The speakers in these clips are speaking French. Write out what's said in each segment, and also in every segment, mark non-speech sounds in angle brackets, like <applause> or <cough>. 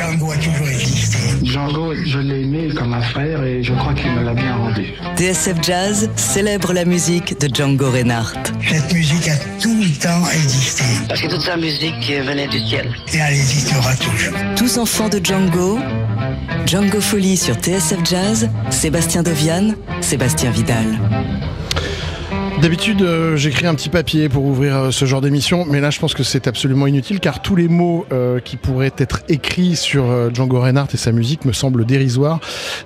Django a toujours existé. Django, je l'ai aimé comme un frère et je crois qu'il me l'a bien rendu. TSF Jazz célèbre la musique de Django Reinhardt. Cette musique a tout le temps existé. Parce que toute sa musique venait du ciel. Et elle existera toujours. Tous enfants de Django, Django Folie sur TSF Jazz, Sébastien Dovian, Sébastien Vidal. D'habitude, euh, j'écris un petit papier pour ouvrir euh, ce genre d'émission, mais là, je pense que c'est absolument inutile car tous les mots euh, qui pourraient être écrits sur Django Reinhardt et sa musique me semblent dérisoires,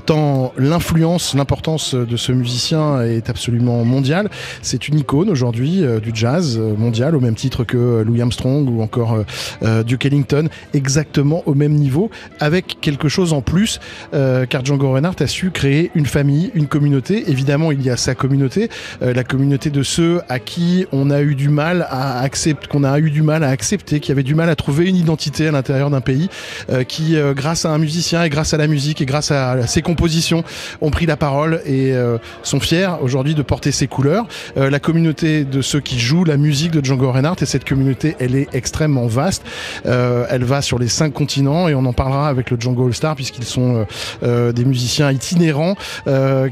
tant l'influence, l'importance de ce musicien est absolument mondiale. C'est une icône aujourd'hui du jazz mondial, au même titre que Louis Armstrong ou encore Duke Ellington, exactement au même niveau, avec quelque chose en plus, car Django Reinhardt a su créer une famille, une communauté. Évidemment, il y a sa communauté, la communauté de ceux à qui on a eu du mal à accepter, qu'on a eu du mal à accepter, qui avaient du mal à trouver une identité à l'intérieur d'un pays, euh, qui, euh, grâce à un musicien et grâce à la musique et grâce à, ses compositions, ont pris la parole et euh, sont fiers aujourd'hui de porter ses couleurs. la communauté de ceux qui jouent la musique de Django Reinhardt et cette communauté, elle est extrêmement vaste. elle va sur les cinq continents et on en parlera avec le Django All Star puisqu'ils sont des musiciens itinérants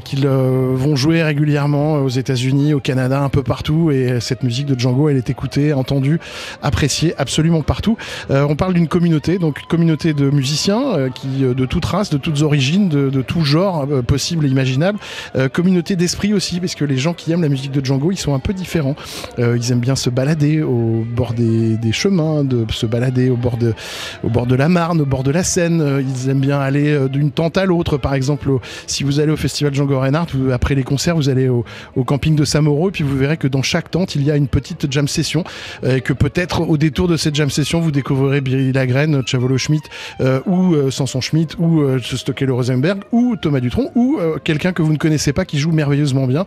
qu'ils vont jouer régulièrement aux États-Unis, au Canada un peu partout et cette musique de Django elle est écoutée, entendue, appréciée absolument partout. Euh, on parle d'une communauté, donc une communauté de musiciens euh, qui euh, de toutes races, de toutes origines, de, tout genre possible et imaginable. communauté d'esprit aussi parce que les gens qui aiment la musique de Django ils sont un peu différents. ils aiment bien se balader au bord des, des, chemins, de se balader au bord de, au bord de la Marne, au bord de la Seine. ils aiment bien aller d'une tente à l'autre. Par exemple, si vous allez au festival Django Reinhardt, après les concerts, vous allez au, au camping de Samoro puis vous verrez que dans chaque tente, il y a une petite jam session, euh, et que peut-être au détour de cette jam session, vous découvrirez Billy Lagraine, Chavolo Schmidt, euh, ou euh, Samson Schmidt, ou euh, Stockel Rosenberg, ou Thomas Dutronc, ou quelqu'un que vous ne connaissez pas qui joue merveilleusement bien.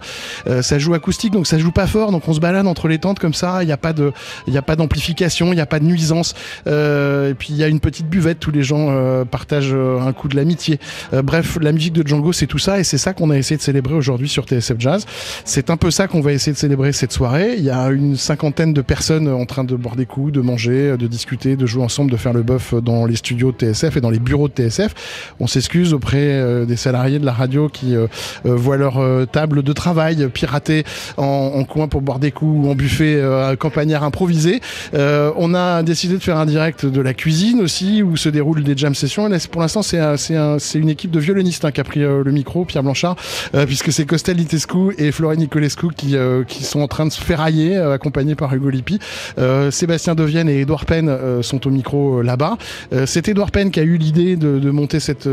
ça joue acoustique, donc ça joue pas fort, donc on se balade entre les tentes comme ça, il n'y a pas de, il n'y a pas d'amplification, il n'y a pas de nuisance, et puis il y a une petite buvette, tous les gens partagent un coup de l'amitié. bref, la musique de Django, c'est tout ça, et c'est ça qu'on a essayé de célébrer aujourd'hui sur TSF Jazz. C'est un peu ça qu'on va essayer de célébrer cette soirée. Il y a une cinquantaine de personnes en train de boire des coups, de manger, de discuter, de jouer ensemble, de faire le bœuf dans les studios de TSF et dans les bureaux de TSF. On s'excuse auprès euh, des salariés de la radio qui euh, euh, voient leur table de travail piratée en, coin pour boire des coups ou en buffet campagnard improvisé. on a décidé de faire un direct de la cuisine aussi où se déroulent des jam sessions. pour l'instant, c'est une équipe de violonistes hein, qui a pris le micro, Pierre Blanchard, puisque c'est Costel Litescu et Florent Nicolescu qui euh, qui sont en train de se ferrailler, euh, accompagnés par Hugo Lippi. Euh, Sébastien Devienne et Edouard Penn sont au micro là-bas. c'est Edouard Penn qui a eu l'idée de, monter cette,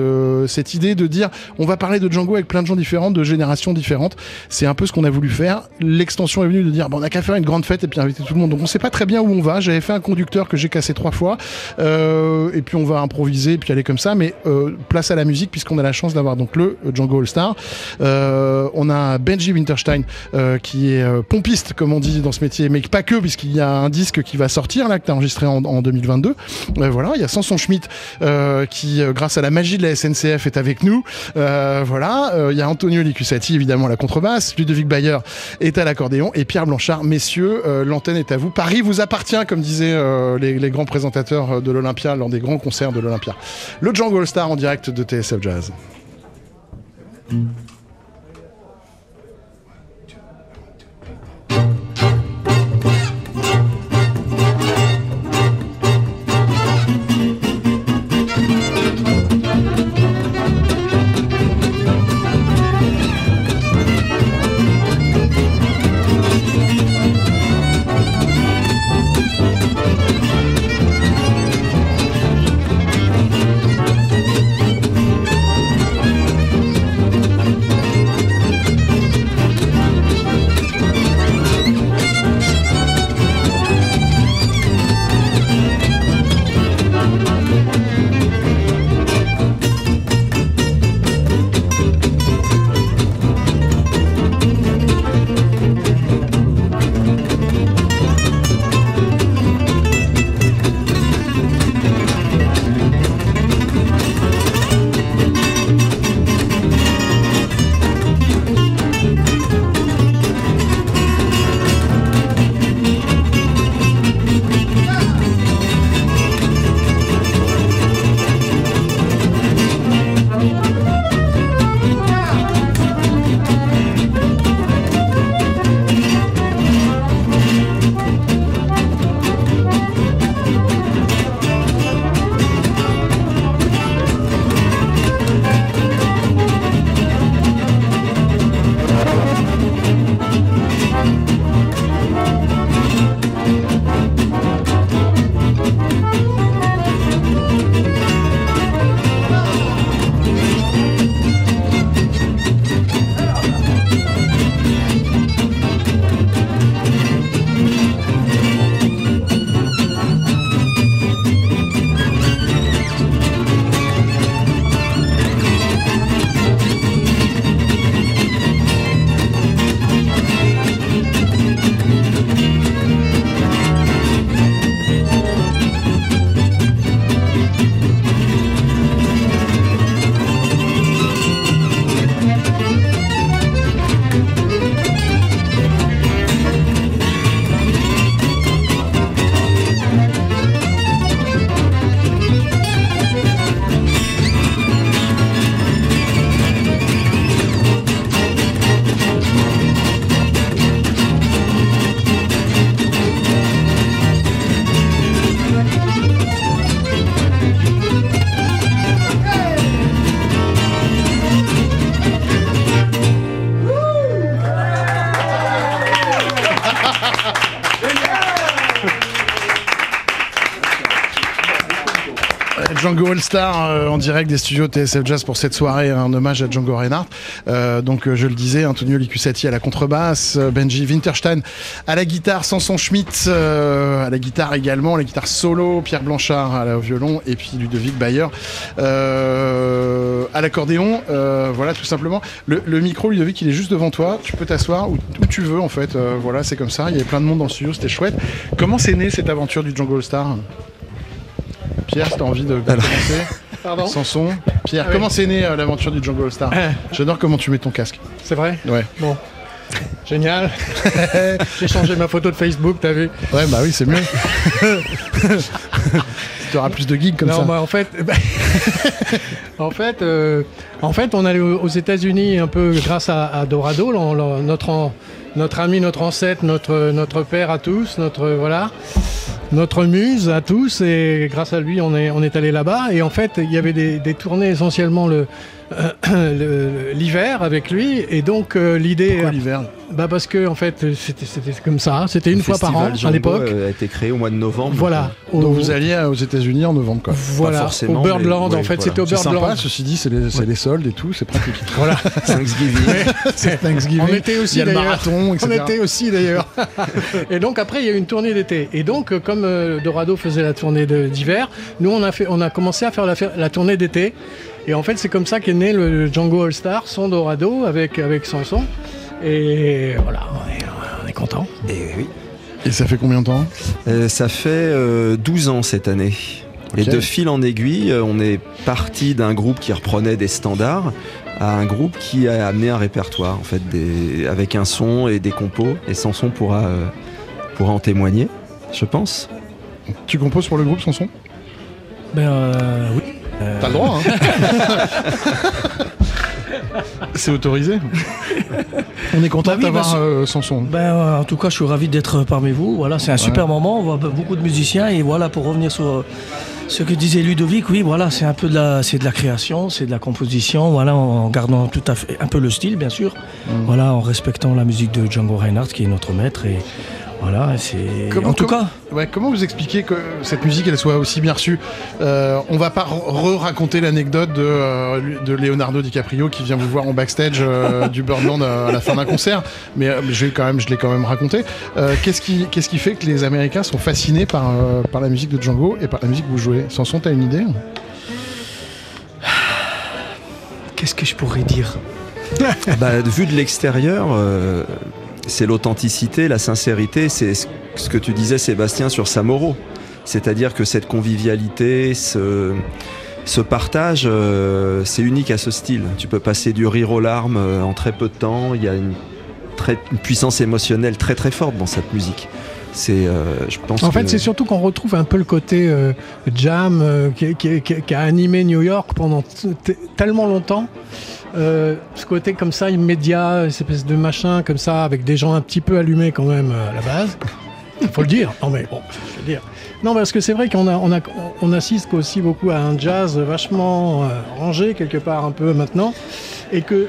cette idée de dire on va parler de Django avec plein de gens différents, de générations différentes. C'est un peu ce qu'on a voulu faire. L'extension est venue de dire bon, on a qu'à faire une grande fête et puis inviter tout le monde. Donc on sait pas très bien où on va. J'avais fait un conducteur que j'ai cassé trois fois. et puis on va improviser et puis aller comme ça. Mais place à la musique puisqu'on a la chance d'avoir donc le Django All Star. on a Benji Winterstein qui est euh, pompiste, comme on dit dans ce métier, mais pas que, puisqu'il y a un disque qui va sortir, là, que tu as enregistré en, 2022. Euh, voilà, il y a Samson Schmidt, euh, qui, grâce à la magie de la SNCF, est avec nous. voilà, il y a Antonio Licusati, évidemment, à la contrebasse. Ludovic Bayer est à l'accordéon. Et Pierre Blanchard, messieurs, l'antenne est à vous. Paris vous appartient, comme disaient les, grands présentateurs de l'Olympia lors des grands concerts de l'Olympia. Le Django All Star en direct de TSF Jazz. All Star euh, en direct des studios TSF Jazz pour cette soirée, un hommage à Django Reinhardt. Euh, donc euh, je le disais, Antonio Licusati à la contrebasse, Benji Winterstein à la guitare, Samson Schmidt euh, à la guitare également, la guitare solo, Pierre Blanchard à la- violon et puis Ludovic Bayer à l'accordéon. Voilà tout simplement. Le, micro Ludovic il est juste devant toi, tu peux t'asseoir où, tu veux en fait. Voilà c'est comme ça, il y avait plein de monde dans le studio, c'était chouette. Comment c'est né cette aventure du Django All Star Pierre, si t'as envie de commencer Pardon Sanson, Pierre, Ah oui. comment c'est né euh, l'aventure du Django All Star J'adore comment tu mets ton casque. C'est vrai Ouais. Bon. Génial. <laughs> J'ai changé ma photo de Facebook, t'as vu Ouais, bah oui, c'est mieux. <laughs> tu auras plus de gigs comme non, ça. bah, en fait, <laughs> en fait, euh, en fait, on allait aux aux États-Unis un peu grâce à, à Dorado, notre notre ami, notre ancêtre, notre notre père à tous, notre voilà, notre muse à tous, et grâce à lui, on est on est allé là-bas. Et en fait, il y avait des, des tournées essentiellement le <coughs> l'hiver avec lui, et donc euh, l'idée, Pourquoi l'hiver? bah parce que en fait, c'était c'était comme ça, c'était une Le fois par an à l'époque. euh, a été créé au mois de novembre. Voilà. Donc Au- vous alliez aux États-Unis en novembre, quoi. voilà, forcément, au Birdland. mais en ouais, fait, voilà. c'était au C'est Birdland. sympa, ceci dit, c'est les, c'est les soldes et tout, c'est pratique. <laughs> Voilà. <laughs> Thanksgiving. c'est Thanksgiving. On était aussi d'ailleurs. marathon, On était aussi d'ailleurs. et donc après il y a eu une tournée d'été. Et donc euh, comme euh, Dorado faisait la tournée de- d'hiver, nous on a fait, on a commencé à faire la, la tournée d'été. Et en fait c'est comme ça qu'est né le Django All Star, son Dorado avec avec Sanson. Et voilà, on est, on est content. Et oui. Et ça fait combien de temps Euh, ça fait euh, 12 ans cette année. Et de fil en aiguille, euh, on est parti d'un groupe qui reprenait des standards à un groupe qui a amené un répertoire, en fait, des, avec un son et des compos. Et Sanson pourra, euh, pourra en témoigner, je pense. Tu composes pour le groupe Sanson Ben euh, oui. T'as le droit, hein <laughs> C'est autorisé. On est content Bah oui, d'avoir bah, euh, Sanson. Ben, euh, en tout cas, je suis ravi d'être parmi vous. Voilà, c'est un super moment. On voit beaucoup de musiciens et voilà pour revenir sur euh, ce que disait Ludovic. Oui, voilà, c'est un peu de la, c'est de la création, c'est de la composition. Voilà, en gardant tout à fait un peu le style, bien sûr. Mm. Voilà, en respectant la musique de Django Reinhardt, qui est notre maître et voilà, c'est. Comment- en tout cas. Ouais, comment vous expliquez que cette musique elle soit aussi bien reçue Euh, On va pas re-raconter l'anecdote de, euh, de Leonardo DiCaprio qui vient vous voir en backstage euh, <laughs> du Birdland à la fin d'un concert, mais euh, je, vais quand même, je l'ai quand même raconté. Euh, qu'est-ce, qui, qu'est-ce qui fait que les Américains sont fascinés par, euh, par la musique de Django et par la musique que vous jouez? Sanson, t'as une idée? Qu'est-ce que je pourrais dire? <laughs> Bah, vu de l'extérieur, euh, c'est l'authenticité, la sincérité, c'est ce que tu disais Sébastien sur Samoro. C'est-à-dire que cette convivialité, ce, partage, euh, c'est unique à ce style. Tu peux passer du rire aux larmes euh, en très peu de temps. Il y a une puissance émotionnelle très très forte dans cette musique. C'est, euh, je pense. En fait, que- c'est surtout qu'on retrouve un peu le côté euh, jam euh, qui, qui- qui- qui a animé New York pendant tellement longtemps. Ce côté comme ça, immédiat, cette espèce de machin comme ça, avec des gens un petit peu allumés quand même à la base. Il faut le dire. Non mais bon, je veux dire. Non parce que c'est vrai qu'on a, on a, on assiste aussi beaucoup à un jazz vachement rangé quelque part un peu maintenant, et que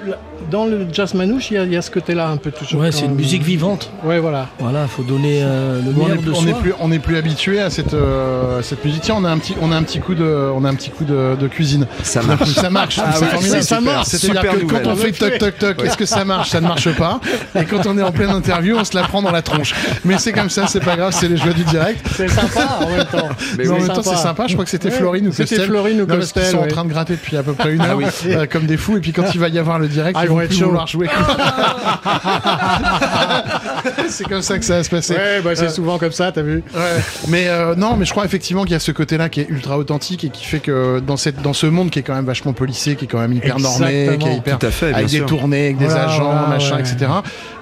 dans le jazz manouche, il y a, il y a ce côté-là un peu toujours. Ouais, c'est une musique vivante. Ouais, voilà. Voilà, faut donner euh, le on meilleur est, de on soi. est plus, on est plus habitué à cette, euh, cette musique. Tiens, on a un petit, on a un petit coup de, on a un petit coup de, de cuisine. Ça marche. Ça marche, <laughs> Ah ouais, formidable. ça marche. C'est-à-dire Super que quand on fait toc toc toc, est-ce que ça marche? Ça ne marche pas. Et quand on est en pleine interview, on se la prend dans la tronche. Mais c'est comme ça, c'est pas grave, c'est les joies du direct. C'est sympa en même temps. <laughs> Mais en même temps, c'est sympa. Je crois que c'était Ouais, Florine ou c'était. Florine ou Costel, sont en ouais. train de gratter depuis à peu près une heure, euh, comme des fous. Et puis quand il va y avoir le direct, Ah, ils ils vont être chauds. vouloir jouer. <laughs> c'est comme ça que ça va se passer. Ouais, bah, c'est Euh, souvent comme ça, t'as vu. Ouais. Mais euh, non, mais je crois effectivement qu'il y a ce côté-là qui est ultra authentique et qui fait que dans cette dans ce monde qui est quand même vachement policé, qui est quand même hyper normé, qui est hyper Tout à fait, bien avec des sûr. tournées, avec des Voilà, agents, voilà, machin, ouais. etc.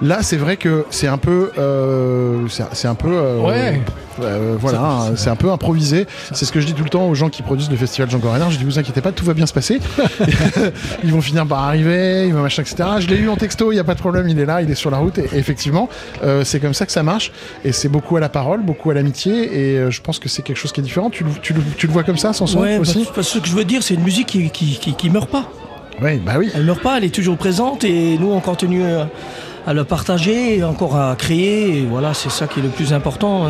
Là, c'est vrai que c'est un peu, euh, c'est un peu, euh, Ouais. Euh, voilà, hein, c'est un peu improvisé. C'est ce que je dis tout le temps aux gens qui produisent le festival Django Reinhardt. Je dis vous inquiétez pas, tout va bien se passer. <laughs> ils vont finir par arriver, ils vont machin, etc. Je l'ai eu en texto, il y a pas de problème, il est là, il est sur la route. Et, effectivement, euh, c'est comme ça que ça marche. Et c'est beaucoup à la parole, beaucoup à l'amitié. Et euh, je pense que c'est quelque chose qui est différent. Tu, le- tu, le- tu le vois comme ça, Ouais, aussi? parce- parce que ce que je veux dire, c'est une musique qui, qui, qui, qui meurt pas. Oui, bah oui. Elle meurt pas, elle est toujours présente et nous on continue à, à le partager, encore à créer. Et voilà, c'est ça qui est le plus important.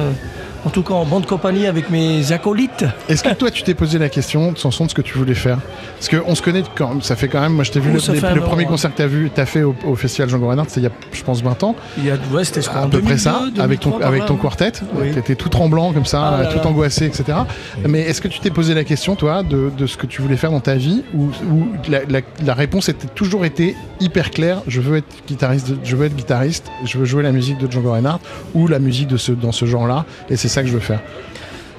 En tout cas, en bonne compagnie avec mes acolytes. Est-ce que toi, tu t'es posé la question, Sanson, de ce que tu voulais faire? Parce qu'on se connaît quand ça fait quand même. Moi, je t'ai vu Oh, le, les- premier hein. concert que t'as vu, t'as fait au, au festival Django Reinhardt, c'était il y a, je pense, 20 ans, Il y a, ouais, c'était à peu près 2002, ça, avec ton 2003, avec ton quartet. Oui. T'étais tout tremblant comme ça, Ah tout là. angoissé, etc. Mais est-ce que tu t'es posé la question, toi, de, de ce que tu voulais faire dans ta vie, ou, la, la- la réponse était toujours été hyper claire Je veux être guitariste, je veux être guitariste, je veux jouer la musique de Django Reinhardt ou la musique de ce dans ce genre-là, et c'est ça que je veux faire.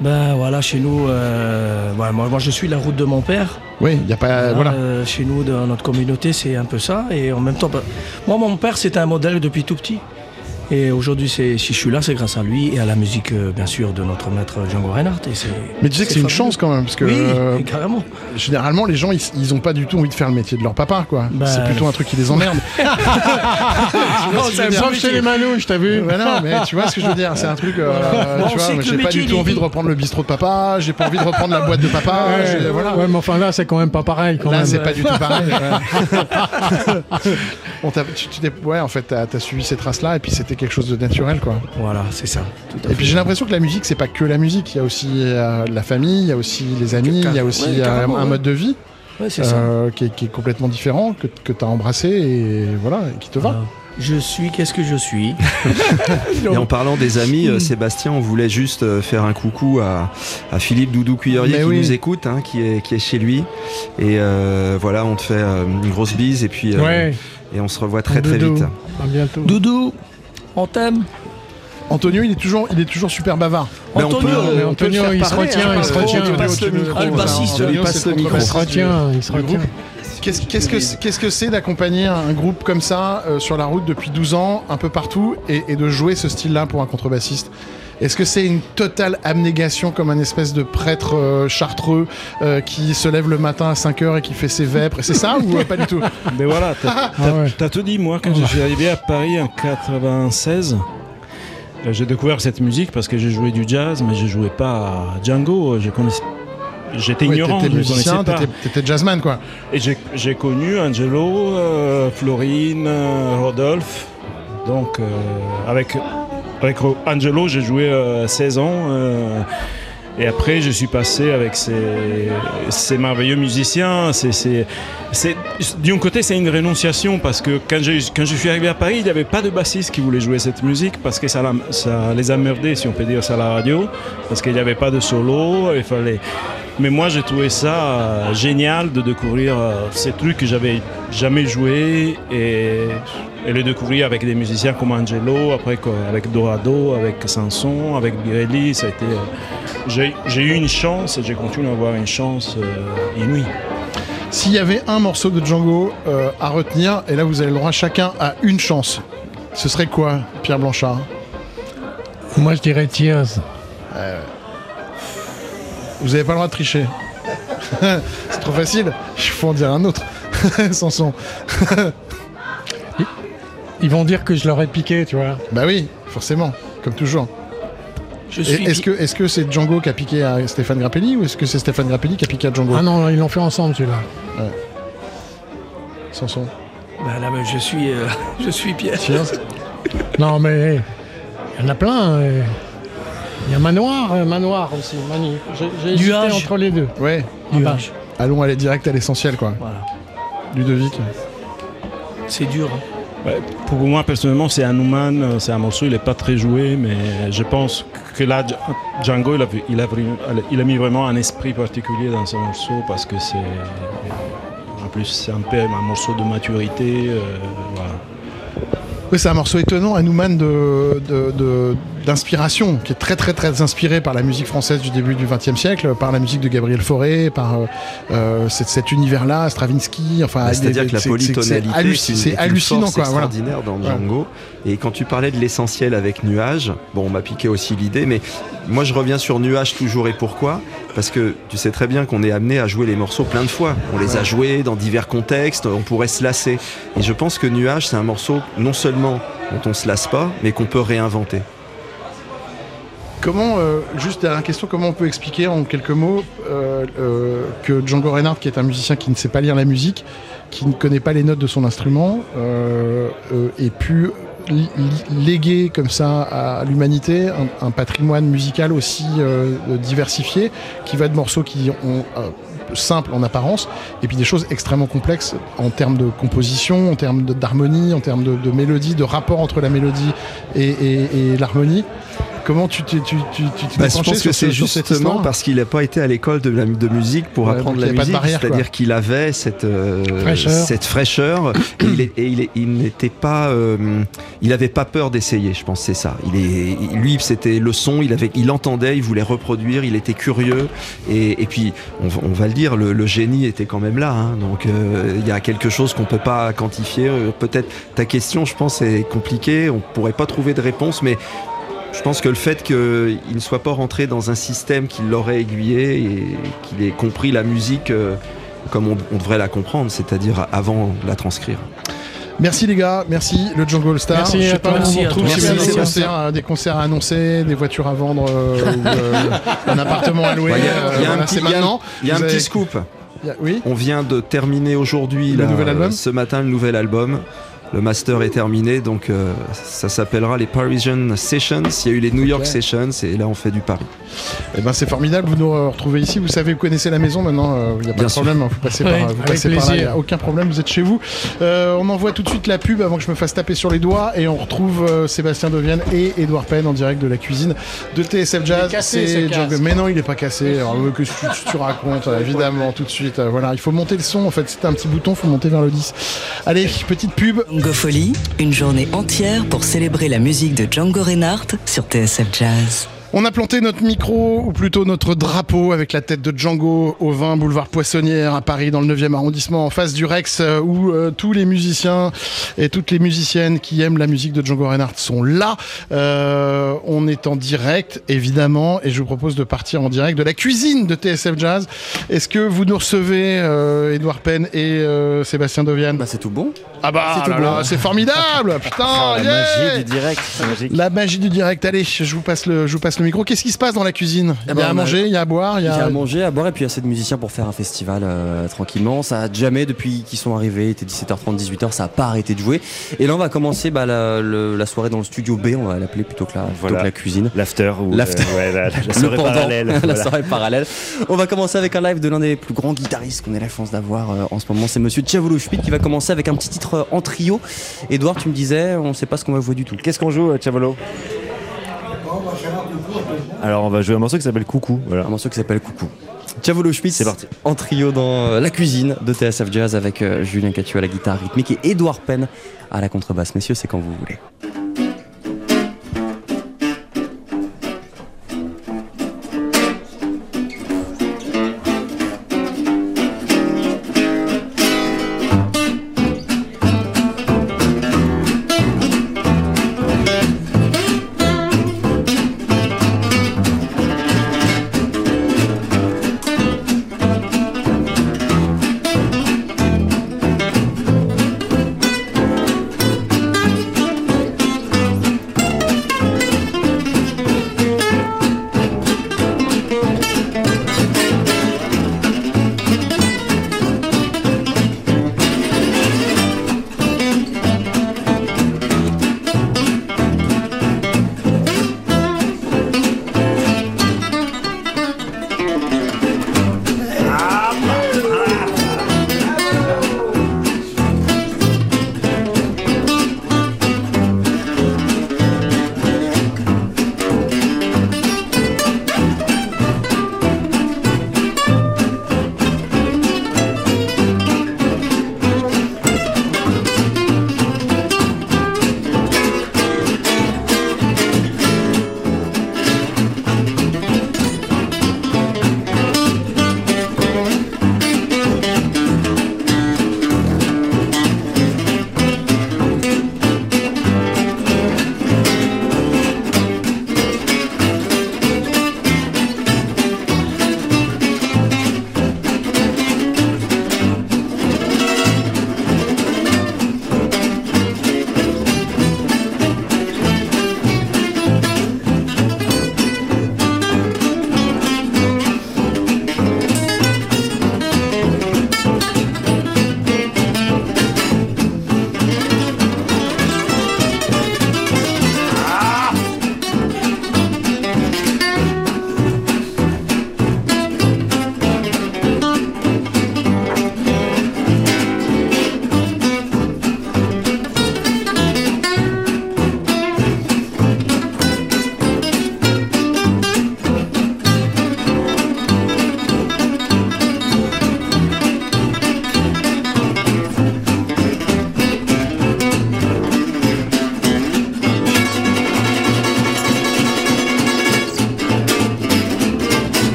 Ben voilà, chez nous, euh, voilà, moi, moi je suis la route de mon père. Oui, il y a pas, voilà. Euh, chez nous, dans notre communauté, c'est un peu ça. Et en même temps, bah, moi, mon père, c'était un modèle depuis tout petit. Et aujourd'hui, si je suis là, c'est grâce à lui et à la musique, euh, bien sûr, de notre maître Django Reinhardt. Et Mais tu sais que c'est une chance quand même, parce que Oui, euh, <laughs> carrément. généralement les gens ils, ils ont pas du tout envie de faire le métier de leur papa, quoi. Bah, c'est plutôt un truc qui les emmerde. Sauf chez les manouches, t'as vu? Ouais, non, mais tu vois ce que je veux dire, c'est un truc, euh, Bon, on tu vois, sait moi, que j'ai le pas métier, du tout envie de reprendre le bistrot de papa, j'ai pas envie de reprendre la boîte de papa, Ouais, j'ai- voilà. ouais, mais enfin là, c'est quand même pas pareil. Quand Là, même. c'est pas du tout pareil. ouais. <laughs> On t'a- tu, tu t'es- ouais, en fait, t'as as suivi ces traces-là, et puis c'était quelque chose de naturel, quoi. Voilà, c'est ça. tout à Et fait. puis j'ai l'impression que la musique, c'est pas que la musique. Il y a aussi euh, la famille, il y a aussi les amis, il y a aussi Ouais, euh, carrément, un ouais. mode de vie Ouais, c'est ça. euh, qui, est, qui est complètement différent, que, que tu as embrassé et voilà, et qui te va. Je suis, qu'est-ce que je suis <laughs> Et en parlant des amis, euh, Sébastien, on voulait juste euh, faire un coucou à, à Philippe Doudou Cuillerier qui oui. nous écoute, hein, qui, est, qui est chez lui. Et euh, voilà, on te fait euh, une grosse bise et puis euh, Ouais, et on se revoit très très vite. à bientôt. Doudou, on t'aime. Antonio, il est toujours, il est toujours super bavard. Mais on Antonio, peut- il se retient, il se retient. lui passe le micro. Passe micro. Il se retient, il se retient. Qu'est-ce que c'est d'accompagner un groupe comme ça euh, sur la route depuis 12 ans, un peu partout, et, et de jouer ce style-là pour un contrebassiste? Est-ce que c'est une totale abnégation comme un espèce de prêtre euh, chartreux euh, qui se lève le matin à 5 heures et qui fait ses vêpres? C'est ça ou pas du tout? Mais voilà, t'as Ah ouais. tout dit. Moi, quand je suis arrivé à Paris en 96, euh, j'ai découvert cette musique parce que j'ai joué du jazz, mais je jouais pas à Django. Je connaissais... J'étais Ouais, ignorant, T'étais je ne connaissais musicien, pas. t'étais jazzman quoi. Et j'ai- connu Angelo, euh, Florine, euh, Rodolphe. Donc, euh, avec, avec Angelo, j'ai joué euh, 16 ans. Et après, je suis passé avec ces, ces merveilleux musiciens. C'est, d'un côté, c'est une rénonciation parce que quand, j'ai- quand je suis arrivé à Paris, il n'y avait pas de bassiste qui voulait jouer cette musique parce que ça, ça les a merdés, si on peut dire ça à la radio, parce qu'il n'y avait pas de solo. Il fallait. Mais moi, j'ai trouvé ça euh, génial de découvrir euh, ces trucs que j'avais jamais joué et, et les découvrir avec des musiciens comme Angelo, après quoi, avec Dorado, avec Sanson, avec Birelli. Ça a été, euh, j'ai, j'ai eu une chance et j'ai continué à avoir une chance euh, inouïe. S'il y avait un morceau de Django euh, à retenir, et là vous avez le droit chacun à une chance, ce serait quoi, Pierre Blanchard? Moi, je dirais Tears. Vous avez pas le droit de tricher. <laughs> C'est trop facile. Il faut en dire un autre. <laughs> Sanson. <laughs> Ils vont dire que je leur ai piqué, tu vois. Bah oui, forcément, comme toujours. Je Et suis. Est-ce que est-ce que c'est Django qui a piqué à Stéphane Grappelli ou est-ce que c'est Stéphane Grappelli qui a piqué à Django? Ah non, ils l'ont fait ensemble, celui-là. Sanson. Bah, là, bah, je suis, euh, je suis Pierre. Non, mais il y en a plein. euh. Il y a Manoir, euh, Manoir aussi, Mani. J'ai j'ai hésité Nuage. entre les deux. Ouais. Ah bah, Nuage. Allons aller direct à l'essentiel quoi. Voilà. Ludovic. C'est dur. hein. Ouais, pour moi, personnellement, c'est un Human, euh, c'est un morceau, il n'est pas très joué, mais je pense que là, Dj- Django, il a, il a, vri- il a mis vraiment un esprit particulier dans ce morceau parce que c'est. En plus, c'est un peu un morceau de maturité. euh, voilà. Oui, c'est un morceau étonnant, un de- de- d'inspiration, qui est très très très inspiré par la musique française du début du XXe siècle, par la musique de Gabriel Fauré, par euh, euh, cet, cet univers-là, Stravinsky, enfin. Bah, C'est-à-dire que la c'est- polytonalité, halluc- c'est hallucinant quoi. Voilà. extraordinaire dans Ouais. Django. Et quand tu parlais de l'essentiel avec Nuage, bon, on m'a piqué aussi l'idée, mais moi je reviens sur Nuage toujours et pourquoi? Parce que tu sais très bien qu'on est amené à jouer les morceaux plein de fois. On les a joués dans divers contextes, on pourrait se lasser. Et je pense que Nuage, c'est un morceau non seulement dont on se lasse pas, mais qu'on peut réinventer. Comment, euh, juste dernière question, comment on peut expliquer en quelques mots euh, euh, que Django Reinhardt, qui est un musicien qui ne sait pas lire la musique, qui ne connaît pas les notes de son instrument, euh, ait pu léguer comme ça à l'humanité un, patrimoine musical aussi diversifié, qui va de morceaux qui ont simples en apparence, et puis des choses extrêmement complexes en termes de composition, en termes d'harmonie, en termes de, mélodie, de rapport entre la mélodie et l'harmonie. Comment tu t'es tu, tu, tu Bah, je pense que ce- c'est cette justement parce qu'il n'a pas été à l'école de, musique pour Ouais, apprendre la musique, c'est-à-dire qu'il avait cette euh, Fraîcheur. cette fraîcheur et il, est- et il, est- il n'était pas, euh, il avait pas peur d'essayer. Je pense c'est ça. Il est, il- lui, c'était le son. Il avait, il entendait, il voulait reproduire, il était curieux et, et puis on, va- on va le dire, le, le génie était quand même là. hein. donc euh, il y a quelque chose qu'on peut pas quantifier. Peut-être ta question, je pense, est compliquée. On pourrait pas trouver de réponse, mais je pense que le fait qu'il ne soit pas rentré dans un système qui l'aurait aiguillé et qu'il ait compris la musique euh, comme on, on devrait la comprendre, c'est-à-dire avant de la transcrire. Merci les gars, merci le Jungle All Star. Merci Je sais pas on Merci à retrouve si des concerts, euh, des concerts à annoncer, des voitures à vendre, euh, ou, euh, <laughs> un appartement à louer. Ouais, il y a- euh, il y a un voilà, petit- il y a y a un petit scoop. il y a- Oui. On vient de terminer aujourd'hui, Le nouvel album ce matin, le nouvel album. Le master est terminé, donc euh, ça s'appellera les Parisian Sessions. Il y a eu les New York. Sessions et là on fait du Paris. Eh ben c'est formidable, vous nous retrouvez ici. Vous savez, vous connaissez la maison maintenant. euh, Il n'y a pas Bien de sûr. problème. hein, Vous passez par, vous passez par là. N'y a aucun problème. Vous êtes chez vous. Euh, on envoie tout de suite la pub avant que je me fasse taper sur les doigts et on retrouve euh, Sébastien Devienne et Edouard Penn en direct de la cuisine de TSF Jazz. Il est cassé, C'est ce Mais non, il n'est pas cassé. Alors, euh, que tu, tu- tu racontes euh, évidemment tout de suite. euh, voilà, il faut monter le son. En fait, c'était un petit bouton. Il faut monter vers le 10. Allez, petite pub. Django une journée entière pour célébrer la musique de Django Reinhardt sur TSF Jazz. On a planté notre micro, ou plutôt notre drapeau, avec la tête de Django au 20 boulevard Poissonnière à Paris, dans le 9e arrondissement, en face du Rex, euh, où euh, tous les musiciens et toutes les musiciennes qui aiment la musique de Django Reinhardt sont là. Euh, on est en direct, évidemment, et je vous propose de partir en direct de la cuisine de TSF Jazz. Est-ce que vous nous recevez, euh, Edouard Penn et Sébastien Dovian Bah c'est tout bon. Ah bah c'est bon. formidable <laughs> Putain, Ah, la yeah magie du direct, la magie du direct. Allez, je vous passe le, je vous passe le micro. Qu'est-ce qui se passe dans la cuisine? Il y Eh a ben, à on a- manger, il y a à boire, il y Il y a a. à manger, à boire et puis il y a assez de musiciens pour faire un festival euh, tranquillement. Ça a jamais depuis qu'ils sont arrivés, était 17h30, 18h, ça a pas arrêté de jouer. Et là on va commencer bah, la, le- la soirée dans le studio B, on va l'appeler plutôt que la, plutôt Voilà. que la cuisine. L'after ou L'after. euh, ouais, la, la <laughs> Le soirée pendant, parallèle. <laughs> la voilà. soirée parallèle. On va commencer avec un live de l'un des plus grands guitaristes qu'on ait la chance d'avoir euh, en ce moment. C'est monsieur Tchavolo Schmidt qui va commencer avec un petit titre euh, en trio. Edouard, tu me disais, on sait pas ce qu'on va jouer du tout. Qu'est-ce qu'on joue, euh, Chavolo Alors on va jouer un morceau qui s'appelle Coucou. Voilà. Un morceau qui s'appelle Coucou. Tchavolo Schmidt, C'est parti. en trio dans euh, la cuisine de TSF Jazz avec euh, Julien Catu à la guitare rythmique et Edouard Penn à la contrebasse. Messieurs, c'est quand vous voulez.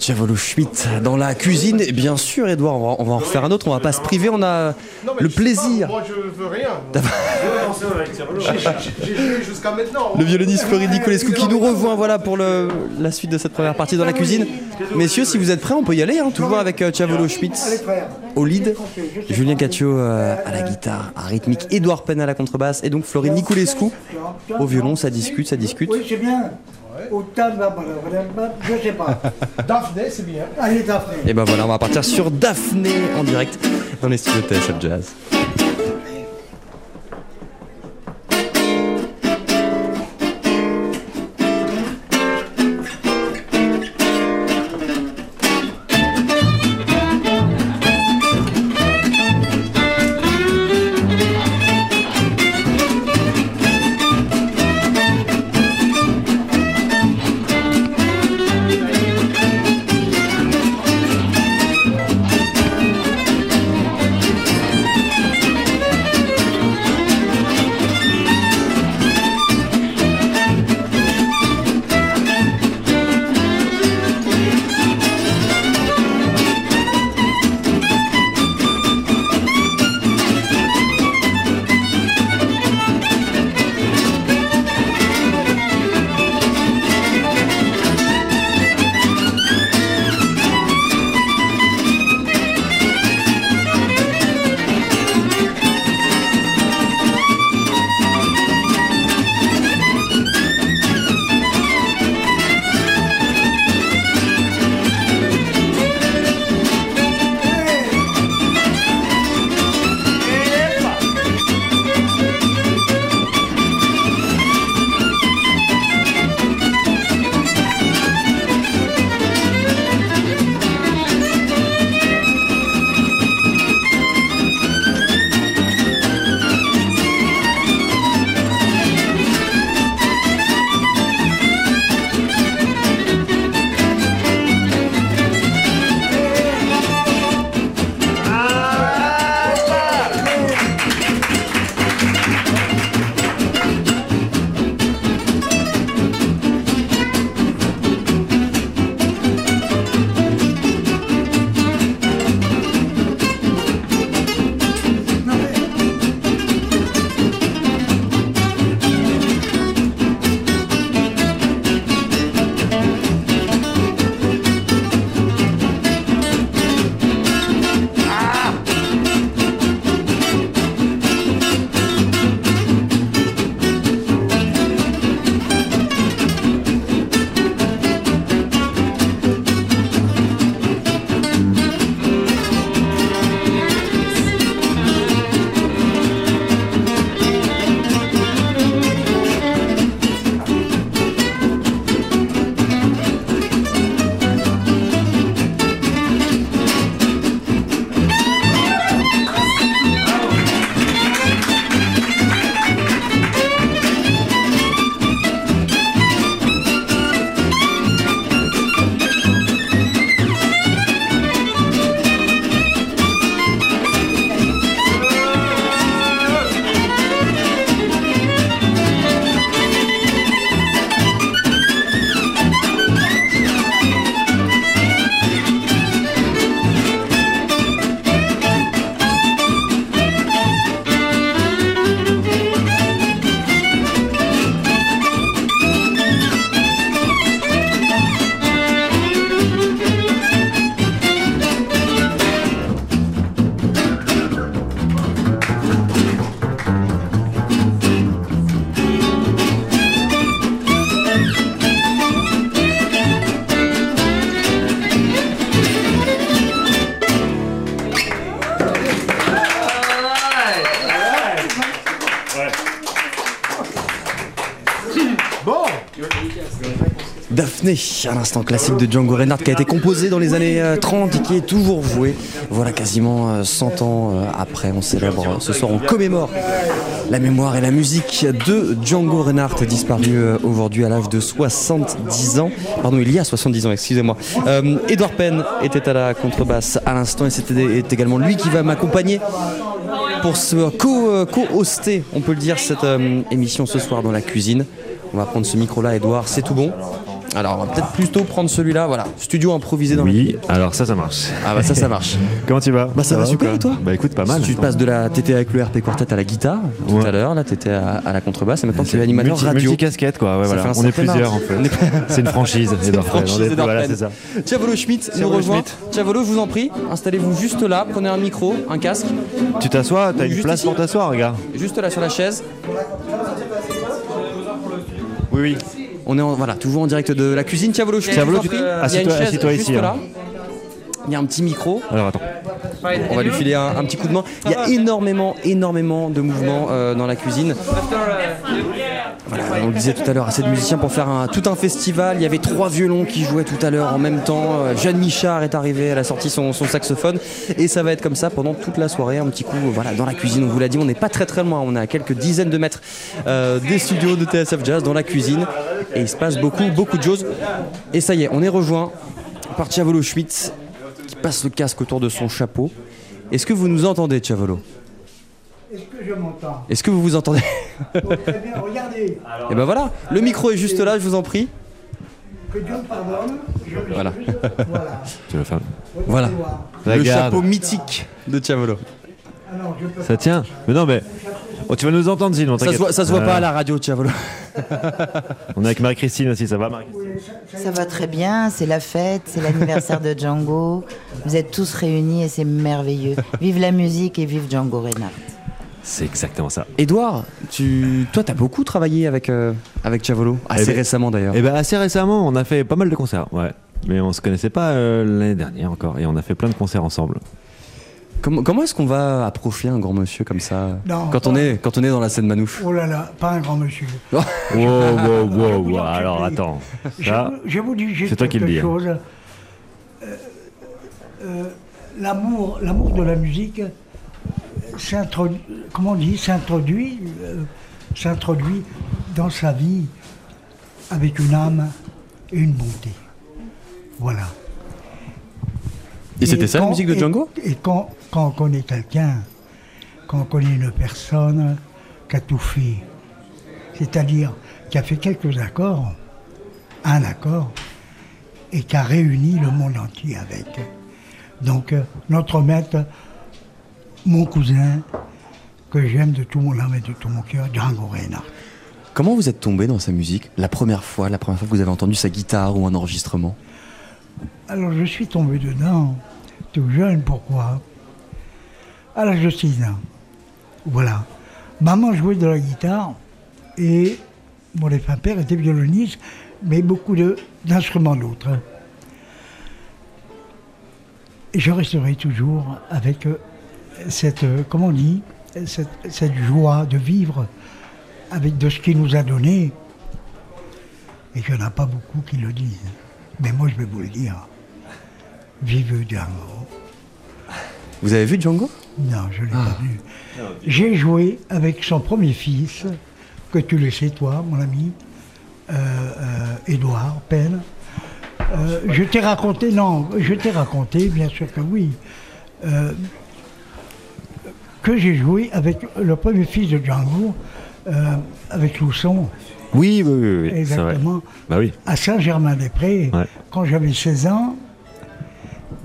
Chavolo Schmidt dans la cuisine. Et bien sûr, Edouard, on va, on va en refaire un autre. On va pas se priver. On a le plaisir. Moi, je veux rien. J'ai joué jusqu'à maintenant. Le violoniste Floride Nicolescu qui nous rejoint voilà, pour le- la suite de cette première partie dans la cuisine. Messieurs, si vous êtes prêts, on peut y aller. hein, toujours avec euh, Chavolo Schmitz au lead, Julien Caccio euh, à la guitare, à rythmique, Edouard Penn à la contrebasse et donc Floride Nicolescu au violon. Ça discute, ça discute. Oui, c'est bien. Autant, bah, je sais pas. <laughs> Daphné, c'est bien. Allez, Daphné. Et ben voilà, on va partir sur Daphné en direct dans les studios TSF Jazz. Daphné, à l'instant classique de Django Reinhardt qui a été composé dans les années euh, 30 et qui est toujours joué. Voilà, quasiment euh, 100 ans euh, après, on célèbre euh, ce soir, on commémore la mémoire et la musique de Django Reinhardt, disparu euh, aujourd'hui à l'âge de 70 ans. Pardon, il y a 70 ans, excusez-moi. Euh, Edouard Penn était à la contrebasse à l'instant et c'était également lui qui va m'accompagner pour euh, co-hoster, on peut le dire, cette euh, émission ce soir dans la cuisine. On va prendre ce micro-là, Edouard, c'est tout bon? Alors, on va peut-être plutôt prendre celui-là, voilà, studio improvisé dans Oui, alors ça, ça marche. Ah bah ça, ça marche. <laughs> Comment tu vas Bah ça, va, super et toi Bah écoute, pas mal. Tu passes de la, t'étais avec le RP Quartet à la guitare tout Ouais. à l'heure, là t'étais à, à la contrebasse et maintenant tu es animateur multi, radio. Multi-casquette, quoi. Ouais, voilà. On est plusieurs, en fait. C'est une franchise, <laughs> C'est une franchise est- Voilà, c'est ça. Tiavolo Schmitt nous rejoint. Tiavolo, je vous en prie, installez-vous juste là, prenez un micro, un casque, Tu t'assois, t'as une place pour t'asseoir, regarde. juste là sur la chaise. Oui, oui. On est en- voilà, toujours en direct de la cuisine. Tiavolo Tiavolo, je en tu- a assieds-toi- ici, là. hein. Il y a un petit micro. Alors attends. On va lui filer un, un petit coup de main. Il y a énormément, énormément de mouvements euh, dans la cuisine. Voilà, on le disait tout à l'heure, assez de musiciens pour faire tout un festival. Il y avait trois violons qui jouaient tout à l'heure en même temps. Euh, Jeanne Michard est arrivé, elle a sorti son, saxophone. Et ça va être comme ça pendant toute la soirée. Un petit coup voilà, dans la cuisine, on vous l'a dit, on n'est pas très très loin. On est à quelques dizaines de mètres euh, des studios de TSF Jazz dans la cuisine. Et il se passe beaucoup, beaucoup de choses. Et ça y est, on est rejoint par Tiavolo Schmitt qui passe le casque autour de son chapeau. Est-ce que vous nous entendez, Tiavolo Est-ce que je m'entends Est-ce que vous vous entendez Oh, Très bien, regardez. Et ben voilà, le micro est juste là, je vous en prie. Que Dieu me pardonne. Je Voilà. Voilà. Tu veux faire Voilà. Le Regarde. chapeau mythique de Tiavolo. Ah non, je peux Ça tient Mais non, mais. Oh, tu vas nous entendre sinon, Ça se voit, ça se voit Voilà. pas à la radio, Tiavolo. <laughs> On est avec Marie-Christine aussi, ça va, Marie Ça va très bien, c'est la fête, c'est l'anniversaire de Django. Vous êtes tous réunis et c'est merveilleux. Vive la musique et vive Django Reinhardt. C'est exactement ça. Edouard, tu, toi, t'as beaucoup travaillé avec, euh, avec assez Eh ben- récemment d'ailleurs. Eh ben assez récemment, on a fait pas mal de concerts, ouais. Mais on se connaissait pas euh, l'année dernière encore, et on a fait plein de concerts ensemble. Comment, comment est-ce qu'on va approcher un grand monsieur comme ça Non, quand, on est, quand on est dans la scène manouche Oh là là, pas un grand monsieur. <laughs> Wow, wow, wow, wow. Alors attends, Je, ça, vous- je vous dis juste c'est toi qui le quelque dis, hein. chose. Euh, euh, l'amour, l'amour de la musique euh, s'introduit, comment on dit, s'introduit, euh, s'introduit dans sa vie avec une âme et une bonté. Voilà. Et c'était ça la musique de et- Django? Et, quand, quand on connaît quelqu'un, quand on connaît une personne qui a tout fait, c'est-à-dire qui a fait quelques accords, un accord, et qui a réuni le monde entier avec. Donc, euh, notre maître, mon cousin, que j'aime de tout mon âme et de tout mon cœur, Django Reinhardt. Comment vous êtes tombé dans sa musique La première fois, la première fois que vous avez entendu sa guitare ou un enregistrement? Alors je suis tombé dedans, tout jeune, pourquoi? À l'âge de 6 ans. Voilà. Maman jouait de la guitare et mon défunt père était violoniste, mais beaucoup d'instruments d'autres. Et je resterai toujours avec euh, cette, euh, comment on dit, cette, cette joie de vivre avec de ce qu'il nous a donné. Et qu'il n'y en a pas beaucoup qui le disent. Mais moi, je vais vous le dire. Vive Django. Vous avez vu Django? Non, je ne l'ai pas vu. J'ai joué avec son premier fils, que tu le sais, toi, mon ami, euh, euh, Édouard Penn. Euh, je t'ai raconté, non, je t'ai raconté, bien sûr que oui, euh, que j'ai joué avec le premier fils de Django, euh, avec Lousson, Oui, oui, oui, exactement, Bah oui. à Saint-Germain-des-Prés, Ouais. quand j'avais 16 ans,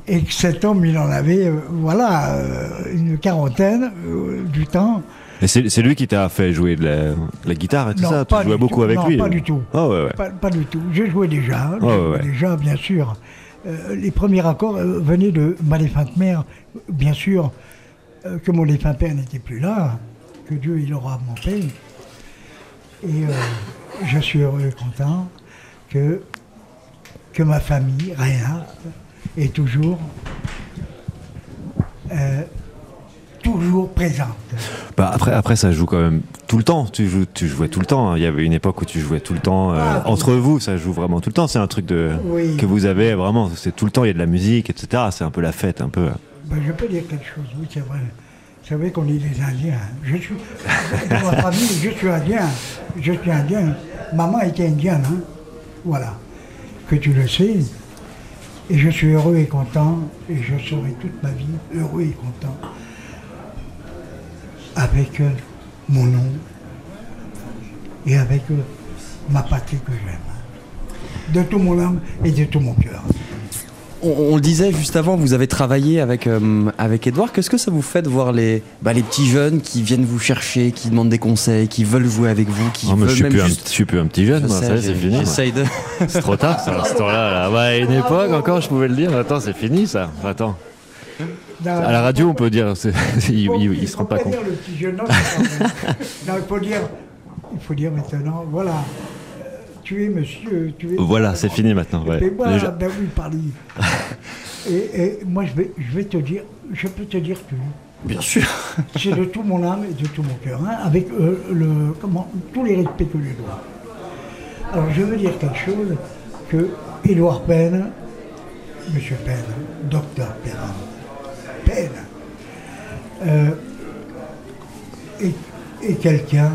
et que cet homme, il en avait, euh, voilà, euh, une quarantaine du temps. Et c'est lui qui t'a fait jouer de la, de la guitare et tout Non, ça? Tu jouais beaucoup tout. avec Non, lui pas du tout. Ah ouais, ouais. Pas, pas du tout. Je jouais déjà, ouais. déjà, bien sûr. Les premiers accords venaient de ma défunte mère, bien sûr, euh, que mon défunt père n'était plus là, que Dieu il aura monté. Et euh, je suis heureux et content que, que ma famille, Reinhardt, est toujours euh, toujours présente. Bah après, après, ça joue quand même tout le temps. Tu, joues, tu jouais tout le temps. hein. Il y avait une époque où tu jouais tout le temps. euh, Ah, entre vous, ça joue vraiment tout le temps. C'est un truc de, Oui. que vous avez vraiment. C'est tout le temps, il y a de la musique, etc. C'est un peu la fête, un peu. Ben, je peux dire quelque chose, oui, c'est vrai. C'est vrai qu'on est des Indiens. Je suis, <laughs> dans ma famille, je suis indien. Je suis indien. Maman était indienne, hein. Voilà. Que tu le sais. Et je suis heureux et content, et je serai toute ma vie heureux et content avec mon nom et avec ma patrie que j'aime. De tout mon âme et de tout mon cœur. On, on le disait juste avant, vous avez travaillé avec, euh, avec Edouard. Qu'est-ce que ça vous fait de voir les, bah, les petits jeunes qui viennent vous chercher, qui demandent des conseils, qui veulent jouer avec vous, qui Oh, mais veulent je suis, même plus un, juste... je suis plus un petit jeune, Je moi, sais, ça y est, c'est fini. moi. j'essaye de- C'est trop tard, ça, à ce temps-là. Là. Ouais, une époque encore, je pouvais le dire. Attends, c'est fini, ça. Attends. À la radio, on peut dire. c'est- <laughs> il, il- il se rend pas faut compte. dire le petit jeune homme, c'est pas vrai. non, il faut dire, il faut dire maintenant, voilà, monsieur, tu es. Voilà, c'est fini maintenant. ouais. Et Les ben oui, parlez. et, et moi, je vais, je vais te dire, je peux te dire tout. Bien sûr. C'est de tout mon âme et de tout mon cœur, hein, avec euh, le, comment, tous les respects que je dois. Alors, je veux dire quelque chose que Édouard Penn, Monsieur Penn, Docteur Penn, Penn, euh, est, est quelqu'un,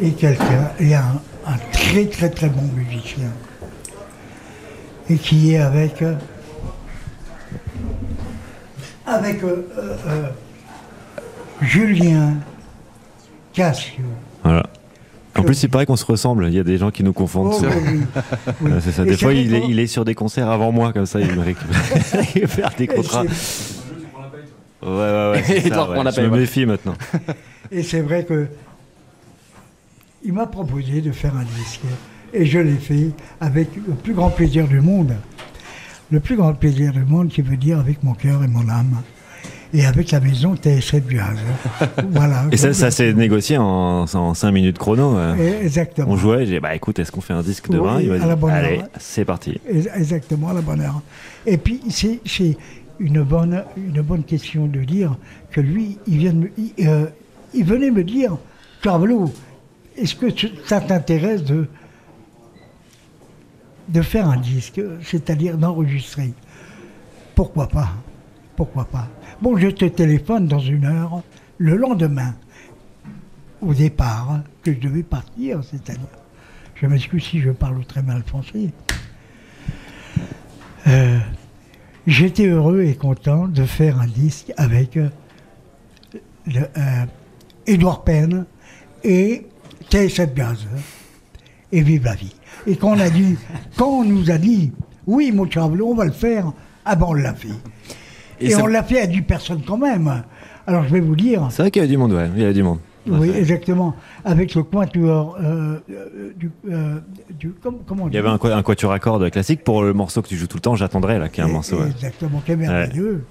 est quelqu'un, et un, un très très très bon musicien, et qui est avec, euh, avec euh, euh, Julien Cassio. Voilà. En plus, il paraît qu'on se ressemble. Il y a des gens qui nous confondent. Oh, oui, <laughs> oui. Ouais, c'est ça. Et Des fois, il est, qu'on- il est sur des concerts avant moi, comme ça, il me récupère, <laughs> des contrats. Ouais, ouais, ouais. <laughs> ça, ouais. on Je me méfie maintenant. Et c'est vrai que il m'a proposé de faire un disque. Et je l'ai fait avec le plus grand plaisir du monde. Le plus grand plaisir du monde qui veut dire avec mon cœur et mon âme. Et avec la maison TSF Jazz. <laughs> voilà. Et ça, ça s'est négocié en, en 5 minutes chrono. Et- Exactement. On jouait, j'ai dit, bah écoute, est-ce qu'on fait un disque demain? Oui, Il m'a à dit, la bonne allez, heure. c'est parti. Ex- Exactement, à la bonne heure. Et puis, c'est c'est une bonne, une bonne question de dire que lui, il, vient de me- il, euh, il venait me dire, Carvalho, est-ce que ça t'intéresse de, de faire un disque, c'est-à-dire d'enregistrer? Pourquoi pas? Pourquoi pas? Bon, je te téléphone dans une heure, le lendemain, au départ, que je devais partir, c'est-à-dire. Je m'excuse si je parle très mal français. Euh, J'étais heureux et content de faire un disque avec euh, euh, Edouard Penn et TSF Jazz et Vive la vie. Et quand on a dit, <laughs> quand on nous a dit, oui, mon Chavelot, on va le faire, ah ben on l'a fait. Et Et, ça- on l'a fait à 10 personnes quand même. Alors je vais vous dire, C'est vrai qu'il y a du monde, ouais, il y a du monde. oui, exactement, avec le quatuor euh, euh, du, euh, du- comment on Il dit y avait un, un quatuor à cordes classique pour le morceau que tu joues tout le temps, j'attendrai là, qui est un Et- morceau. ouais. Exactement, qui est merveilleux.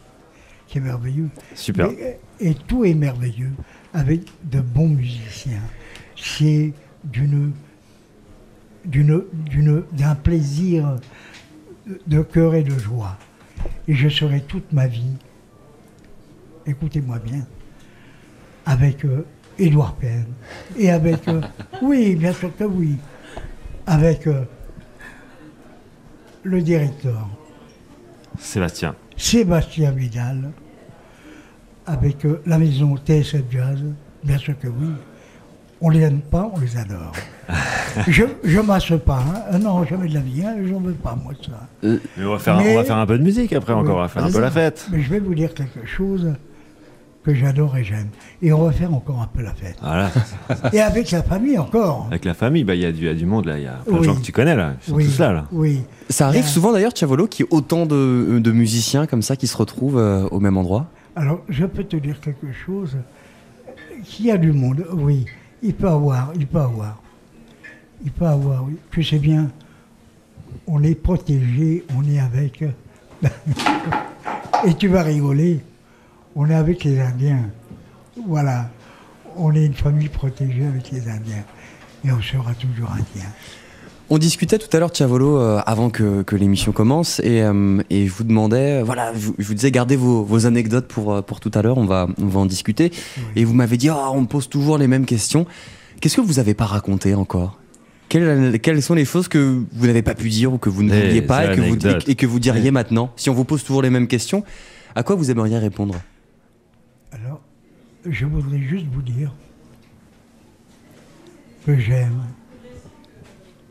Qui est merveilleux. Super. Mais, et tout est merveilleux avec de bons musiciens. C'est d'une, d'une, d'une, d'un plaisir de cœur et de joie. Et je serai toute ma vie, écoutez-moi bien, avec euh, Édouard Penn et avec, euh, <laughs> oui, bien sûr que oui, avec euh, le directeur. Sébastien. Sébastien Vidal, avec euh, la maison TSF Jazz, bien sûr que oui. On les aime pas, on les adore. <laughs> je ne masse pas, hein. non, jamais de la vie, hein. j'en veux pas, moi, ça. Mais on va, faire, Mais- on va faire un peu de musique après encore, on va faire un peu la fête. Mais je vais vous dire quelque chose que j'adore et j'aime. Et on va faire encore un peu la fête. Voilà. <laughs> Et avec la famille encore. Avec la famille, bah, il y, a du- il y a du monde là, il y a plein de Oui. gens que tu connais là, ils sont Oui, tous là. là. Oui. Ça arrive souvent d'ailleurs, Chavolo, qu'il y ait autant de, de musiciens comme ça qui se retrouvent euh, au même endroit? Alors, je peux te dire quelque chose. Qu'il y a du monde, oui. Il peut avoir, il peut avoir. Il peut avoir. Tu sais bien, on est protégé, on est avec. <laughs> Et tu vas rigoler, on est avec les Indiens. Voilà. On est une famille protégée avec les Indiens. Et on sera toujours Indiens. On discutait tout à l'heure, Tiavolo, euh, avant que, que l'émission commence, et, euh, et je vous demandais, euh, voilà, je, je vous disais, gardez vos, vos anecdotes pour, pour tout à l'heure, on va, on va en discuter. Et vous m'avez dit, oh, on me pose toujours les mêmes questions. Qu'est-ce que vous n'avez pas raconté encore? Quelles, quelles sont les choses que vous n'avez pas pu dire ou que vous ne vouliez pas et que, vous, anecdotes. et que vous diriez maintenant Si on vous pose toujours les mêmes questions, à quoi vous aimeriez répondre? Alors, je voudrais juste vous dire que j'aime,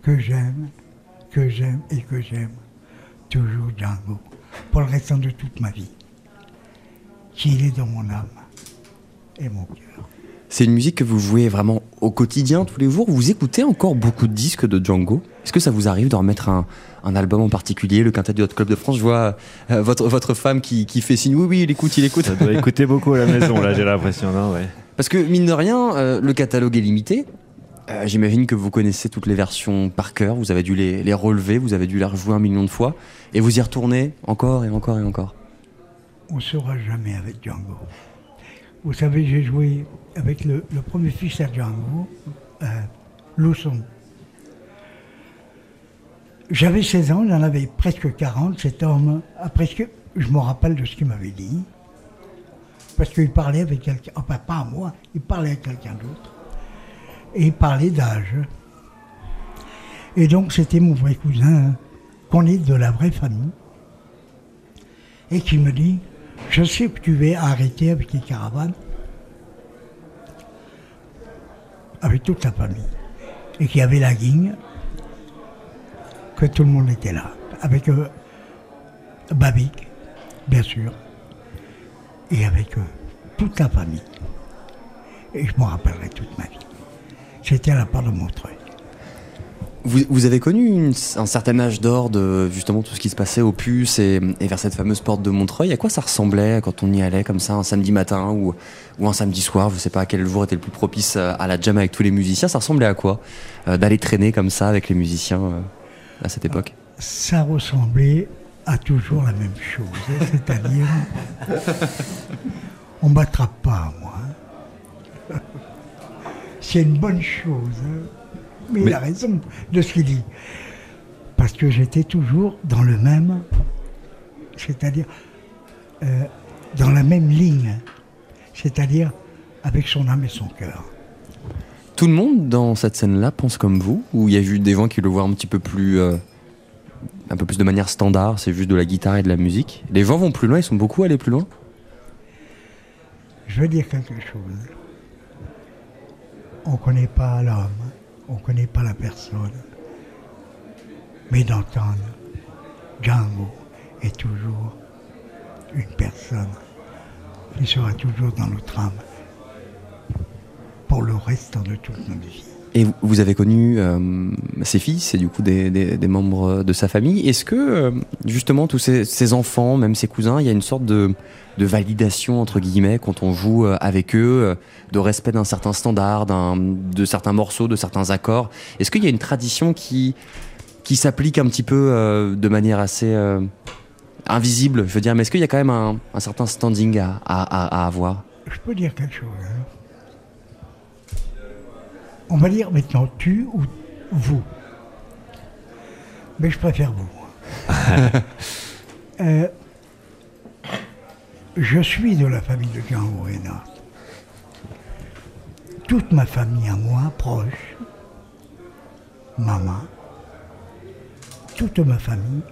que j'aime, que j'aime et que j'aime toujours Django pour le restant de toute ma vie. Qu'il est dans mon âme et mon cœur. C'est une musique que vous jouez vraiment au quotidien, tous les jours. Vous écoutez encore beaucoup de disques de Django. Est-ce que ça vous arrive de remettre un, un album en particulier, le quintet du Hot Club de France? Je vois euh, votre, votre femme qui, qui fait signe. Oui, oui, il écoute, il écoute. Ça doit écouter beaucoup à la maison, là, j'ai l'impression, non ouais. Parce que, mine de rien, euh, le catalogue est limité. Euh, J'imagine que vous connaissez toutes les versions par cœur. Vous avez dû les, relever, vous avez dû les rejouer un million de fois. Et vous y retournez encore et encore et encore. On ne saura jamais avec Django. Vous savez, j'ai joué avec le, premier fils à Django, euh, Lousson. J'avais 16 ans, il en avait presque 40, cet homme. a presque, je me rappelle de ce qu'il m'avait dit. Parce qu'il parlait avec quelqu'un, enfin pas à moi, il parlait avec quelqu'un d'autre. Et parlait d'âge. Et donc c'était mon vrai cousin, qu'on est de la vraie famille. Et qui me dit, je sais que tu vas arrêter avec les caravanes, avec toute la famille. Et qu'il y avait la guigne, que tout le monde était là. Avec euh, Babic, bien sûr, et avec euh, toute la famille. Et je m'en rappellerai toute ma vie. J'étais à la part de Montreuil. Vous, vous avez connu une- un certain âge d'or de justement tout ce qui se passait au puce et, et vers cette fameuse porte de Montreuil. À quoi ça ressemblait quand on y allait comme ça un samedi matin ou, ou un samedi soir? Je sais pas quel jour était le plus propice à la jam avec tous les musiciens. Ça ressemblait à quoi euh, d'aller traîner comme ça avec les musiciens euh, à cette époque? Ça ressemblait à toujours la même chose. hein, C'est-à-dire, <laughs> on ne m'attrape pas, moi. hein. C'est une bonne chose. Mais, il a raison de ce qu'il dit. Parce que j'étais toujours dans le même, c'est-à-dire euh, dans la même ligne, c'est-à-dire avec son âme et son cœur. Tout le monde dans cette scène-là pense comme vous Ou il y a eu des gens qui le voient un petit peu plus. euh, un peu plus de manière standard, c'est juste de la guitare et de la musique Les gens vont plus loin, ils sont beaucoup allés plus loin? Je veux dire quelque chose. On ne connaît pas l'homme, on ne connaît pas la personne. Mais d'entendre Django est toujours une personne qui sera toujours dans notre âme pour le restant de toute notre vie. Et vous- avez connu euh, ses fils et du coup des membres de sa famille. Est-ce que euh, justement tous ces, ces enfants, même ses cousins, il y a une sorte de, de validation entre guillemets quand on joue euh, avec eux, euh, de respect d'un certain standard, de certains morceaux, de certains accords Est-ce qu'il y a une tradition qui, qui s'applique un petit peu euh, de manière assez euh, invisible Je veux dire, mais est-ce qu'il y a quand même un, un certain standing à, à- à- à avoir? Je peux dire quelque chose. hein. On va dire maintenant tu ou vous. Mais je préfère vous. <laughs> Euh, je suis de la famille de Django Reinhardt. Toute ma famille à moi, proche, maman, toute ma famille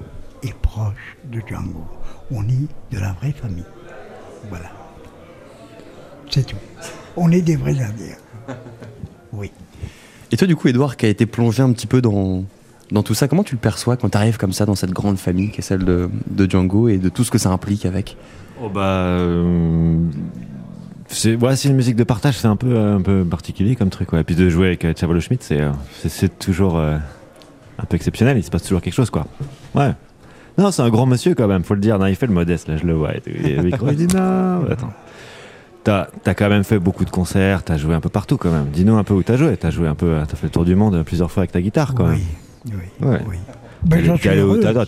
est proche de Django. On est de la vraie famille. Voilà. C'est tout. On est des vrais Indiens. <laughs> Oui. Et toi, du coup, Edouard, qui a été plongé un petit peu dans, dans tout ça, comment tu le perçois quand tu arrives comme ça dans cette grande famille qui est celle de, de Django et de tout ce que ça implique avec Oh bah. euh, c'est ouais, c'est une musique de partage, c'est un peu, un peu particulier comme truc. Et puis de jouer avec euh, Chavalo Schmidt, c'est, euh, c'est, c'est toujours euh, un peu exceptionnel, il se passe toujours quelque chose quoi. Ouais. Non, c'est un grand monsieur quand même, faut le dire. Non, il fait le modeste, là, je le vois. Et tout. Et le micro, il dit non, <laughs> attends. T'as, t'as quand même fait beaucoup de concerts, t'as joué un peu partout quand même. Dis-nous un peu où t'as joué. T'as joué un peu, t'as fait le tour du monde plusieurs fois avec ta guitare quand même. Oui, Ouais. Ben, T'es allé-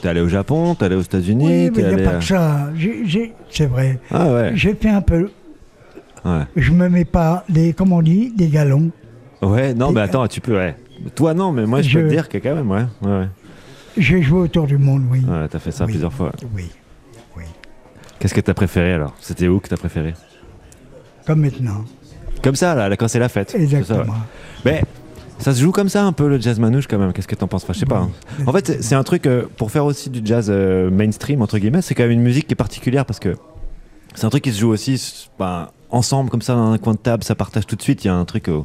allé, au, Japon, t'es allé aux États-Unis, Oui, mais il n'y a allé. pas que ça. C'est vrai. Ah ouais. J'ai fait un peu. Ouais. Je me mets pas les, comment on dit, des galons. Ouais, non, mais attends, tu peux, ouais. Toi, non, mais moi, je, Je- peux te dire que quand même, ouais. ouais. J'ai joué autour du monde, oui. Ouais, t'as fait ça Oui. plusieurs fois. Oui, Qu'est-ce que t'as préféré alors? C'était où que t'as préféré? Comme maintenant. Comme ça, là, quand c'est la fête. c'est ça, ouais. Exactement. Mais ça se joue comme ça un peu le jazz manouche quand même. Qu'est-ce que t'en penses? Enfin, je sais pas. hein. En fait, c'est- un truc euh, pour faire aussi du jazz euh, mainstream entre guillemets. C'est quand même une musique qui est particulière parce que c'est un truc qui se joue aussi ben, ensemble comme ça dans un coin de table. Ça partage tout de suite. Il y a un truc. euh,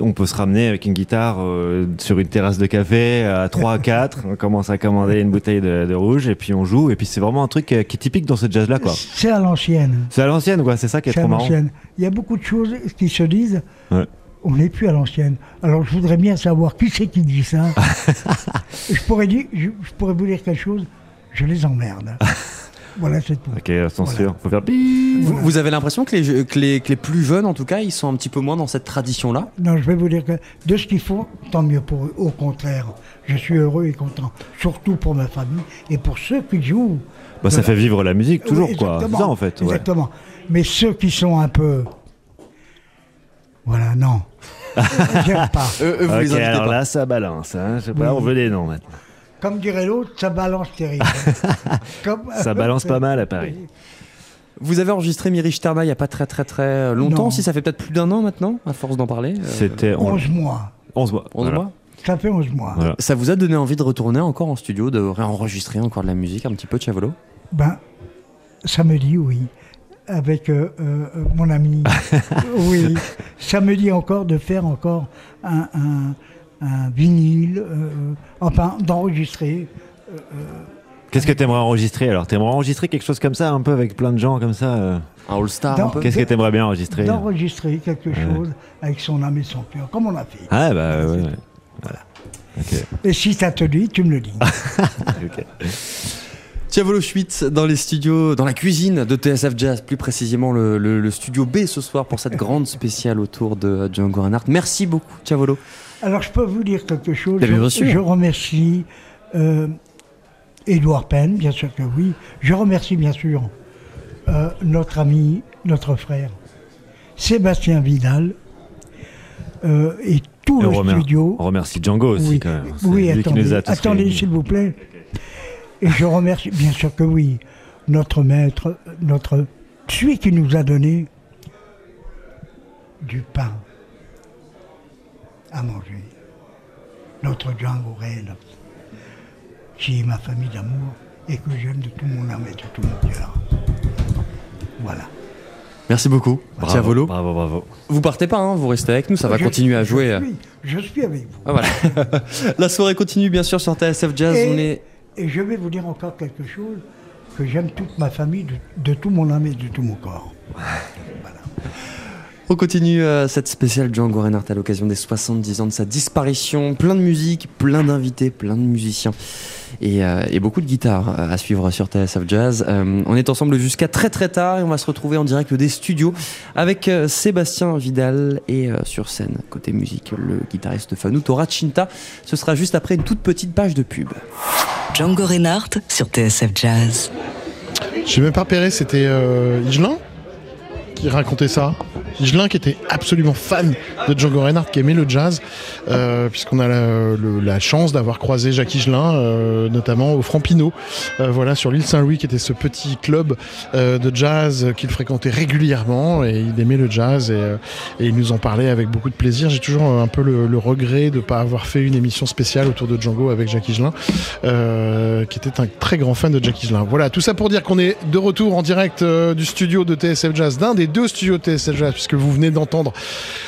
on peut se ramener avec une guitare euh, sur une terrasse de café à 3 à 4. On commence à commander une bouteille de, de rouge et puis on joue. Et puis c'est vraiment un truc qui est typique dans ce jazz là quoi. C'est à l'ancienne. C'est à l'ancienne quoi. C'est ça qui est, trop marrant. Il y a beaucoup de choses qui se disent. Ouais. On n'est plus à l'ancienne. Alors je voudrais bien savoir qui c'est qui dit ça. <laughs> je, pourrais dire, je, je pourrais vous dire quelque chose. Je les emmerde. <laughs> voilà, c'est tout. Ok, censure. Faut faire bip. Vous, vous avez l'impression que les, je- que, les, que les plus jeunes, en tout cas, ils sont un petit peu moins dans cette tradition-là? Non, je vais vous dire que de ce qu'il faut, tant mieux pour eux. Au contraire, je suis heureux et content. Surtout pour ma famille et pour ceux qui jouent. Bah, ça Voilà. fait vivre la musique toujours Oui, quoi. C'est ça en fait. ouais. Exactement. Mais ceux qui sont un peu. Voilà, non. <laughs> Pas. Eux, vous ok, invitez alors pas. là, ça balance. Hein. Je sais pas, Oui. on veut des noms maintenant. Comme dirait l'autre, ça balance terrible. <laughs> Comme- Ça balance pas mal à Paris. Vous avez enregistré Miri Starna il n'y a pas très très très longtemps, Non. si ça fait peut-être plus d'un an maintenant, à force d'en parler. euh, C'était 11 mois. 11 mois. 11 voilà. mois Ça fait 11 mois. Voilà. Ça vous a donné envie de retourner encore en studio, de réenregistrer encore de la musique, un petit peu, Chavolo? Ben, samedi, oui. Avec euh, euh, euh, mon ami. <laughs> oui. Samedi encore de faire encore un, un- un vinyle, euh, enfin, d'enregistrer. Qu'est-ce que t'aimerais enregistrer alors? T'aimerais enregistrer quelque chose comme ça, un peu avec plein de gens comme ça euh? Un all-star Dans- un peu? Qu'est-ce que t'aimerais bien enregistrer? D'enregistrer quelque chose avec son âme et son cœur, comme on a fait. Ah bah ouais, ouais. Voilà. Et si ça te dit, tu me le dis. <laughs> ok. Tiavolo Schmitt dans les studios, dans la cuisine de TSF Jazz, plus précisément le, le- le studio B ce soir pour cette grande spéciale autour de Django Reinhardt. Merci beaucoup, Tiavolo. Alors, je peux vous dire quelque chose. Eh bien, bien je, sûr. je remercie euh, Édouard Penn, bien sûr que oui. Je remercie bien sûr euh, notre ami, notre frère, Sébastien Vidal, euh, et tout Et le remer- studio. On remercie Django aussi Oui, quand même. C'est oui lui qui attendez, nous a tous attendez s'il vous plaît. Et je remercie, bien sûr que oui, notre maître, notre, celui qui nous a donné du pain à manger. Notre Django Reinhardt, qui est ma famille d'amour et que j'aime de tout mon âme et de tout mon cœur. Voilà. Merci beaucoup, Bravo, Tiavolo. Bravo, bravo. Vous partez pas, hein, vous restez avec nous, ça va Je- continuer à je jouer. suis- je suis avec vous. Ah, voilà. <laughs> la soirée continue bien sûr sur TSF Jazz. Et- On est Et je vais vous dire encore quelque chose, que j'aime toute ma famille de, tout mon âme et de tout mon corps. <laughs> On continue euh, cette spéciale Django Reinhardt à l'occasion des 70 ans de sa disparition. Plein de musique, plein d'invités, plein de musiciens et, euh, beaucoup de guitares euh, à suivre sur TSF Jazz. On est ensemble jusqu'à très très tard et on va se retrouver en direct des studios avec Sébastien Vidal et sur scène, côté musique, le guitariste Fanuto Racinta. Ce sera juste après une toute petite page de pub. Django Reinhardt sur TSF Jazz. J'ai même pas repéré, c'était euh, qui racontait ça. Qui était absolument fan de Django Reinhardt, qui aimait le jazz, euh, puisqu'on a la, chance d'avoir croisé Jacques Higelin, euh, notamment au Frampino, euh, voilà, sur l'île Saint-Louis, qui était ce petit club de jazz qu'il fréquentait régulièrement, et il aimait le jazz, et, il nous en parlait avec beaucoup de plaisir. J'ai toujours un peu le, le regret de ne pas avoir fait une émission spéciale autour de Django avec Jacques Higelin, euh, qui était un très grand fan de Jacques Higelin. Voilà, tout ça pour dire qu'on est de retour en direct du studio de TSF Jazz, d'un des deux studios de TSF Jazz, puisque vous venez d'entendre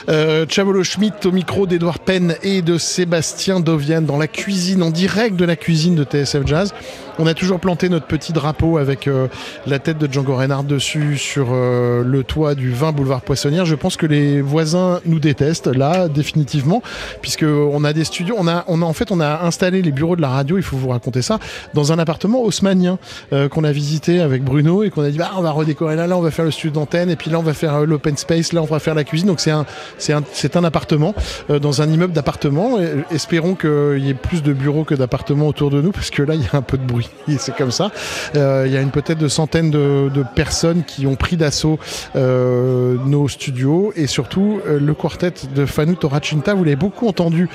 euh, Chavolo Schmidt au micro d'Edouard Penn et de Sébastien Dovian dans la cuisine, en direct de la cuisine de TSF Jazz. On a toujours planté notre petit drapeau avec euh, la tête de Django Reinhardt dessus sur euh, le toit du 20 boulevard Poissonnière. Je pense que les voisins nous détestent là définitivement puisque on a des studios, on a, en fait on a installé les bureaux de la radio. Il faut vous raconter ça dans un appartement haussmanien euh, qu'on a visité avec Bruno et qu'on a dit bah on va redécorer là, là on va faire le studio d'antenne et puis là on va faire l'open space, là on va faire la cuisine. Donc c'est un c'est un appartement dans un immeuble d'appartements. Et Espérons qu'il y ait plus de bureaux que d'appartements autour de nous parce que là il y a un peu de bruit. <laughs> c'est comme ça. Euh, Il y a une peut-être de centaines de, personnes qui ont pris d'assaut euh, nos studios et surtout euh, le quartet de Fanu Toracinta. Vous l'avez beaucoup entendu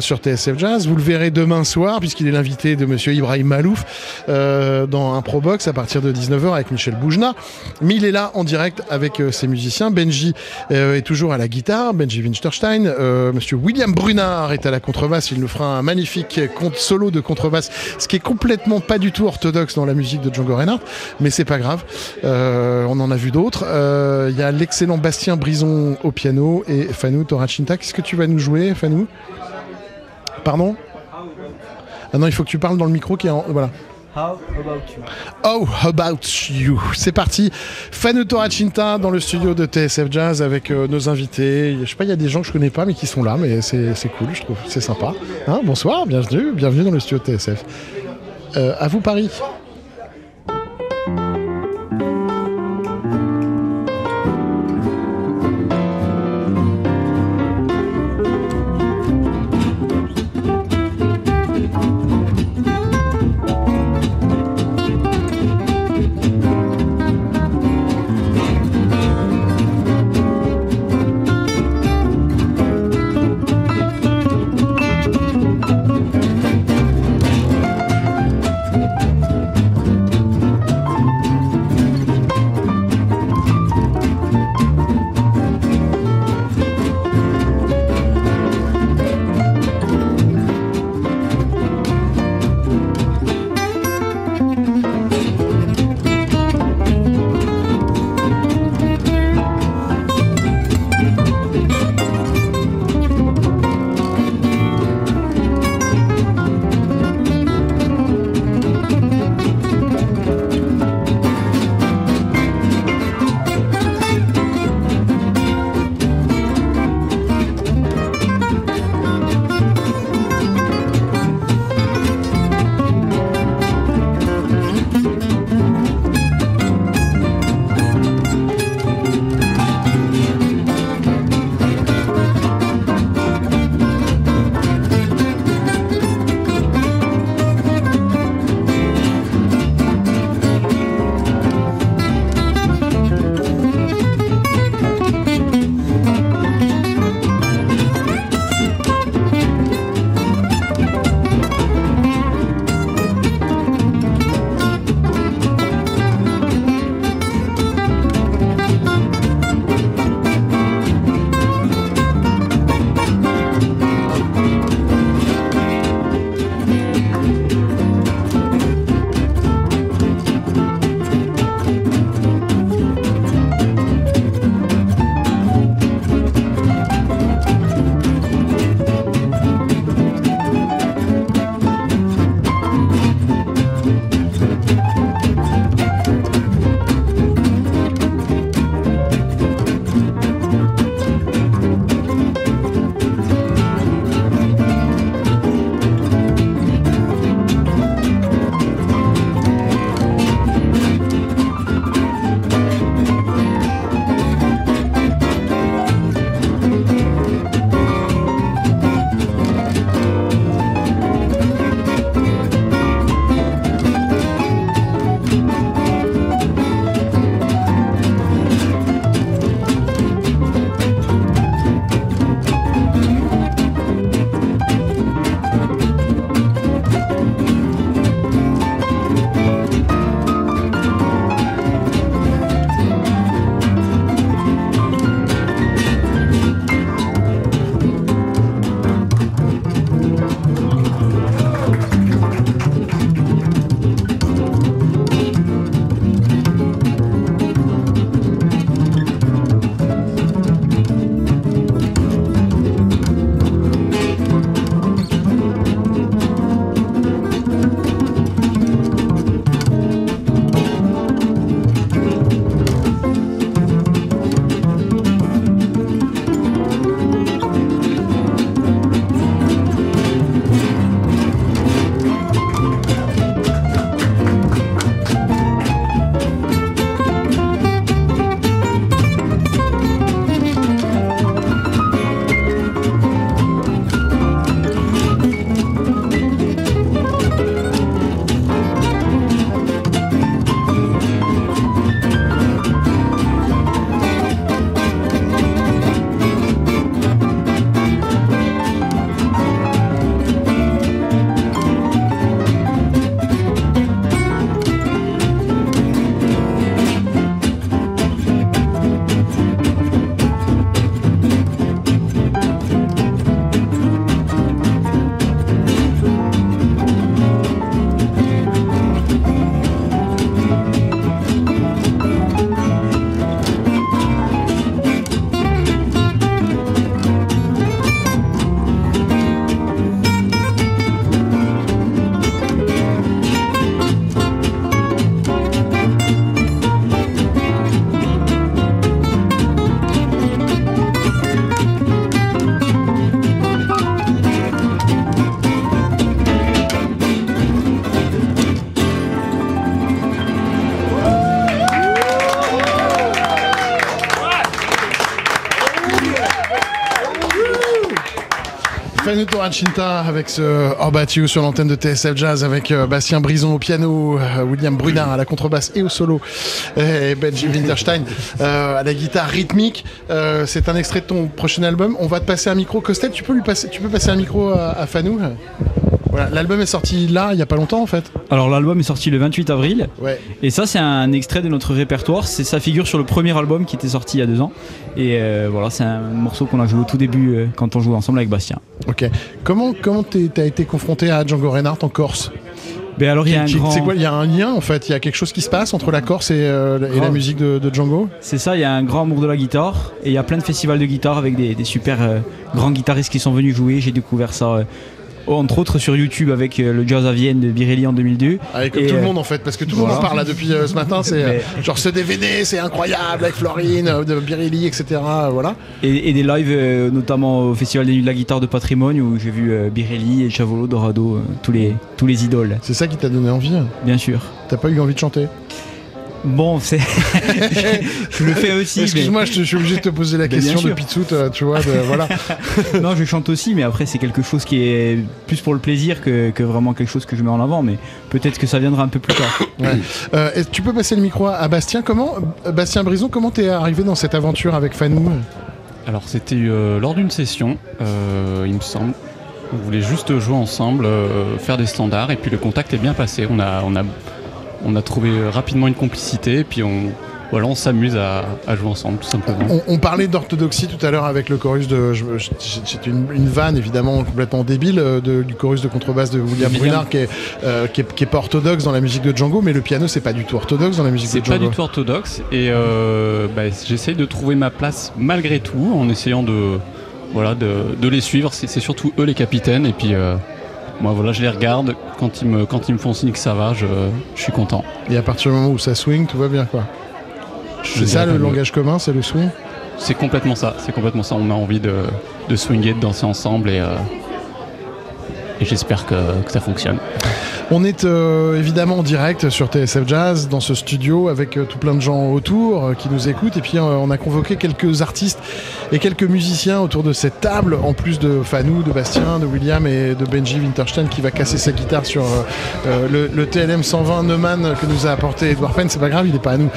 sur TSF Jazz. Vous le verrez demain soir puisqu'il est l'invité de Monsieur Ibrahim Malouf dans un Probox à partir de 19h avec Michel Boujna. Mais il est là en direct avec ses musiciens. Benji est toujours à la guitare, Benji Winterstein. Monsieur William Brunard est à la contrebasse. Il nous fera un magnifique solo de contrebasse, ce qui est complètement pas du tout orthodoxe dans la musique de Django Reinhardt, mais c'est pas grave. Euh, on en a vu d'autres. Euh, Il y a l'excellent Bastien Brison au piano et Fanou Toracinta. Qu'est-ce que tu vas nous jouer, Fanou? Pardon? Ah non, il faut que tu parles dans le micro qui est en. Voilà. How about you? Oh, about you. C'est parti. Fanu Toracinta dans le studio de TSF Jazz avec euh, nos invités. Je sais pas, il y a des gens que je connais pas mais qui sont là, mais c'est c'est cool, je trouve. C'est sympa. Hein, bonsoir, bienvenue, bienvenue dans le studio de TSF. Euh, à vous Paris. Fanu Torachinta avec ce Orbat You sur l'antenne de TSF Jazz avec euh, Bastien Brison au piano, euh, William Brunard à la contrebasse et au solo et Benji Winterstein euh, à la guitare rythmique. C'est un extrait de ton prochain album. On va te passer un micro. Costel, tu peux lui passer, tu peux passer un micro à, à Fanou l'album est sorti là, il y a pas longtemps en fait. Alors l'album est sorti le 28 avril. Ouais. Et ça c'est un extrait de notre répertoire. C'est ça figure sur le premier album qui était sorti il y a deux ans. Et euh, voilà, c'est un morceau qu'on a joué au tout début euh, quand on jouait ensemble avec Bastien. Ok. Comment comment t'as été confronté à Django Reinhardt en Corse? Ben alors il y a un grand. C'est quoi? Il y a un lien en fait. Il y a quelque chose qui se passe entre la Corse et, euh, et la musique de, de Django? C'est ça, il y a un grand amour de la guitare et il y a plein de festivals de guitare avec des, des super euh, grands guitaristes qui sont venus jouer. J'ai découvert ça euh, entre autres sur YouTube avec euh, le Jazz à Vienne de Birelli en 2002. Avec comme Et, tout le euh, monde en fait, parce que tout le monde en parle là depuis euh, ce matin. C'est genre ce DVD, c'est incroyable avec Florine, de Birilli, etc. Voilà. Et, et des lives, notamment au Festival des Nuits de la Guitare de Patrimoine, où j'ai vu Birelli et Chavolo, Dorado, tous, les, tous les idoles. C'est ça qui t'a donné envie Bien sûr. T'as pas eu envie de chanter? Bon, c'est. <laughs> je le fais aussi. Excuse-moi, mais- je, suis obligé de te poser la bien question de Pitsout, euh, tu vois. de- voilà. <laughs> non, je chante aussi, mais après, c'est quelque chose qui est plus pour le plaisir que, que vraiment quelque chose que je mets en avant. Mais peut-être que ça viendra un peu plus tard. <coughs> Ouais. Euh, tu peux passer le micro à Bastien? Comment, euh, Bastien Brison, comment t'es arrivé dans cette aventure avec Fanou Alors c'était euh, lors d'une session, euh, il me semble. On voulait juste jouer ensemble, euh, faire des standards, et puis le contact est bien passé. On a, on a, on a trouvé rapidement une complicité, et puis on, voilà, on s'amuse à, à jouer ensemble, tout simplement. on, on parlait d'orthodoxie tout à l'heure avec le chorus de. C'était une, une vanne évidemment complètement débile euh, de- du chorus de contrebasse de William, William. Brunard qui est, euh, qui, est, qui est pas orthodoxe dans la musique de Django, mais le piano c'est pas du tout orthodoxe dans la musique de C'est Django. pas du tout orthodoxe, et euh, bah, j'essaye de trouver ma place malgré tout, en essayant de, voilà, de, de les suivre. C'est c'est surtout eux les capitaines, et puis euh, moi voilà, je les regarde. Quand ils me, quand ils me font signe que ça va, je, je suis content. Et à partir du moment où ça swing, tout va bien quoi. C'est ça le langage commun, c'est le swing? C'est complètement ça, c'est complètement ça. On a envie de, de swinger, de danser ensemble et, euh, et j'espère que, que ça fonctionne. On est euh, évidemment en direct sur TSF Jazz dans ce studio avec euh, tout plein de gens autour euh, qui nous écoutent et puis euh, on a convoqué quelques artistes et quelques musiciens autour de cette table en plus de Fanou, de Bastien, de William et de Benji Winterstein qui va casser sa guitare sur le, le TLM 120 Neumann que nous a apporté Edouard Penn, c'est pas grave, il est pas à nous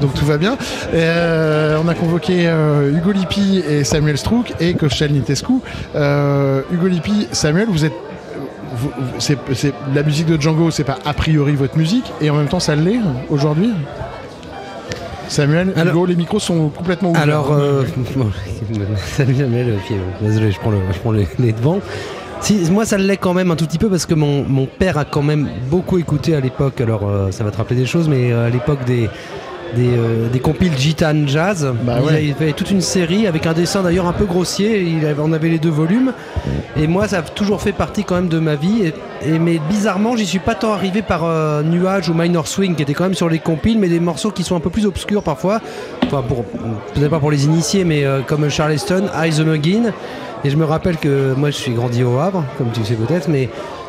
donc tout va bien. On a convoqué Hugo Lippi et Samuel Strouk et Kochel Nitescu. Hugo Lippi, Samuel, vous êtes vous- la musique de Django, c'est pas a priori votre musique, et en même temps ça l'est aujourd'hui? Samuel, Hugo, les micros sont complètement ouverts. Alors, euh, <laughs> bon, Samuel, euh, désolé, je prends, le, je prends les, les devants. Si, moi, ça l'est quand même un tout petit peu parce que mon, mon père a quand même beaucoup écouté à l'époque. Alors, euh, ça va te rappeler des choses, mais euh, à l'époque des des, euh, des compiles Gitan Jazz. Bah il, ouais. avait toute une série avec un dessin d'ailleurs un peu grossier. Il avait- on avait les deux volumes. Et moi, ça a toujours fait partie quand même de ma vie. Et, et- mais bizarrement, j'y suis pas tant arrivé par euh, Nuage ou Minor Swing, qui étaient quand même sur les compiles, mais des morceaux qui sont un peu plus obscurs parfois. Enfin, pour peut-être pas pour les initiés, mais euh, comme Charleston, Eyes the Muggin. Et je me rappelle que moi, je suis grandi au Havre, comme tu sais peut-être, mais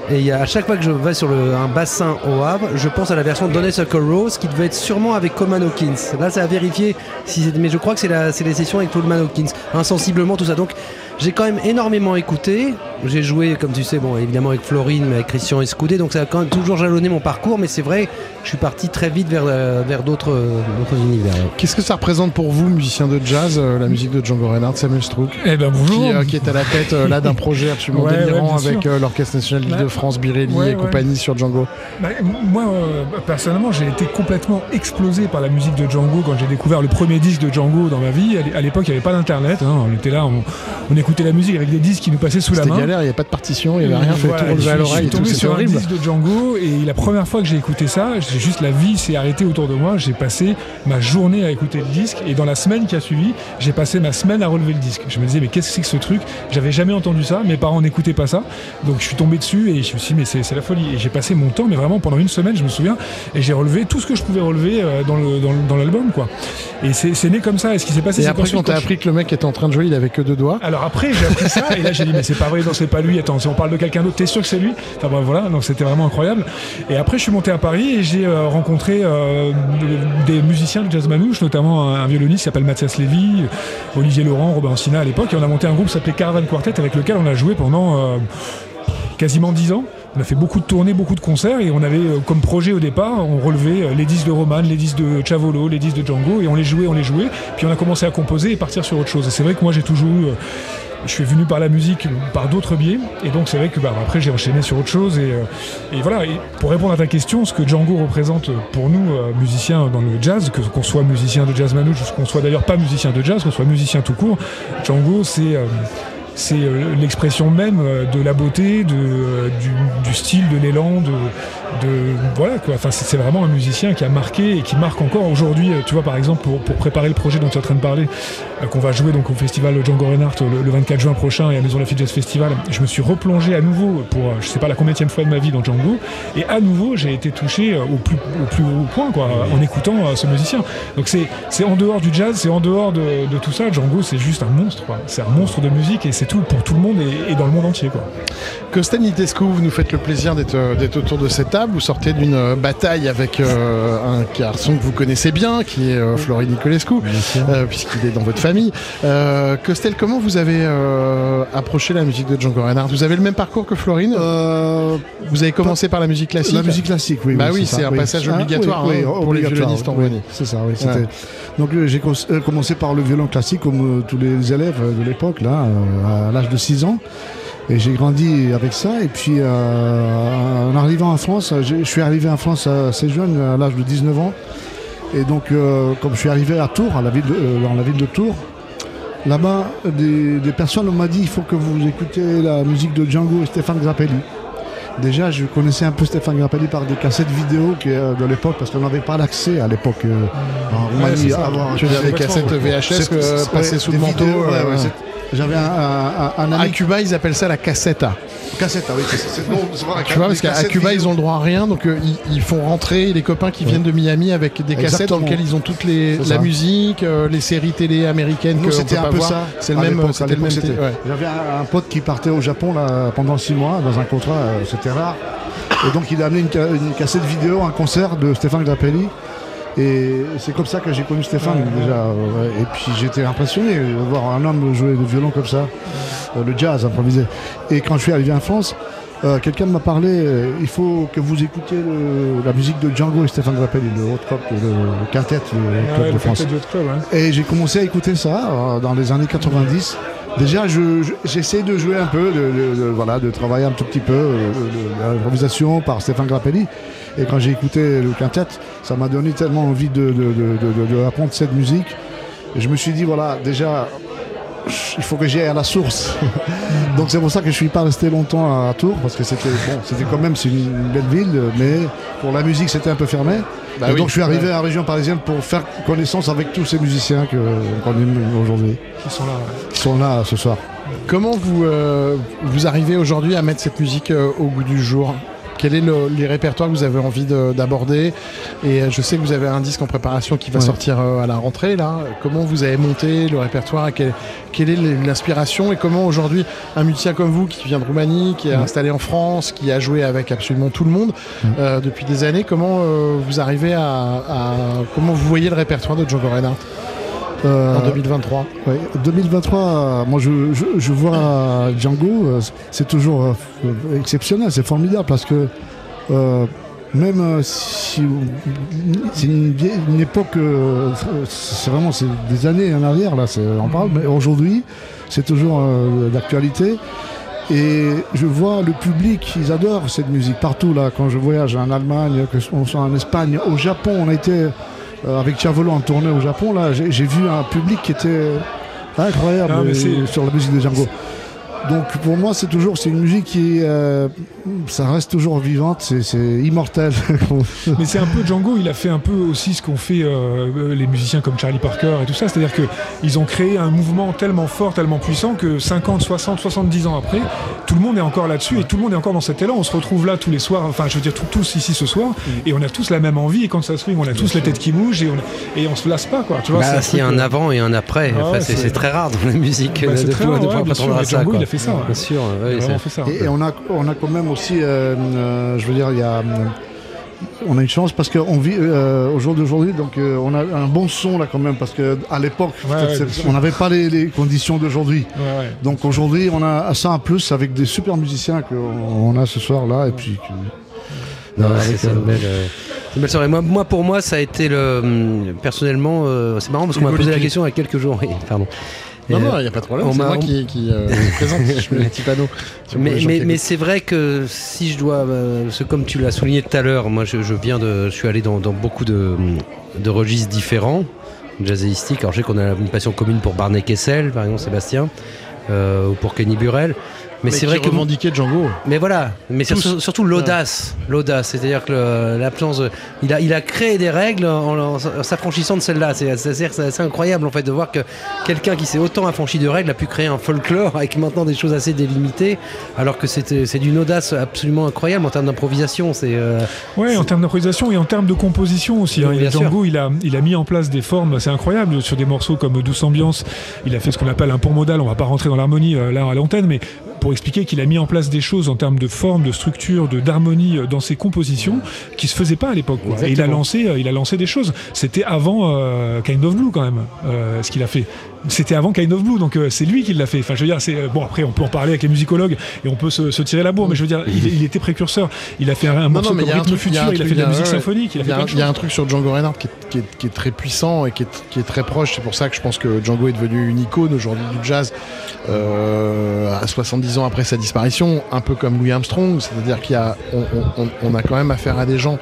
et y a, à chaque fois que je vais sur le- un bassin au Havre, je pense à la version Honeysuckle Rose qui devait être sûrement avec Coleman Hawkins. Là, c'est à vérifier, si mais je crois que c'est les sessions avec Coleman Hawkins. Insensiblement, tout ça. Donc, j'ai quand même énormément écouté. J'ai joué, comme tu sais, bon, évidemment avec Florine, mais avec Christian Escoudé. Donc, ça a quand même toujours jalonné mon parcours. Mais c'est vrai, je suis parti très vite vers, euh, vers d'autres euh, d'autres univers. Qu'est-ce que ça représente pour vous, musicien de jazz, euh, la musique de Django Reinhardt, Samuel Strouk Eh ben, bonjour. Qui, euh, qui est à la tête euh, là d'un projet absolument Ouais, délirant avec euh, l'Orchestre National Ouais. d'Île-de-France, Birelli Ouais, et ouais. compagnie sur Django. Bah, moi, euh, personnellement, j'ai été complètement explosé par la musique de Django quand j'ai découvert le premier disque de Django dans ma vie. À l'époque, il n'y avait pas d'internet. hein. On était là, on, on écoutait la musique avec des disques qui nous passaient sous la C'était main. galère, il n'y avait pas de partition, il n'y avait rien, fait Voilà, tout à l'oreille Je suis tombé c'était sur un horrible. disque de Django et la première fois que j'ai écouté ça, j'ai juste la vie s'est arrêtée autour de moi. J'ai passé ma journée à écouter le disque et dans la semaine qui a suivi, j'ai passé ma semaine à relever le disque. Je me disais mais qu'est-ce que c'est que ce truc? J'avais jamais entendu ça. Mes parents n'écoutaient pas ça, donc je suis tombé dessus et je me suis dit mais c'est la folie. Et j'ai passé mon temps, mais vraiment pendant une semaine, je me souviens, et j'ai relevé tout ce que je pouvais relever euh, dans l'album quoi. Et c'est né comme ça. Et ce qui s'est passé, c'est après, quand t'as appris que le mec était en train de jouer, il avait que deux doigts. alors après, j'ai appris ça, et là j'ai dit, mais c'est pas vrai, non, c'est pas lui, attends, si on parle de quelqu'un d'autre, t'es sûr que c'est lui? Enfin bref, voilà, donc c'était vraiment incroyable. Et après, je suis monté à Paris et j'ai euh, rencontré euh, des musiciens de jazz manouche, notamment un, violoniste qui s'appelle Mathias Lévy, Olivier Laurent, Robin Sina à l'époque, et on a monté un groupe qui s'appelait Caravan Quartet avec lequel on a joué pendant euh, quasiment 10 ans. On a fait beaucoup de tournées, beaucoup de concerts et on avait euh, comme projet au départ, on relevait euh, les disques de Roman, les disques de Chavolo, les disques de Django et on les jouait, on les jouait. Puis on a commencé à composer et partir sur autre chose. Et c'est vrai que moi j'ai toujours eu, euh, je suis venu par la musique par d'autres biais et donc c'est vrai que bah, après j'ai enchaîné sur autre chose et, voilà. Et pour répondre à ta question, ce que Django représente pour nous musiciens dans le jazz, que qu'on soit musicien de jazz manouche, qu'on soit d'ailleurs pas musicien de jazz, qu'on soit musicien tout court, Django c'est c'est euh, l'expression même euh, de la beauté, de, euh, du, style, de l'élan, de, de voilà quoi. Enfin, c'est vraiment un musicien qui a marqué et qui marque encore aujourd'hui. Tu vois, par exemple, pour, pour préparer le projet dont tu es en train de parler, qu'on va jouer donc au festival Django Reinhardt le, le 24 juin prochain et à Maison Lafitte Jazz Festival, je me suis replongé à nouveau pour je sais pas la combienième fois de ma vie dans Django et à nouveau j'ai été touché au plus au plus haut point quoi en écoutant ce musicien. Donc c'est en dehors du jazz, c'est en dehors de, tout ça. Django c'est juste un monstre. C'est un monstre de musique et c'est tout pour tout le monde et, et dans le monde entier quoi. Costel Nitescu, vous nous faites le plaisir d'être euh, d'être autour de cette table. Vous sortez d'une euh, bataille avec euh, un garçon que vous connaissez bien, qui est euh, Florin Nicolescu, euh, puisqu'il est dans votre famille. Euh, Costel, comment vous avez euh, approché la musique de Django Reinhardt? Vous avez le même parcours que Florine? Vous avez commencé par la musique classique La musique classique, oui. Bah oui, c'est un oui. passage Ah, obligatoire oui, oui, hein, pour les violonistes en. C'est ça, oui. Ouais. Donc j'ai commencé par le violon classique comme euh, tous les élèves de l'époque, là, euh, à l'âge de 6 ans. Et j'ai grandi avec ça. Et puis euh, en arrivant en France, je suis arrivé en France assez jeune, à l'âge de 19 ans. Et donc, euh, comme je suis arrivé à Tours, euh, dans la ville de Tours, là-bas, des, des personnes m'ont dit il faut que vous écoutez la musique de Django et Stéphane Grappelli. Déjà, je connaissais un peu Stéphane Grappelli par des cassettes vidéo qui, euh, de l'époque, parce qu'on n'avait pas l'accès à l'époque euh, en Ouais, Roumanie. Tu dire des cassettes VHS c'est- passées ouais, sous le manteau, ouais, euh, ouais, ouais. J'avais un, un- un- ami. À Cuba, ils appellent ça la cassetta. Cassette, ah oui, c'est- Tu vois, parce qu'à Cuba, vidéo. ils ont le droit à rien, donc euh, ils, ils font rentrer les copains qui viennent de Miami avec des cassettes dans lesquelles ils ont toutes les C'est la ça. musique, euh, les séries télé américaines Nous, c'était un peu voir. ça. C'est le même, c'était le même. ouais. J'avais un, un pote qui partait au Japon là, pendant six mois dans un contrat, euh, Et donc il a amené une, ca- une cassette vidéo, un concert de Stéphane Grappelli. Et c'est comme ça que j'ai connu Stéphane déjà. ouais. Et puis j'étais impressionné de voir un homme jouer du violon comme ça, euh, le jazz improvisé. Et quand je suis arrivé en France, euh, quelqu'un m'a parlé, euh, il faut que vous écoutiez le- la musique de Django et Stéphane Grappelli, le Hot Club, le, le quintet, le Ah ouais, de le France. Club, ouais. Et j'ai commencé à écouter ça euh, dans les années 90. Déjà, je- je- j'essaie de jouer un peu, de, de- de- voilà, de travailler un tout petit peu l'improvisation par Stéphane Grappelli. Et quand j'ai écouté le quintet, ça m'a donné tellement envie de- de apprendre cette musique. Et je me suis dit, voilà, déjà, il faut que j'aille à la source. <laughs> Donc c'est pour ça que je suis pas resté longtemps à Tours, parce que c'était bon, c'était quand même c'est une belle ville, mais pour la musique c'était un peu fermé. Bah oui, donc je suis arrivé ouais. en région parisienne pour faire connaissance avec tous ces musiciens que qu'on aime aujourd'hui, Qui sont là. ouais. qui sont là ce soir. Comment vous euh, vous arrivez aujourd'hui à mettre cette musique euh, au goût du jour? Quel est le, les répertoires que vous avez envie de- d'aborder Et euh, je sais que vous avez un disque en préparation qui va Ouais. sortir euh, à la rentrée. Là, comment vous avez monté le répertoire? Quelle, quelle est l'inspiration? Et comment aujourd'hui un musicien comme vous, qui vient de Roumanie, qui est Ouais. installé en France, qui a joué avec absolument tout le monde euh, depuis des années, comment euh, vous arrivez à, à- comment vous voyez le répertoire de Django Reinhardt? Euh, en 2023 Ouais, 2023, euh, moi je, je, je vois Django, euh, c'est toujours euh, exceptionnel, c'est formidable parce que euh, même si c'est une, époque, c'est vraiment c'est des années en arrière là, on parle, mais aujourd'hui c'est toujours euh, d'actualité. Et je vois le public, ils adorent cette musique partout là. Quand je voyage en Allemagne, que on soit en Espagne, au Japon, on a été euh, avec Chavolo en tournée au Japon là. J'ai vu un public qui était incroyable Non, mais euh, sur la musique de Django. Donc pour moi, c'est toujours c'est une musique qui euh, ça reste toujours vivante, c'est- immortel. <laughs> Mais c'est un peu Django, il a fait un peu aussi ce qu'ont fait euh, les musiciens comme Charlie Parker et tout ça, c'est-à-dire qu'ils ont créé un mouvement tellement fort, tellement puissant que 50, 60, 70 ans après, tout le monde est encore là-dessus et tout le monde est encore dans cet élan. On se retrouve là tous les soirs, enfin je veux dire tous ici ce soir, et on a tous la même envie et quand ça swing, on a tous la tête qui bouge et on, et on se lasse pas quoi. Tu vois, Bah, c'est s'il y a truc, un euh, avant et un après, Ah Enfin, c'est très rare dans la musique Bah, de, c'est de très pouvoir, rare, de ouais, pouvoir bien sûr, à ça. Django, quoi. il a fait ça, ouais. Bien sûr, ouais, Il a c'est- vraiment fait ça. Et, et on, a, on a quand même aussi, euh, euh, je veux dire, il y a, euh, on a une chance parce qu'on vit euh, au jour d'aujourd'hui, donc euh, on a un bon son là quand même parce que à l'époque, Ouais, ouais, on n'avait pas les, les conditions d'aujourd'hui. Ouais, ouais. Donc aujourd'hui, on a ça en plus avec des super musiciens qu'on on a ce soir là et puis. que- Non, euh, c'est une belle, euh, c'est une belle soirée. Moi, moi, pour moi, ça a été le. hum, Personnellement, euh, c'est marrant parce qu'on m'a posé la question il y a quelques jours. <laughs> Oui, pardon. Non, non, il n'y a pas de problème, c'est moi qui, qui euh, <laughs> présente, je mets les petits panneaux. sur Mais, mais, mais c'est vrai que si je dois, euh, comme tu l'as souligné tout à l'heure, moi je, je viens de, je suis allé dans, dans beaucoup de, de registres différents, jazzéistiques. Alors je sais qu'on a une passion commune pour Barney Kessel, par exemple Sébastien, euh, ou pour Kenny Burrell. Mais, c'est vrai que revendiquait Django. Mais voilà, mais surtout, surtout l'audace, l'audace, c'est-à-dire que l'absence, il a, il a créé des règles en, en- en s'affranchissant de celles-là. C'est assez incroyable en fait de voir que quelqu'un qui s'est autant affranchi de règles a pu créer un folklore avec maintenant des choses assez délimitées, alors que c'est d'une audace absolument incroyable en termes d'improvisation. C'est euh, Ouais, en termes d'improvisation et en termes de composition aussi. hein. Oui, Django, il a, il a mis en place des formes assez incroyables sur des morceaux comme Douce Ambiance. Il a fait ce qu'on appelle un pont modal. On va pas rentrer dans l'harmonie euh, là à l'antenne, mais pour expliquer qu'il a mis en place des choses en termes de forme, de structure, de d'harmonie euh, dans ses compositions qui se faisaient pas à l'époque. Et il a lancé, euh, il a lancé des choses. C'était avant euh, Kind of Blue quand même, euh, ce qu'il a fait. C'était avant Kind of Blue, donc euh, c'est lui qui l'a fait. Enfin, je veux dire, c'est bon. Après, on peut en parler avec les musicologues et on peut se, se tirer la bourre, mais je veux dire, il, il était précurseur. Il a fait un, un Non, morceau non, comme un Rythme truc, Futur. Il a fait de la musique symphonique. Il a y a un- truc sur Django Reinhardt qui est, qui est- qui est très puissant et qui est, qui est très proche. C'est pour ça que je pense que Django est devenu une icône aujourd'hui du jazz à 70 après sa disparition, un peu comme Louis Armstrong. C'est-à-dire qu'il a, quand même affaire à des gens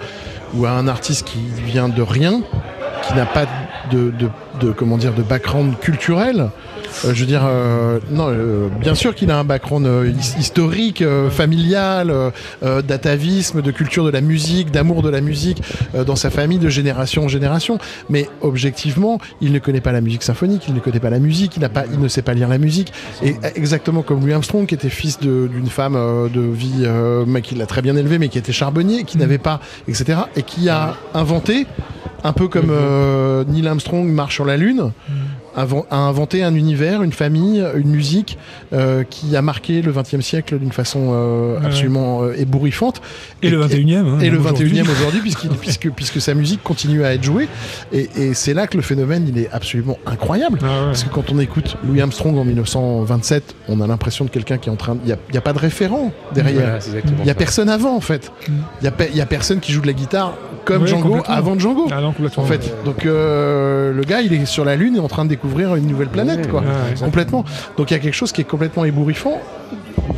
ou à un artiste qui vient de rien, qui n'a pas de, de- comment dire de background culturel. Euh, je veux dire, euh, non, euh, bien sûr qu'il a un background his- historique, familial, d'atavisme, de culture de la musique, d'amour de la musique dans sa famille de génération en génération. Mais objectivement, il ne connaît pas la musique symphonique, il ne connaît pas la musique, il, pas, il ne sait pas lire la musique. Et exactement comme Louis Armstrong, qui était fils d'une femme de vie, mais qui l'a très bien élevé, mais qui était charbonnier, qui n'avait pas, etc. Et qui a inventé, un peu comme euh, Neil Armstrong marche sur la Lune, inven- a inventé un univers, une famille, une musique euh, qui a marqué le XXe siècle d'une façon euh, Ouais. absolument euh, ébouriffante. Et le 21e, hein, et le 21e aujourd'hui. <laughs> puisque, puisque sa musique continue à être jouée. Et, et c'est là que le phénomène, il est absolument incroyable. Ah Parce que quand on écoute Louis Armstrong en 1927, on a l'impression de quelqu'un qui est en train... Il n'y a, il y a pas de référent derrière. Il n'y a ça. personne avant, en fait. Il n'y a, pe- il y a personne qui joue de la guitare comme Ouais, Django avant Django. Ah non. En fait, donc euh, le gars, il est sur la Lune et en train de découvrir une nouvelle planète, quoi. Ouais, complètement. Donc il y a quelque chose qui est complètement ébouriffant,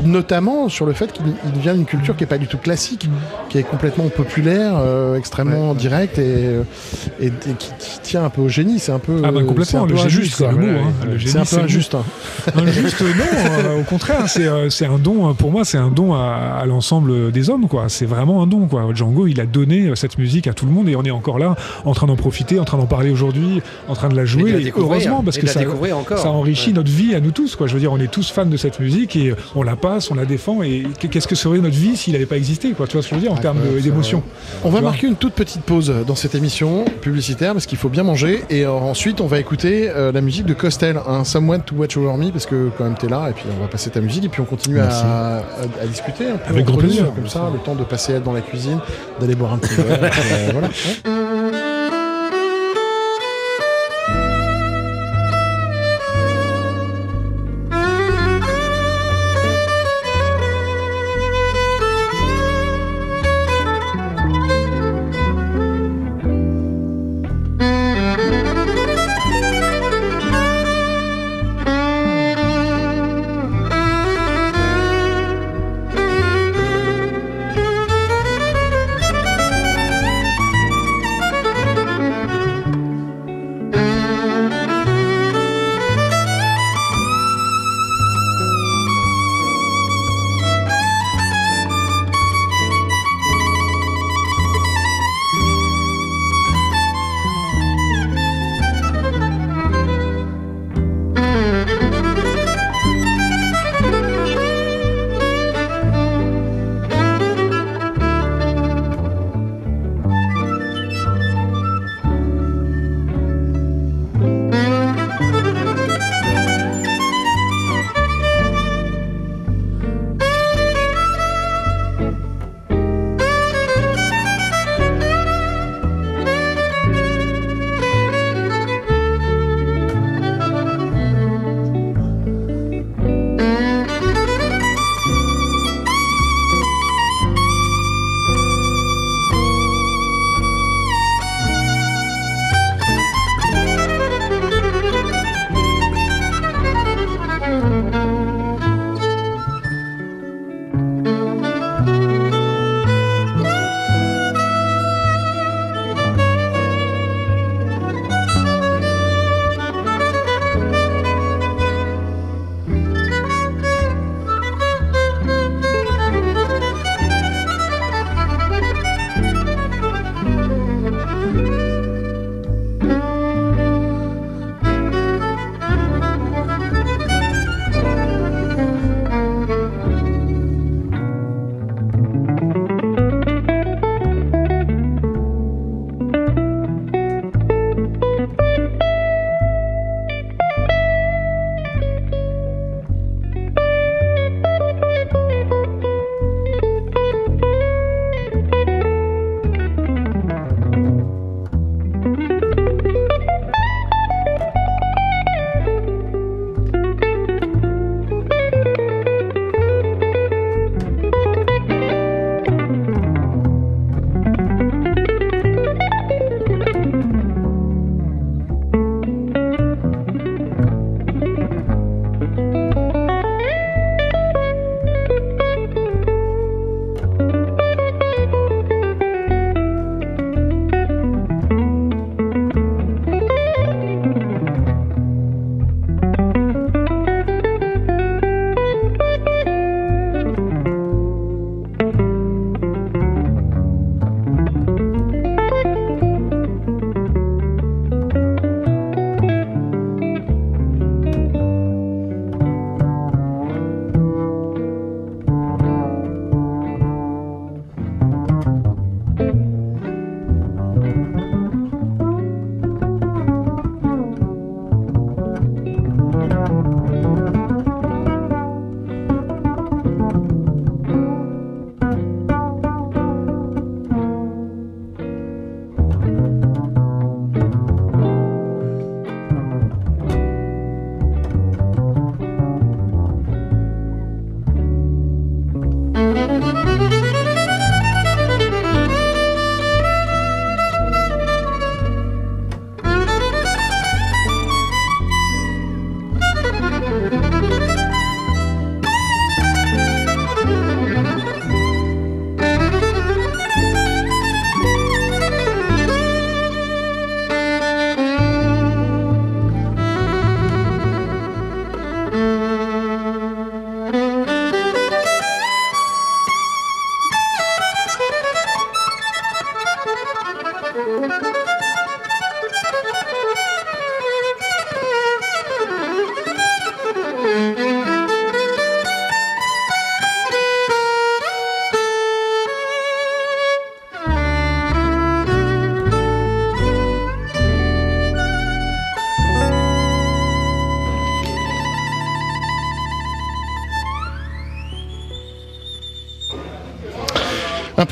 notamment sur le fait qu'il il vient d'une culture qui est pas du tout classique, qui est complètement populaire, euh, extrêmement directe et, euh, et, et qui, qui tient un peu au génie. C'est un peu. Ah bah complètement, c'est un le injuste, c'est quoi. le mot. Voilà, hein. Le c'est génie, un peu injuste. hein. <laughs> Injuste, non, euh, au contraire, c'est euh, c'est un don, pour moi, c'est un don à, à l'ensemble des hommes, quoi. C'est vraiment un don, quoi. Django, il a donné cette musique à tout le monde et on est encore là, en train d'en profiter, en train d'en parler aujourd'hui, en train de la Et de jouer, la et découvrir, heureusement, parce et que la ça, ça enrichit notre vie à nous tous, quoi. Je veux dire, on est tous fans de cette musique et on la passe, on la défend et qu'est-ce que serait notre vie s'il n'avait pas existé, quoi. Tu vois ce que je veux dire, en termes d'émotion. On va marquer une toute petite pause dans cette émission publicitaire parce qu'il faut bien manger et euh, ensuite on va écouter euh, la musique de Costel, un Someone to Watch Over Me parce que quand même t'es là et puis on va passer ta musique et puis on continue à, Merci. à- à discuter un peu Avec grand nous, plaisir. comme ça, le temps de passer dans la cuisine, d'aller boire un petit verre. <laughs> euh, voilà.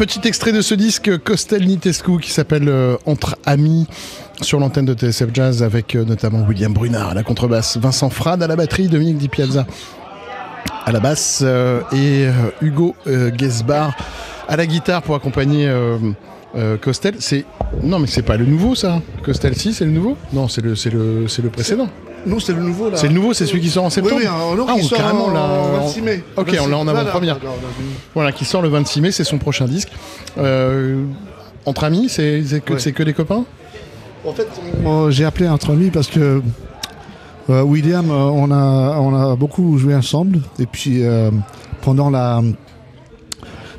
Petit extrait de ce disque Costel Nitescu qui s'appelle euh, Entre Amis sur l'antenne de TSF Jazz avec euh, notamment William Brunard à la contrebasse, Vincent Frade à la batterie, Dominique Di Piazza à la basse euh, et Hugo Gesbar à la guitare pour accompagner Costel. C'est non mais c'est pas le nouveau ça. Costel si c'est le nouveau? Non c'est le c'est le c'est le précédent. Non, c'est le nouveau là. C'est le nouveau, c'est celui qui sort en septembre. Oui, oui, un- un autre ah, qui on- sort carrément en- là. en en- 26 mai. Ok, 26. on l'a en avant-première. Là, là, là. Voilà, qui sort le 26 mai, c'est son prochain disque. Euh, entre amis, c'est que, Ouais. c'est que des copains? En fait, Moi, j'ai appelé entre amis parce que euh, William, euh, on a, on a beaucoup joué ensemble. Et puis, pendant la.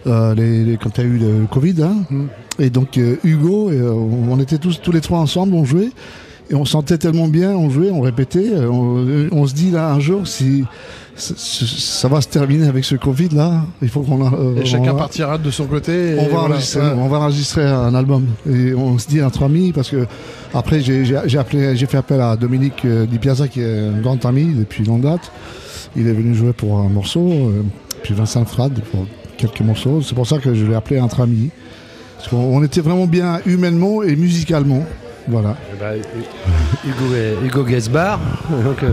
les, les- quand il y a eu le Covid, hein, et donc Hugo, et, on était tous, tous les trois ensemble, on jouait. Et on sentait tellement bien, on jouait, on répétait. On, on se dit là, un jour, si ça, ça va se terminer avec ce Covid là, il faut qu'on. euh, Et chacun on partira de son côté. et on va, voilà. enregistrer, Ouais. on va enregistrer un album et on se dit entre amis parce que après j'ai appelé j'ai fait appel à Dominique euh, Di Piazza qui est un grand ami depuis longue date. Il est venu jouer pour un morceau, euh, puis Vincent Frad pour quelques morceaux. C'est pour ça que je l'ai appelé entre amis. Parce qu'on on était vraiment bien humainement et musicalement. Voilà. Eh ben, Hugo, Hugo Gesbar, <laughs> donc, euh,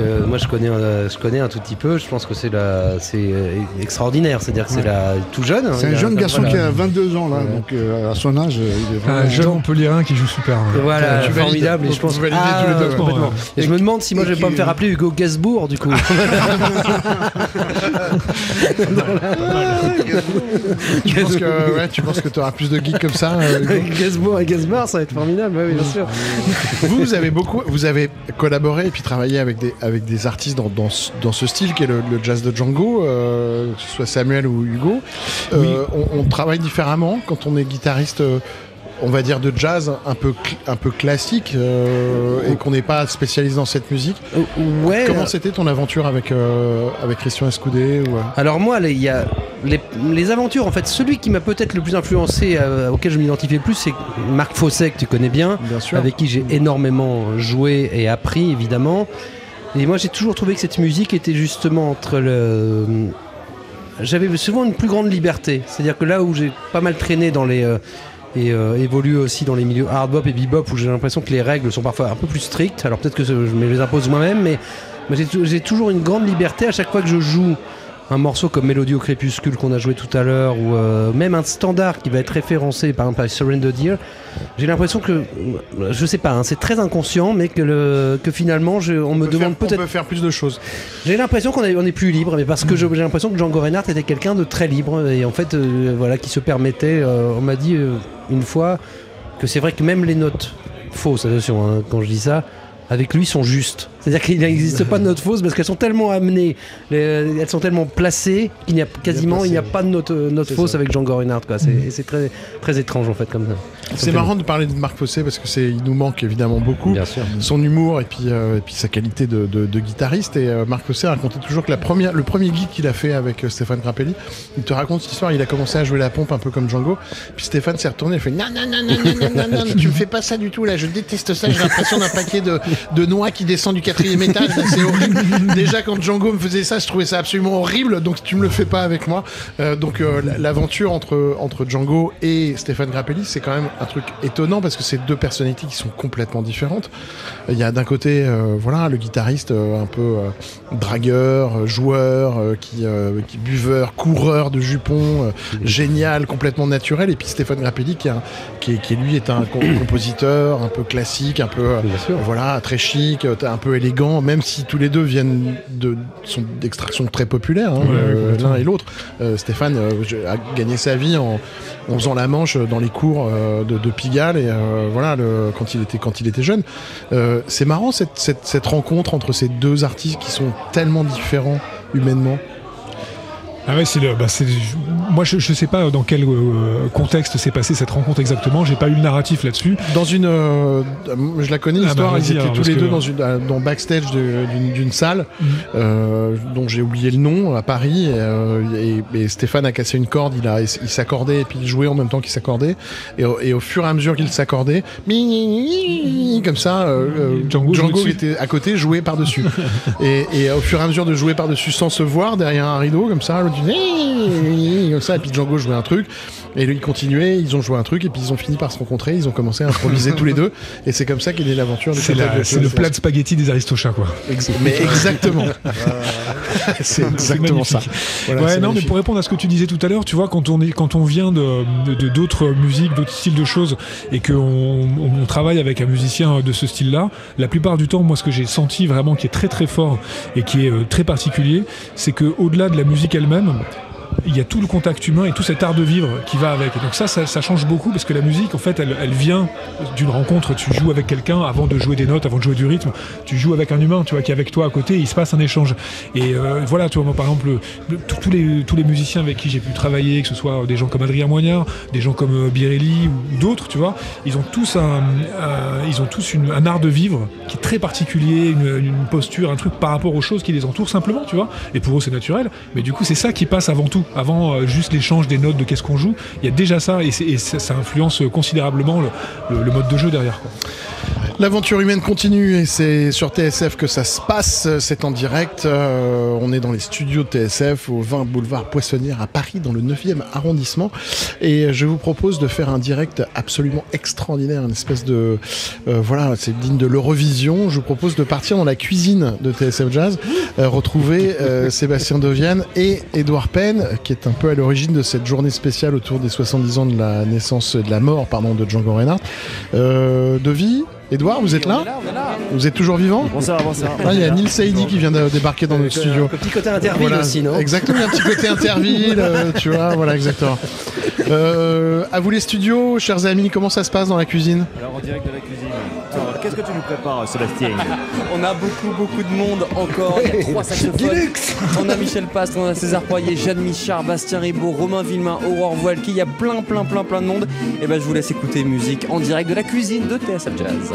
que moi je connais, euh, je connais un tout petit peu. Je pense que c'est la, c'est euh, extraordinaire. C'est-à-dire que c'est la tout jeune. hein, C'est un a- jeune garçon voilà. qui a 22 ans là, donc euh, à son âge, il est vraiment Un jeune Montpellierin qui joue super. hein. Voilà, Tu valides. formidable. Et je pense Ah, tous les deux, ouais, complètement. ouais. Et, je me demande si moi je vais et pas me faire appeler Hugo Gasbourg du coup. <laughs> tu penses que ouais, tu penses que plus de geeks comme ça euh, et Gasbar, ça va être formidable. ouais, oui, bien sûr. vous, avez beaucoup, vous avez collaboré et puis travaillé avec des, avec des artistes dans, dans, ce- dans ce style qui est le, le jazz de Django, euh, que ce soit Samuel ou Hugo. Euh, on, on travaille différemment quand on est guitariste. Euh, on va dire de jazz un peu un peu classique euh, et qu'on n'est pas spécialisé dans cette musique. ouais. Comment c'était ton aventure avec euh, avec Christian Escoudé ou, euh, Alors moi, les- il y a les, les aventures. En fait, celui qui m'a peut-être le plus influencé, euh, auquel je m'identifie le plus, c'est Marc Fosset, que tu connais bien, sûr. avec qui j'ai énormément joué et appris, évidemment. Et moi, j'ai toujours trouvé que cette musique était justement entre le. J'avais souvent une plus grande liberté. C'est-à-dire que là où j'ai pas mal traîné dans les. Et euh, évolué aussi dans les milieux hard bop et bebop où j'ai l'impression que les règles sont parfois un peu plus strictes. Alors peut-être que je me les impose moi-même, mais, j'ai toujours une grande liberté à chaque fois que je joue un morceau comme Mélodie au crépuscule qu'on a joué tout à l'heure ou euh, même un standard qui va être référencé par exemple Surrender Dear j'ai l'impression que euh, je sais pas hein, c'est très inconscient mais que, le, que finalement je- on me peut demande faire- on peut-être peut faire plus de choses j'ai l'impression qu'on est, on est plus libre, mais parce que j'ai l'impression que Django Reinhardt était quelqu'un de très libre et en fait, euh, voilà, qui se permettait. euh, on m'a dit une fois que c'est vrai que même les notes fausses, attention, hein, quand je dis ça, avec lui sont justes. C'est-à-dire qu'il n'existe pas de notes fausses parce qu'elles sont tellement amenées, les- elles sont tellement placées qu'il n'y a quasiment il n'y a pas de notes note C'est fausses ça. avec Django Reinhardt. Quoi. C'est, et c'est très, très étrange en fait comme ça. C'est marrant de parler de Marc Fossé parce que c'est il nous manque évidemment beaucoup. Son humour et puis euh, et puis sa qualité de, de- de guitariste et euh, Marc Fossé racontait toujours que la première le premier gig qu'il a fait avec euh, Stéphane Grappelli, il te raconte cette histoire, il a commencé à jouer la pompe un peu comme Django, puis Stéphane s'est retourné et fait non non non non non non non, non, tu me fais pas ça du tout là, je déteste ça, j'ai l'impression d'un paquet de, de noix qui descend du quatrième étage, <laughs> c'est horrible. Déjà quand Django me faisait ça, je trouvais ça absolument horrible, donc tu me le fais pas avec moi. Euh, donc euh, la- l'aventure entre entre Django et Stéphane Grappelli, c'est quand même un truc étonnant parce que c'est deux personnalités qui sont complètement différentes. Il y a d'un côté, euh, voilà, le guitariste un peu dragueur, joueur, qui, qui buveur, coureur de jupons, génial, complètement naturel. Et puis Stéphane Grappelli qui, est- qui, lui est un com- compositeur un peu classique, un peu voilà très chic, euh, un peu élégant, même si tous les deux viennent de sont d'extraction très populaire, hein, Ouais, euh, l'un et l'autre. Euh, Stéphane a gagné sa vie en, en faisant la manche dans les cours de, de Pigalle et voilà le, quand il était quand il était jeune. C'est marrant cette, cette, cette rencontre entre ces deux artistes qui sont tellement différents humainement. Ah ouais, c'est le. Bah moi, je, je sais pas dans quel euh, contexte s'est passée cette rencontre exactement. J'ai pas eu le narratif là-dessus. Dans une, euh, je la connais Ah bah, l'histoire. ils étaient alors, tous les que- deux dans une, euh, dans backstage d'une salle Mhm. euh, dont j'ai oublié le nom à Paris. Et, euh, et- et Stéphane a cassé une corde. Il a, il s'accordait et puis il jouait en même temps qu'il s'accordait. Et, au- et au fur et à mesure qu'il s'accordait, comme ça, euh, Django Django, était à côté jouait par dessus. <laughs> et, et au fur et à mesure de jouer par dessus sans se voir derrière un rideau comme ça, comme ça, et puis Django jouait un truc, et lui il continuait, ils ont joué un truc, et puis ils ont fini par se rencontrer, ils ont commencé à improviser <laughs> tous les deux, et c'est comme ça qu'est née l'aventure. C'est le plat de spaghetti des aristochats, quoi. Ex- mais exactement. <laughs> c'est exactement ça. Voilà, ouais, non, mais pour répondre à ce que tu disais tout à l'heure, tu vois, quand on est, quand on vient de de- d'autres musiques, d'autres styles de choses, et qu'on on, on travaille avec un musicien de ce style-là, la plupart du temps, moi, ce que j'ai senti vraiment qui est très très fort et qui est euh, très particulier, c'est que au-delà de la musique elle-même. Buenas. Il y a tout le contact humain et tout cet art de vivre qui va avec. Et donc ça, ça, change beaucoup parce que la musique, en fait, elle, elle vient d'une rencontre. Tu joues avec quelqu'un avant de jouer des notes, avant de jouer du rythme. Tu joues avec un humain, tu vois, qui est avec toi à côté. Et il se passe un échange. Et euh, voilà, tu vois, moi, par exemple, le- tous- les tous les musiciens avec qui j'ai pu travailler, que ce soit des gens comme Adrien Moignard, des gens comme euh, Birelli ou, d'autres, tu vois, ils ont tous un, un- ils ont tous un art de vivre qui est très particulier, une, une posture, un truc par rapport aux choses qui les entourent simplement, tu vois. Et pour eux, c'est naturel. Mais du coup, c'est ça qui passe avant tout, avant euh, juste l'échange des notes de qu'est-ce qu'on joue. Il y a déjà ça et, ça, influence considérablement le, mode de jeu derrière. L'aventure humaine continue et c'est sur TSF que ça se passe. C'est en direct. Euh, on est dans les studios de TSF au 20 boulevard Poissonnière à Paris, dans le 9e arrondissement. Et je vous propose de faire un direct absolument extraordinaire, une espèce de. euh, voilà, c'est digne de l'Eurovision. Je vous propose de partir dans la cuisine de TSF Jazz, euh, retrouver euh, Sébastien Deviane et Édouard Penn, qui est un peu à l'origine de cette journée spéciale autour des 70 ans de la naissance, de la mort, pardon, de Django Reinhardt. Euh, Devi Edouard, vous êtes là, Vous êtes toujours vivant Bonsoir, bonsoir. Ah, Il y a Neil Saidi qui vient de débarquer dans notre studio. Un petit côté Interville aussi, non Exactement, un petit côté Interville, euh, tu vois, voilà, exactement. Euh, à vous les studios, chers amis, comment ça se passe dans la cuisine? Alors en direct de la cuisine. Qu'est-ce que tu nous prépares, Sébastien? On a beaucoup, beaucoup de monde encore. Il y a <laughs> trois saxophones. On a Michel Pastre, on a César Poyer, Jeanne Michard, Bastien Ribaud, Romain Villemain, Aurore Voilki. Il y a plein, plein, plein, plein de monde. Et ben, je vous laisse écouter musique en direct de la cuisine de TSF Jazz.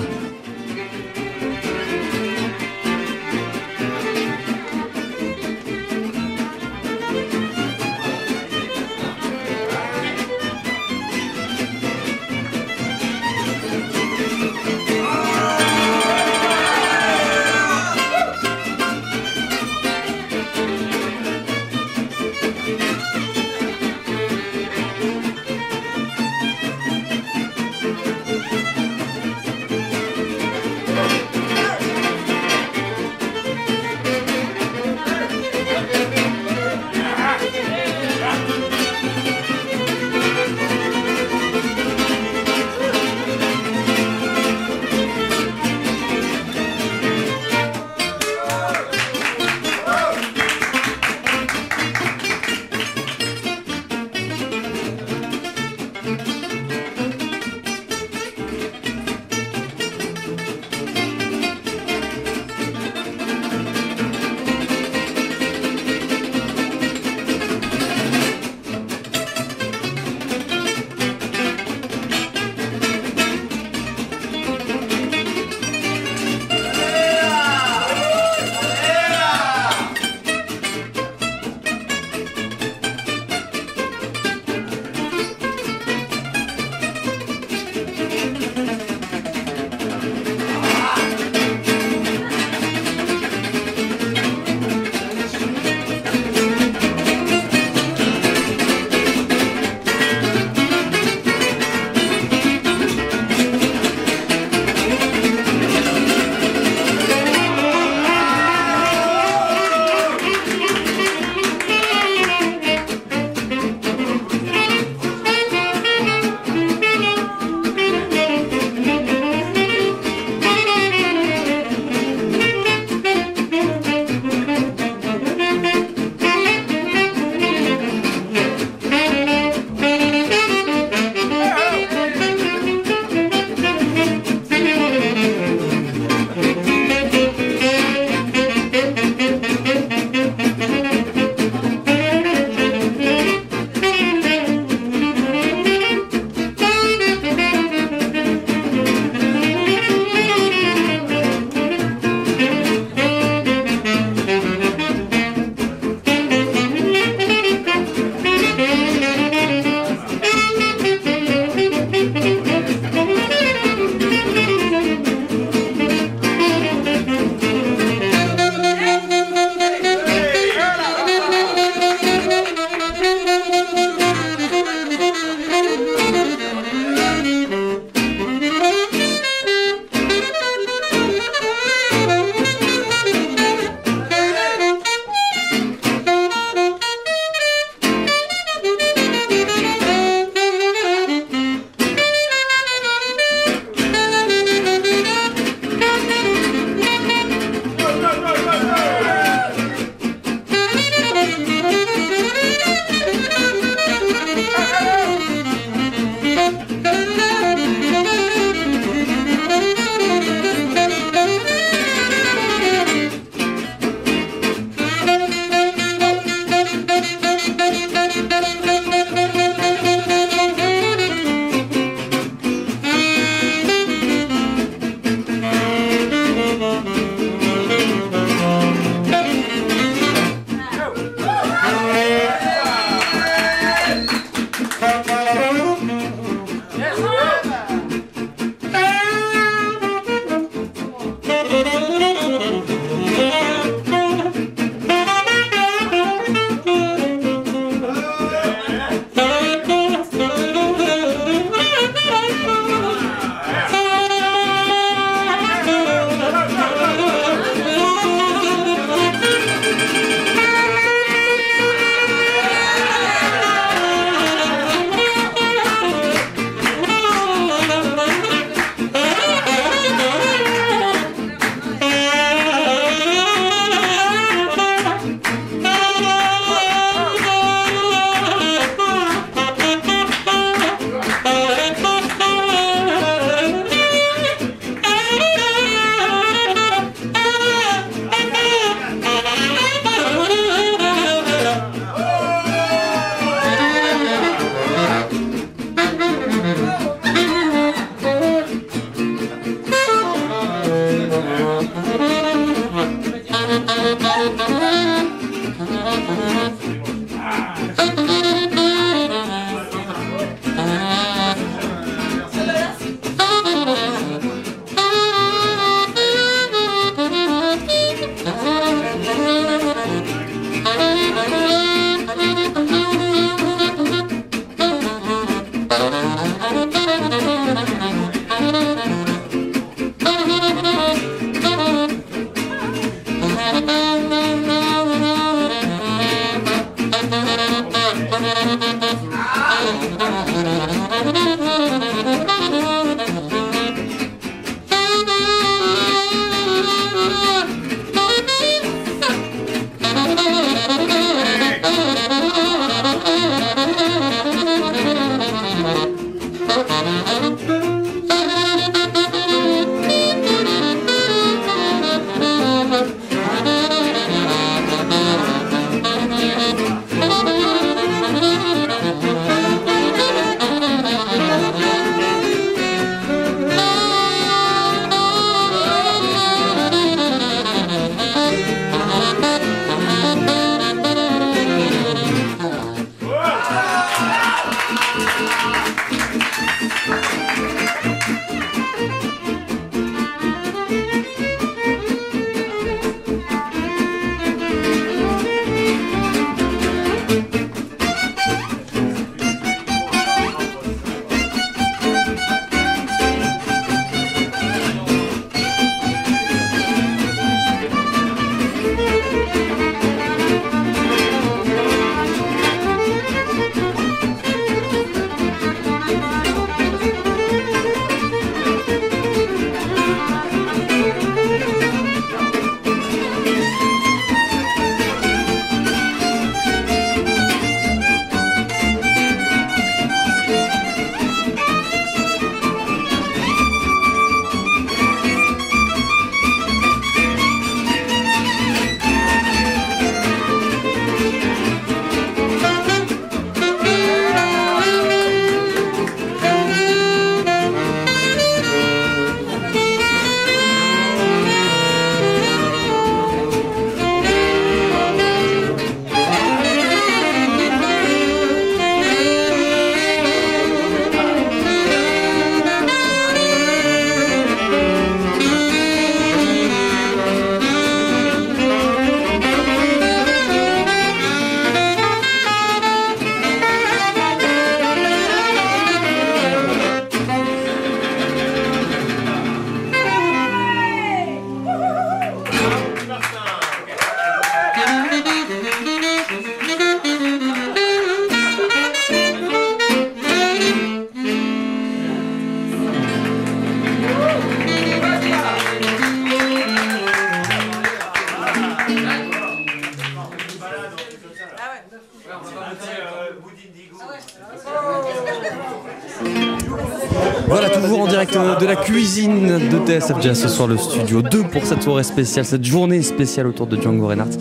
Cuisine de TSF ce soir, le studio 2 pour cette soirée spéciale, cette journée spéciale autour de Django Reinhardt.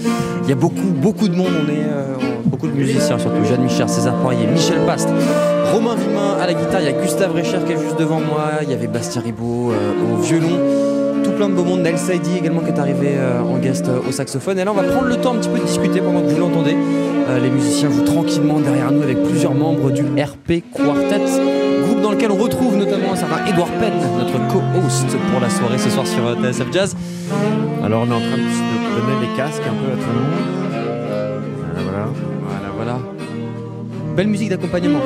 Il y a beaucoup, beaucoup de monde, on est euh, beaucoup de musiciens, surtout Jeanne Michel, César Poirier, Michel Bast, Romain Vimin à la guitare, il y a Gustave Recher qui est juste devant moi, il y avait Bastien Ribaud euh, au violon, tout plein de beau monde, Nel Saidi également qui est arrivé euh, en guest au saxophone. Et là, on va prendre le temps un petit peu de discuter pendant que vous l'entendez. Les musiciens jouent tranquillement derrière nous avec plusieurs membres du RP Quartet, lequel on retrouve notamment un certain Edouard Penn, notre co-host pour la soirée ce soir sur TSF Jazz. Alors on est en train de donner les casques un peu à tout le monde. Voilà, voilà. Voilà, voilà. Belle musique d'accompagnement.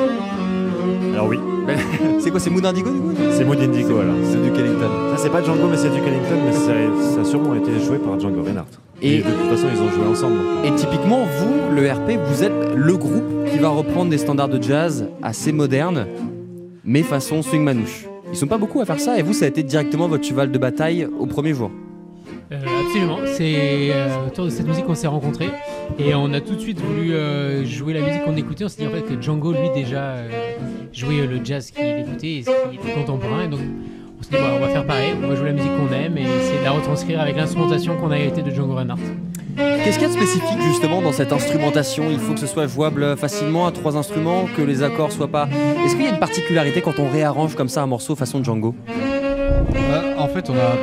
Alors oui. <laughs> c'est quoi, c'est Mood Indigo du coup C'est Mood Indigo alors. C'est du Ellington. Ça c'est pas Django mais c'est du Ellington mais ça, ça a sûrement été joué par Django Reinhardt. Et- Et, de toute façon ils ont joué ensemble. Et typiquement, vous, le RP, vous êtes le groupe qui va reprendre des standards de jazz assez modernes, mais façon swing manouche. Ils sont pas beaucoup à faire ça, et vous, ça a été directement votre cheval de bataille au premier jour. Euh, absolument, c'est euh, autour de cette musique qu'on s'est rencontrés et on a tout de suite voulu euh, jouer la musique qu'on écoutait. On s'est dit en fait que Django, lui, déjà jouait le jazz qu'il écoutait et ce qui était contemporain. Et donc on s'est dit, bah, on va faire pareil, on va jouer la musique qu'on aime et essayer de la retranscrire avec l'instrumentation qu'on a héritée de Django Reinhardt. Qu'est-ce qu'il y a de spécifique justement dans cette instrumentation? Il faut que ce soit jouable facilement à trois instruments, que les accords soient pas. Est-ce qu'il y a une particularité quand on réarrange comme ça un morceau façon Django? Euh, en fait, on a,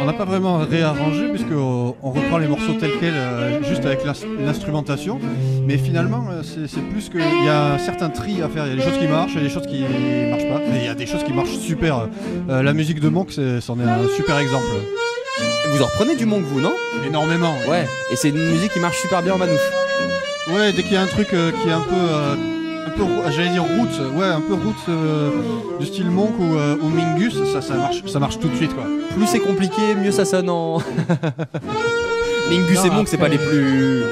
on n'a pas vraiment réarrangé puisque on, reprend les morceaux tels quels, euh, juste avec l'ins- l'instrumentation. Mais finalement, euh, c'est plus qu'il y a un certain tri à faire. Il y a des choses qui marchent, il y a des choses qui marchent pas. Mais il y a des choses qui marchent super. La musique de Monk, c'en est un super exemple. Vous en reprenez du Monk, vous, non? Énormément. Ouais, et c'est une musique qui marche super bien en manouche. Ouais, dès qu'il y a un truc euh, qui est un peu, euh, un peu, rou- j'allais dire roots, ouais, un peu roots euh, du style Monk ou, euh, ou Mingus, ça, ça marche, ça marche tout de suite quoi. Plus c'est compliqué, mieux ça sonne en. <laughs> Mingus Non, et Monk, c'est pas les plus.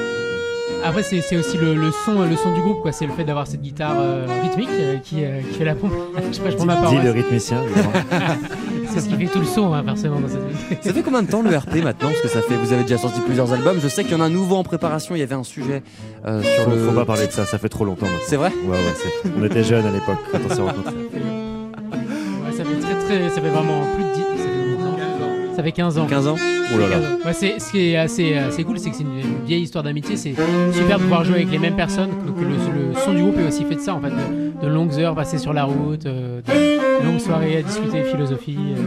Après, c'est c'est aussi le, le son, le son du groupe, quoi. C'est le fait d'avoir cette guitare euh, rythmique euh, qui, euh, qui fait la pompe. <laughs> Je sais pas, je prends ma parole. le rythmicien. <laughs> c'est ce qui fait tout le son, hein, forcément, dans cette musique. <laughs> Ça fait combien de temps le RP maintenant Parce que ça fait, vous avez déjà sorti plusieurs albums. Je sais qu'il y en a un nouveau en préparation. Il y avait un sujet euh, sur Faut, le. faut pas parler de ça, ça fait trop longtemps. C'est vrai? Ouais, ouais, c'est- on était jeunes à l'époque quand on s'est rencontrés. <laughs> Ouais, ça fait très très, ça fait vraiment plus de 10, ça fait, combien de temps ça Ça fait 15 ans. 15 ans Oh là là. 15 ans. Ouais, c'est, ce qui est assez, assez cool, c'est que c'est une, une vieille histoire d'amitié. C'est super de pouvoir jouer avec les mêmes personnes. Donc le, le son du groupe est aussi fait de ça, en fait, de, de longues heures passées sur la route, euh, de longues soirées à discuter philosophie. euh.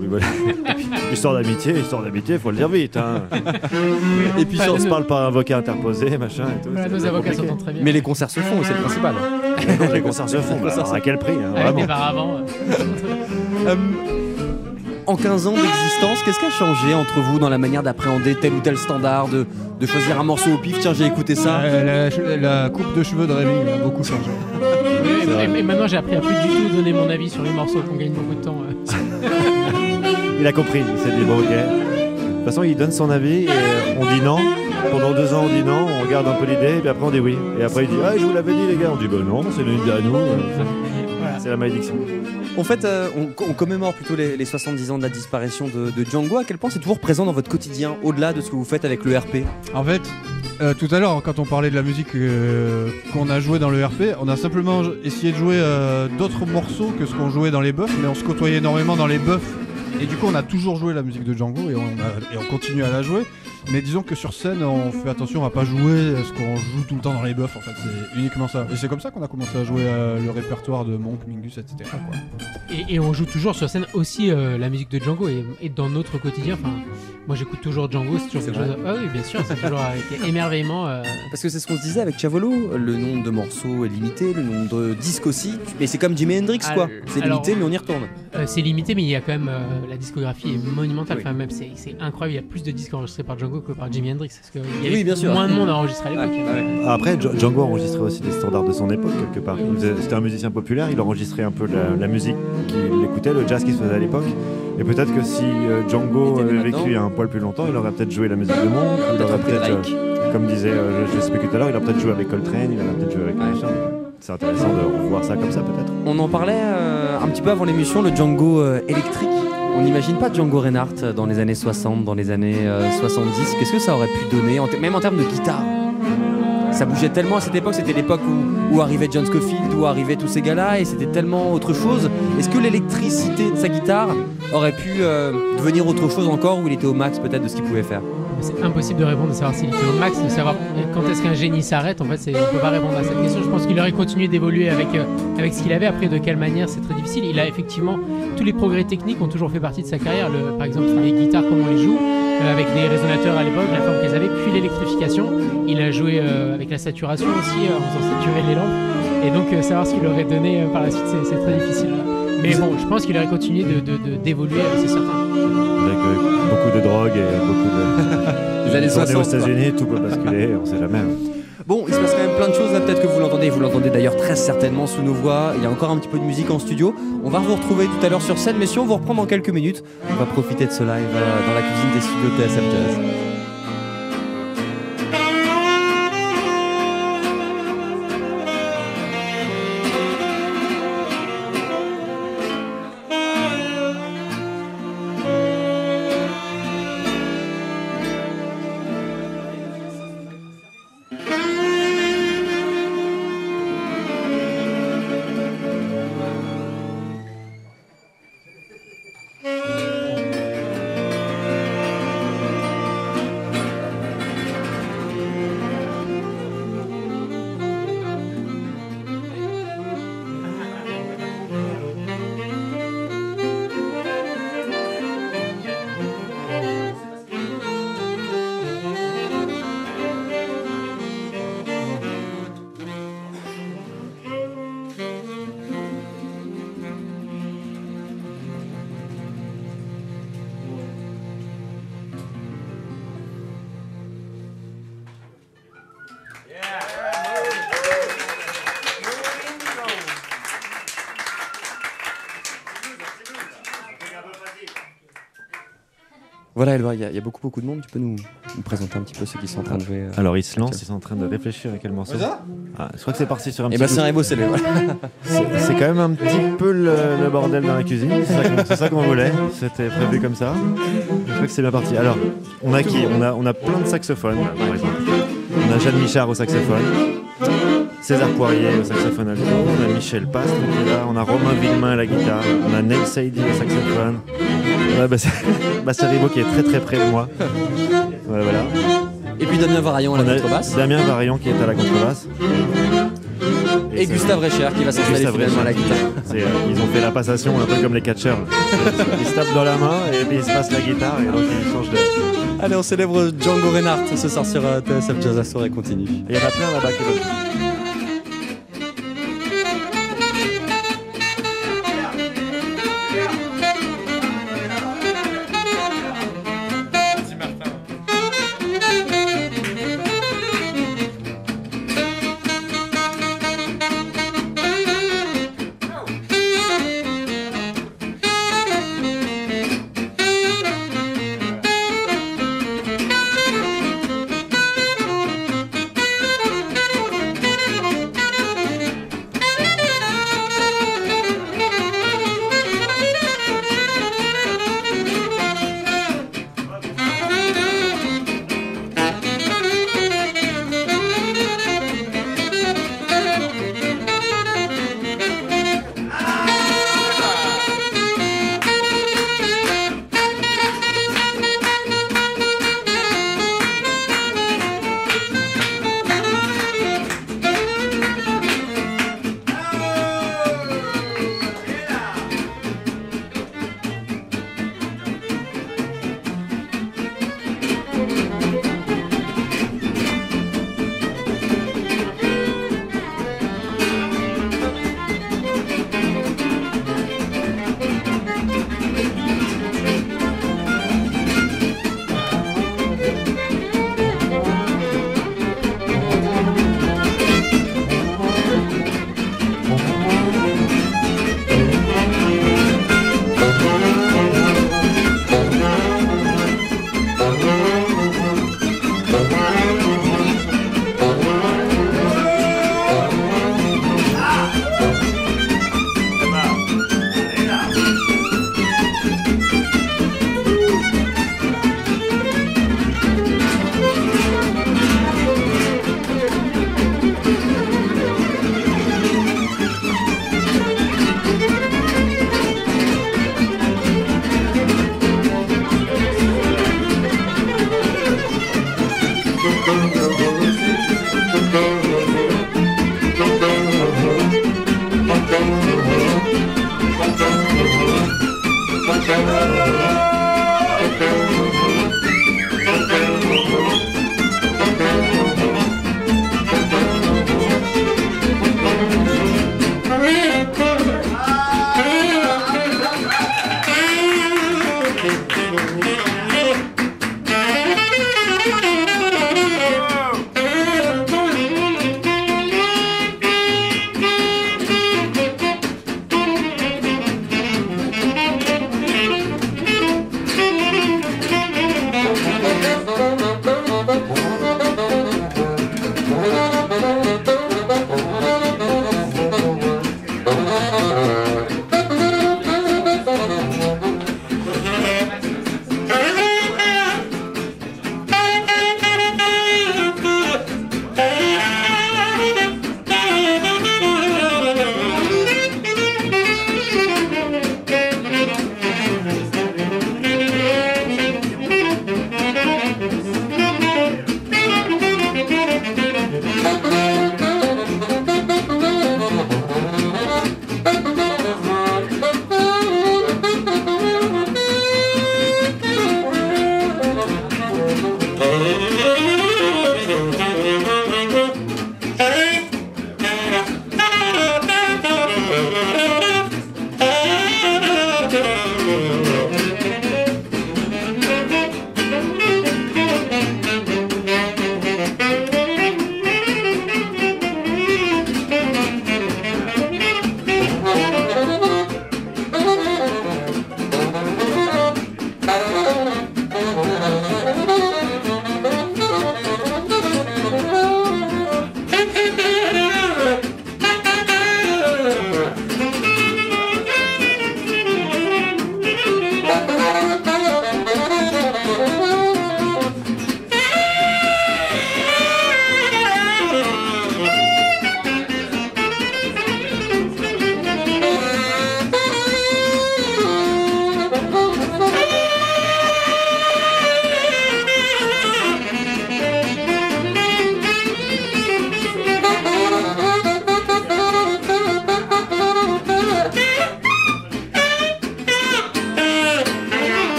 Oui, voilà. Et puis, <laughs> histoire d'amitié, histoire d'amitié, faut le dire vite. Hein. Et puis si on se parle par avocat interposé, machin et tout. Voilà, c'est- nos c'est avocats compliqué. s'entendent très bien. Mais les concerts se font, c'est le principal. Les concerts se font, bah, alors, à quel prix hein, Avec vraiment. des paravents. euh. <laughs> Euh, en 15 ans d'existence, qu'est-ce qui a changé entre vous dans la manière d'appréhender tel ou tel standard, de, de choisir un morceau au pif? Tiens, j'ai écouté ça. Euh, la, la coupe de cheveux de Rémi a beaucoup changé. Oui, et, et maintenant j'ai appris à plus du tout donner mon avis sur les morceaux qu'on gagne beaucoup de temps. euh. <laughs> Il a compris, il s'est dit bon ok. De toute façon, il donne son avis et euh, on dit non. Pendant deux ans, on dit non, on regarde un peu l'idée, et puis après on dit oui. Et après il dit ah je vous l'avais dit les gars, on dit bah non, c'est une idée à nous. C'est la malédiction. En fait, euh, on, commémore plutôt les, les 70 ans de la disparition de, Django. À quel point c'est toujours présent dans votre quotidien, au-delà de ce que vous faites avec le RP En fait, euh, tout à l'heure, quand on parlait de la musique euh, qu'on a joué dans le RP, on a simplement essayé de jouer d'autres morceaux que ce qu'on jouait dans les buffs, mais on se côtoyait énormément dans les buffs. Et du coup, on a toujours joué la musique de Django et on continue à la jouer. Mais disons que sur scène, on fait attention à pas jouer ce qu'on joue tout le temps dans les buffs. En fait, c'est uniquement ça. Et c'est comme ça qu'on a commencé à jouer euh, le répertoire de Monk, Mingus, etc. quoi. Et, et on joue toujours sur scène aussi euh, la musique de Django et, et dans notre quotidien. Enfin, moi j'écoute toujours Django, c'est toujours quelque chose. Ah oui, bien sûr, c'est toujours avec <laughs> émerveillement. euh, Parce que c'est ce qu'on se disait avec Chavolo, le nombre de morceaux est limité, le nombre de disques aussi. Mais c'est comme Jimi Hendrix, quoi. C'est limité, mais on y retourne. Euh, c'est limité, mais il y a quand même euh, la discographie est monumentale. Enfin, même c'est incroyable. Il y a plus de disques enregistrés par Django que par Jimi Hendrix. Parce qu'il y avait Oui, bien sûr. moins de monde à enregistrer à l'époque. Après, Dj- Django enregistrait aussi des standards de son époque quelque part. C'était un musicien populaire, il enregistrait un peu la, la musique qu'il écoutait, le jazz qui se faisait à l'époque. Et peut-être que si euh, Django avait vécu un poil plus longtemps, il aurait peut-être joué la musique de Monk, il aurait repris peut-être, Drake. euh, comme disait, euh, je, je sais plus tout à l'heure, il aurait peut-être joué avec Coltrane, il aurait peut-être joué avec machin. C'est intéressant de revoir ça comme ça peut-être. On en parlait euh, un petit peu avant l'émission, le Django euh, électrique. On n'imagine pas Django Reinhardt dans les années 60, dans les années euh, 70. Qu'est-ce que ça aurait pu donner, même en termes de guitare? Ça bougeait tellement à cette époque, c'était l'époque où, où arrivait John Scofield, où arrivaient tous ces gars-là, et c'était tellement autre chose. Est-ce que l'électricité de sa guitare aurait pu euh, devenir autre chose encore, où il était au max peut-être de ce qu'il pouvait faire? C'est impossible de répondre, de savoir s'il était au max, de savoir quand est-ce qu'un génie s'arrête. En fait, c'est- on peut pas répondre à cette question. Je pense qu'il aurait continué d'évoluer avec, euh, avec ce qu'il avait. Après, de quelle manière, c'est très difficile. Il a effectivement tous les progrès techniques ont toujours fait partie de sa carrière. Le- par exemple, les guitares comme on les joue, euh, avec des résonateurs à l'époque, la forme qu'elles avaient, puis l'électrification. Il a joué euh, avec la saturation aussi, en faisant saturer les lampes. Et donc, savoir ce qu'il aurait donné par la suite, c'est c'est très difficile. Mais bon, je pense qu'il aurait continué d'évoluer, de, de, d'évoluer, c'est certain. Beaucoup de drogue et beaucoup de. <laughs> Les années Tourner 60, aux États-Unis, tout peut basculer, on sait jamais. hein. Bon, il se passe quand même plein de choses là, peut-être que vous l'entendez, vous l'entendez d'ailleurs très certainement sous nos voix. Il y a encore un petit peu de musique en studio. On va vous retrouver tout à l'heure sur scène, messieurs, on vous reprend dans quelques minutes. On va profiter de ce live euh, dans la cuisine des studios de TSF Jazz. Voilà, Eloi, il y, a- il y a beaucoup beaucoup de monde. Tu peux nous, nous présenter un petit peu ceux qui sont en train de jouer euh, Alors ils se lancent, ils sont en train de réfléchir à quel morceau. C'est ça? Ah, je crois que c'est parti sur un Eh petit ben, coup. c'est un beau c'est. C'est quand même un petit peu le, le bordel dans la cuisine. C'est ça qu'on- voulait. C'était prévu comme ça. Je crois que c'est bien parti. Alors, on a qui? On a, on a plein de saxophones, là, par exemple. On a Jeanne Michard au saxophone. César Poirier au saxophone alto, on a Michel Pastre qui est là, on a Romain Villemain à la guitare, on a Neil Saidi au saxophone, Ouais, bah, c'est Ribot qui est très très près de moi. Voilà, voilà. Et puis Damien Variant à la contrebasse. Damien Variant qui est à la contrebasse. Et Gustave Recher qui va s'installer finalement à la guitare. Euh, ils ont fait la passation un peu comme les catcheurs. Ils se tapent dans la main et puis ils se passent la guitare et donc ils changent de. Allez, on célèbre Django Reinhardt ce soir sur euh, TSF Jazz, la soirée continue. Il y en a plein là-bas qui veulent.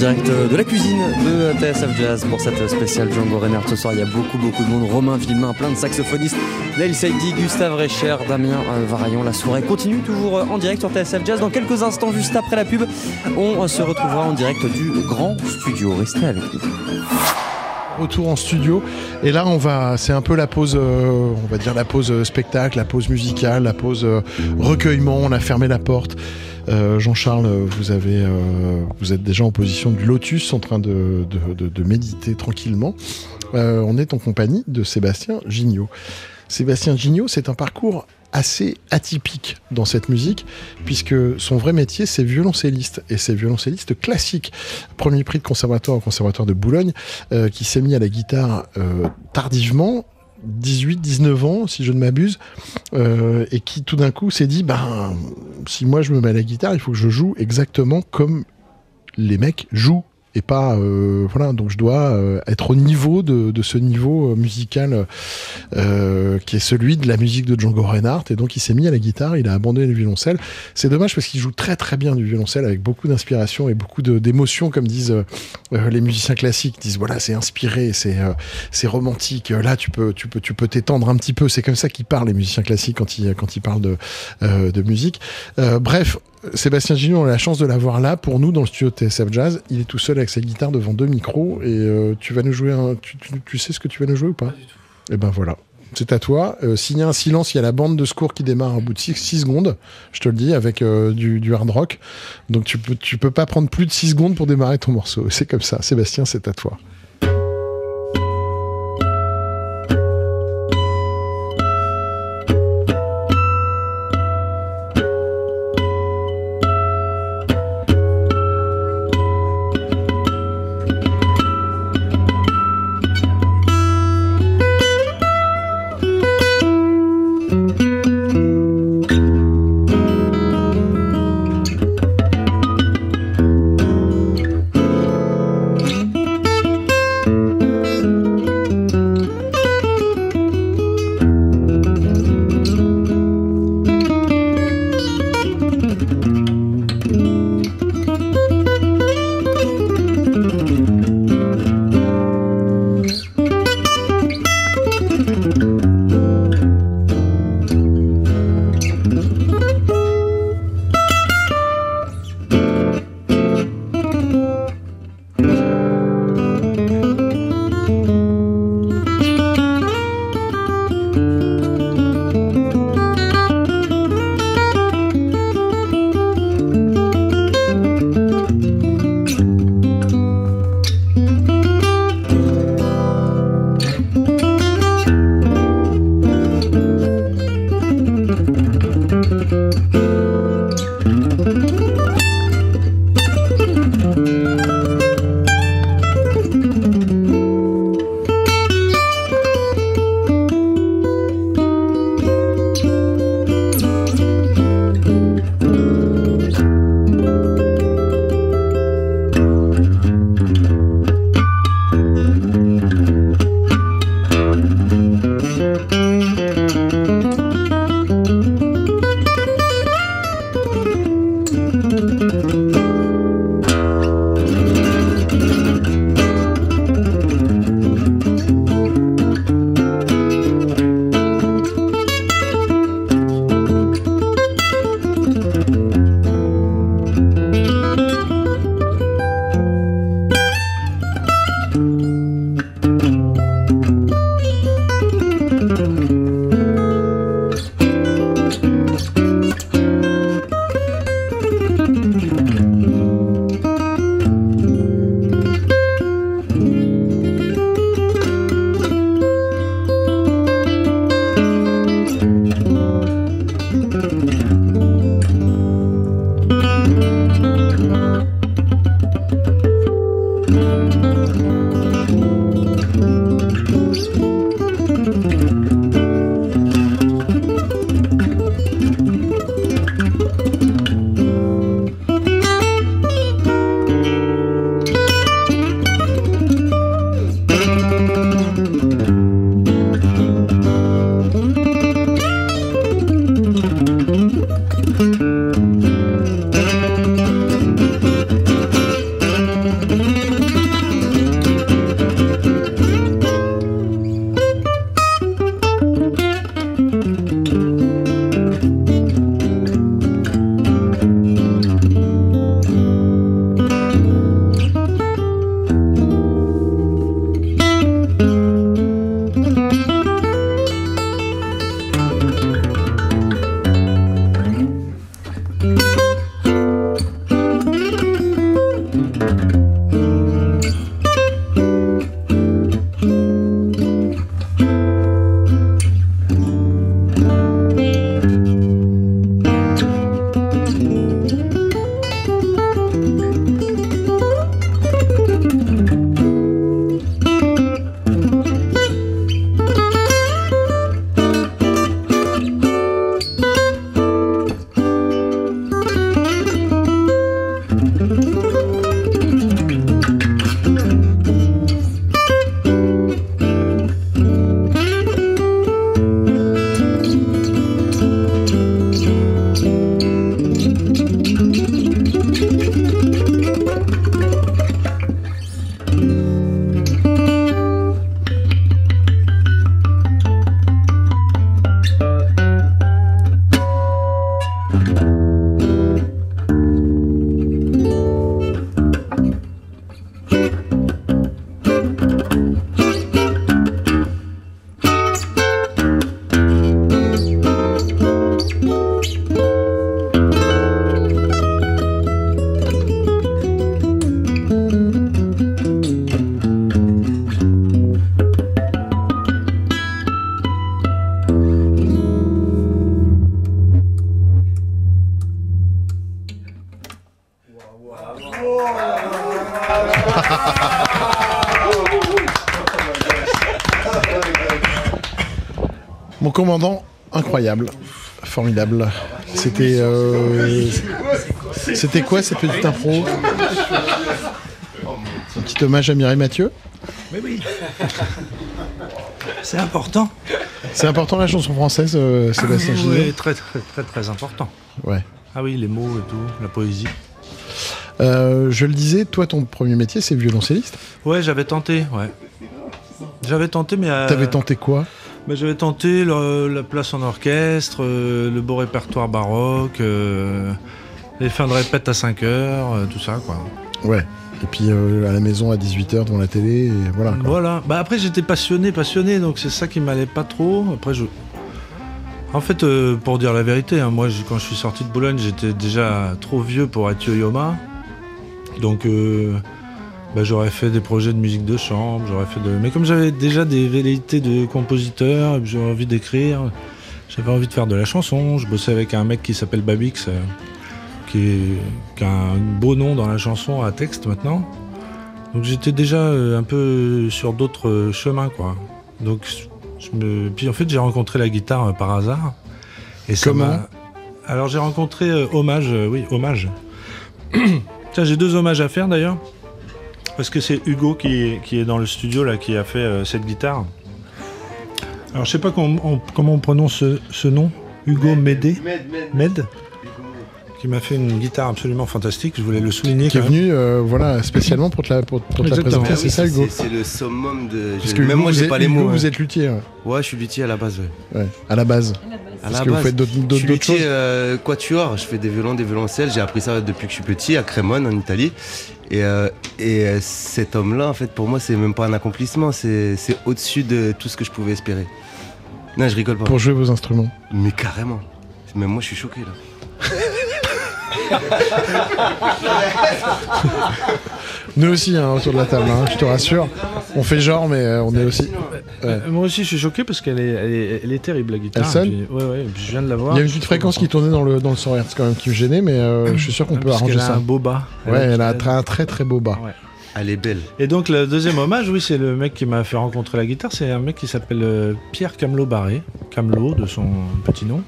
Direct de la cuisine de TSF Jazz pour cette spéciale Django Reinhardt. Ce soir, il y a beaucoup, beaucoup de monde. Romain Villemin, plein de saxophonistes. Lail Saidi, Gustave Recher, Damien euh, Varaillon. La soirée continue toujours euh, en direct sur TSF Jazz. Dans quelques instants, juste après la pub, on se retrouvera en direct du grand studio. Restez avec nous. Retour en studio et là on va c'est un peu la pause euh, on va dire la pause euh, spectacle la pause musicale la pause euh, recueillement on a fermé la porte Euh, Jean-Charles vous avez euh, vous êtes déjà en position du lotus en train de, méditer tranquillement Euh, on est en compagnie de Sébastien Gignot Sébastien Gignot c'est un parcours assez atypique dans cette musique, puisque son vrai métier, c'est violoncelliste, et c'est violoncelliste classique. Premier prix de conservatoire au conservatoire de Boulogne, euh, qui s'est mis à la guitare euh, tardivement, 18-19 ans, si je ne m'abuse, euh, et qui tout d'un coup s'est dit, ben, si moi je me mets à la guitare, il faut que je joue exactement comme les mecs jouent et pas euh, voilà donc je dois euh, être au niveau de, de ce niveau euh, musical euh, qui est celui de la musique de Django Reinhardt. Et donc il s'est mis à la guitare il a abandonné le violoncelle. C'est dommage parce qu'il joue très très bien du violoncelle avec beaucoup d'inspiration et beaucoup d'émotion comme disent euh, euh, les musiciens classiques. Disent voilà c'est inspiré c'est c'est romantique. Là tu peux tu peux tu peux t'étendre un petit peu. C'est comme ça qu'ils parlent les musiciens classiques quand ils quand ils parlent de de musique. Bref Sébastien Gignot, on a la chance de l'avoir là pour nous dans le studio TSF Jazz. Il est tout seul avec sa guitare devant deux micros et euh, tu vas nous jouer un. Tu, tu- tu sais ce que tu vas nous jouer ou pas? Eh ben voilà. C'est à toi. Euh, S'il y a un silence, il y a la bande de secours qui démarre au bout de 6 secondes, je te le dis, avec euh, du, du hard rock. Donc tu peux, tu peux pas prendre plus de 6 secondes pour démarrer ton morceau. C'est comme ça. Sébastien, c'est à toi. Mon commandant, incroyable, formidable. C'était. euh, C'était quoi cette petite impro? Un petit hommage à Mireille Mathieu? Mais oui. C'est important. C'est important la chanson française, euh, Sébastien Oui, très, très, très, très important. Ouais. Ah oui, les mots et tout, la poésie. Euh, je le disais, toi, ton premier métier, c'est violoncelliste? Ouais, j'avais tenté, ouais. J'avais tenté, mais. euh, T'avais tenté quoi? Bah, J'avais tenté le- la place en orchestre, euh, le beau répertoire baroque, euh, les fins de répète à 5 heures, euh, tout ça, quoi. Ouais. Et puis à la maison à 18h devant la télé, et voilà. quoi. Voilà. Bah après j'étais passionné, passionné, donc c'est ça qui m'allait pas trop. Après je. En fait, pour dire la vérité, hein, moi quand je suis sorti de Boulogne, j'étais déjà trop vieux pour être yo-yoma. Donc euh, bah, j'aurais fait des projets de musique de chambre, j'aurais fait de. Mais comme j'avais déjà des velléités de compositeur, j'avais envie d'écrire, j'avais envie de faire de la chanson. Je bossais avec un mec qui s'appelle Babix, euh, qui, est- qui a un beau nom dans la chanson à texte maintenant. Donc j'étais déjà euh, un peu sur d'autres euh, chemins, quoi. Donc je me... puis en fait j'ai rencontré la guitare par hasard. Et ça Comment Alors j'ai rencontré euh, Hommage, euh, oui Hommage. <clears throat> Tiens j'ai deux hommages à faire d'ailleurs. Parce que c'est Hugo qui, qui est dans le studio là qui a fait euh, cette guitare. Alors je sais pas comment on, comment on prononce ce, ce nom. Hugo Médé. Med. Qui m'a fait une guitare absolument fantastique. Je voulais le souligner. Qui est venu euh, voilà, spécialement pour te la, pour, pour te la présenter, c'est ça Hugo C'est le summum de. Parce je- que Même Hugo, moi, vous j'ai pas les Hugo, mots. vous ouais. êtes luthier. Ouais, Ouais, je suis luthier à la base, ouais. Ouais, à la base. À Parce la que vous base. faites d'autres Je d'autres- suis d'autres choses luthier euh, quatuor, je fais des violons, des violoncelles. J'ai appris ça depuis que je suis petit à Crémone en Italie. Et, euh, et euh, cet homme-là, en fait, pour moi, c'est même pas un accomplissement, c'est c'est au-dessus de tout ce que je pouvais espérer. Non, je rigole pas. Pour jouer vos instruments. Mais carrément. Même moi, je suis choqué là. <laughs> Nous aussi, hein, autour de la table, hein, je te rassure. On fait genre, mais euh, on est aussi. Ouais. Euh, Moi aussi, je suis choqué parce qu'elle est, elle est, elle est terrible la guitare. Elle sonne puis- ouais, ouais, puis je viens de la voir. Il y a une petite fréquence qui tournait dans le, dans le son Hertz quand même qui me gênait, mais euh, je suis sûr qu'on Ah, peut arranger qu'elle a ça. un beau bas. Elle Ouais, a- elle a un très, un très très beau bas. Ouais. Elle est belle. Et donc le deuxième hommage, oui, c'est le mec qui m'a fait rencontrer la guitare. C'est un mec qui s'appelle euh, Pierre Camelot Barré, Camelot de son petit nom,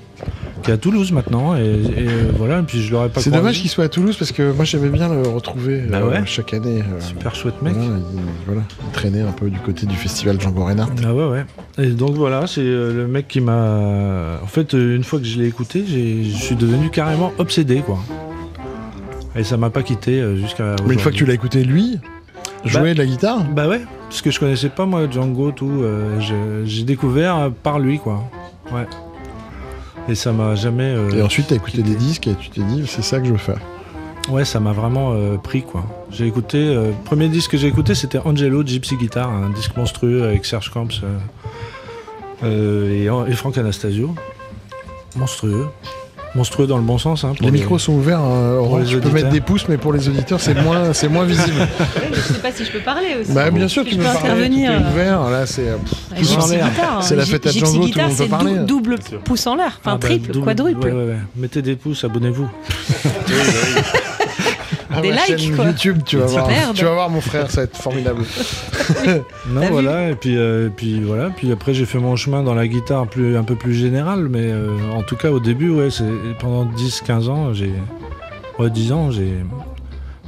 qui est à Toulouse maintenant. Et, et, euh, voilà, et puis je l'aurais pas. C'est dommage qu'il soit à Toulouse parce que moi j'aimais bien le retrouver Bah euh, ouais. chaque année. euh, Super chouette mec. Voilà, il, voilà, il traînait un peu du côté du festival Django Reinhardt. Ah ouais, ouais. Et donc voilà, c'est le mec qui m'a. En fait, une fois que je l'ai écouté, j'ai- je suis devenu carrément obsédé, quoi. Et ça m'a pas quitté euh, jusqu'à. Mais une fois que tu l'as écouté lui, jouer de la guitare? Bah ouais, parce que je connaissais pas moi Django, tout. euh, j'ai découvert par lui, quoi. Ouais. Et ça m'a jamais. euh, Et ensuite t'as écouté des disques et tu t'es dit c'est ça que je veux faire. Ouais, ça m'a vraiment euh, pris quoi. J'ai écouté, le premier disque que j'ai écouté c'était Angelo Gypsy Guitar, un disque monstrueux avec Serge Camps et, et Franck Anastasio. Monstrueux. Monstrueux dans le bon sens. Hein, pour Les micros sont ouverts, hein, pour tu peux auditeurs. mettre des pouces mais pour les auditeurs c'est moins, <laughs> c'est moins visible. Je sais pas si je peux parler aussi. bah bien sûr Si tu je peux peux parler, intervenir. tout est ouvert, là c'est... euh, Gypsy en l'air. Hein. C'est la fête à Django, tout le monde peut c'est parler. dou- double pouce en l'air, enfin Ah bah, triple, double- quadruple. ouais, ouais, ouais. Mettez des pouces, abonnez-vous. <laughs> Ah, Des ma likes, chaîne quoi. YouTube, tu vas, voir, tu vas voir mon frère, ça va être formidable. <laughs> Non, voilà, et puis, euh, et puis voilà, puis après j'ai fait mon chemin dans la guitare plus, un peu plus général, mais euh, en tout cas au début, ouais, pendant 10-15 ans, j'ai. Ouais, 10 ans, j'ai.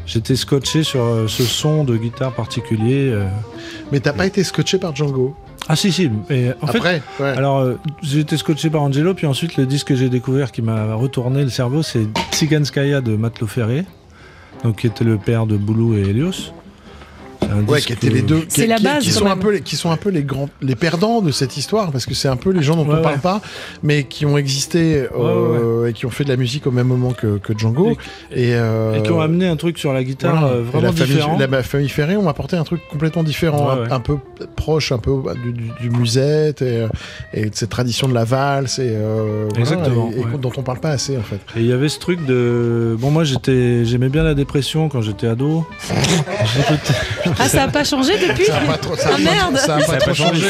J'étais scotché sur euh, ce son de guitare particulier. Mais t'as pas été scotché par Django? Ah si si, mais en Après, fait, ouais. alors euh, j'ai été scotché par Angelo, puis ensuite le disque que j'ai découvert qui m'a retourné le cerveau, c'est Tsiganskaya de Matelot Ferré, donc qui était le père de Boulou et Helios. Ouais, qui étaient les deux, C'est qui, la qui- base, qui quand sont un peu, les- qui sont un peu les grands, les perdants de cette histoire, parce que c'est un peu les gens dont Ouais, on parle ouais. pas, mais qui ont existé euh, et qui ont fait de la musique au même moment que, que Django et, euh, et qui ont amené un truc sur la guitare voilà. euh, vraiment la famille, différent. la famille Ferré ont apporté un truc complètement différent, Ouais, un, ouais. un peu proche, un peu du, du- du musette et, et de cette tradition de la valse et, euh, voilà, Exactement, et- et ouais. dont on parle pas assez en fait. Et il y avait ce truc de. Bon, moi j'étais, j'aimais bien la dépression quand j'étais ado. <laughs> Ah, ça a pas changé depuis Ça a pas trop- ça a Ah pas- merde ça a pas trop changé.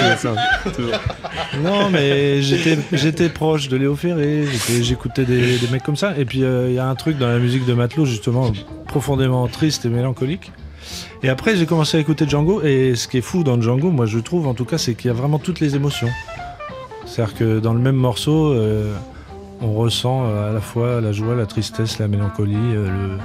non, mais j'étais, j'étais proche de Léo Ferré. j'étais- J'écoutais des, des mecs comme ça. Et puis euh, il y a un truc dans la musique de Matelot justement profondément triste et mélancolique. Et après j'ai commencé à écouter Django. Et ce qui est fou dans Django, moi je trouve en tout cas, c'est qu'il y a vraiment toutes les émotions. C'est-à-dire que dans le même morceau, euh, on ressent euh, à la fois la joie, la tristesse, la mélancolie, euh, le.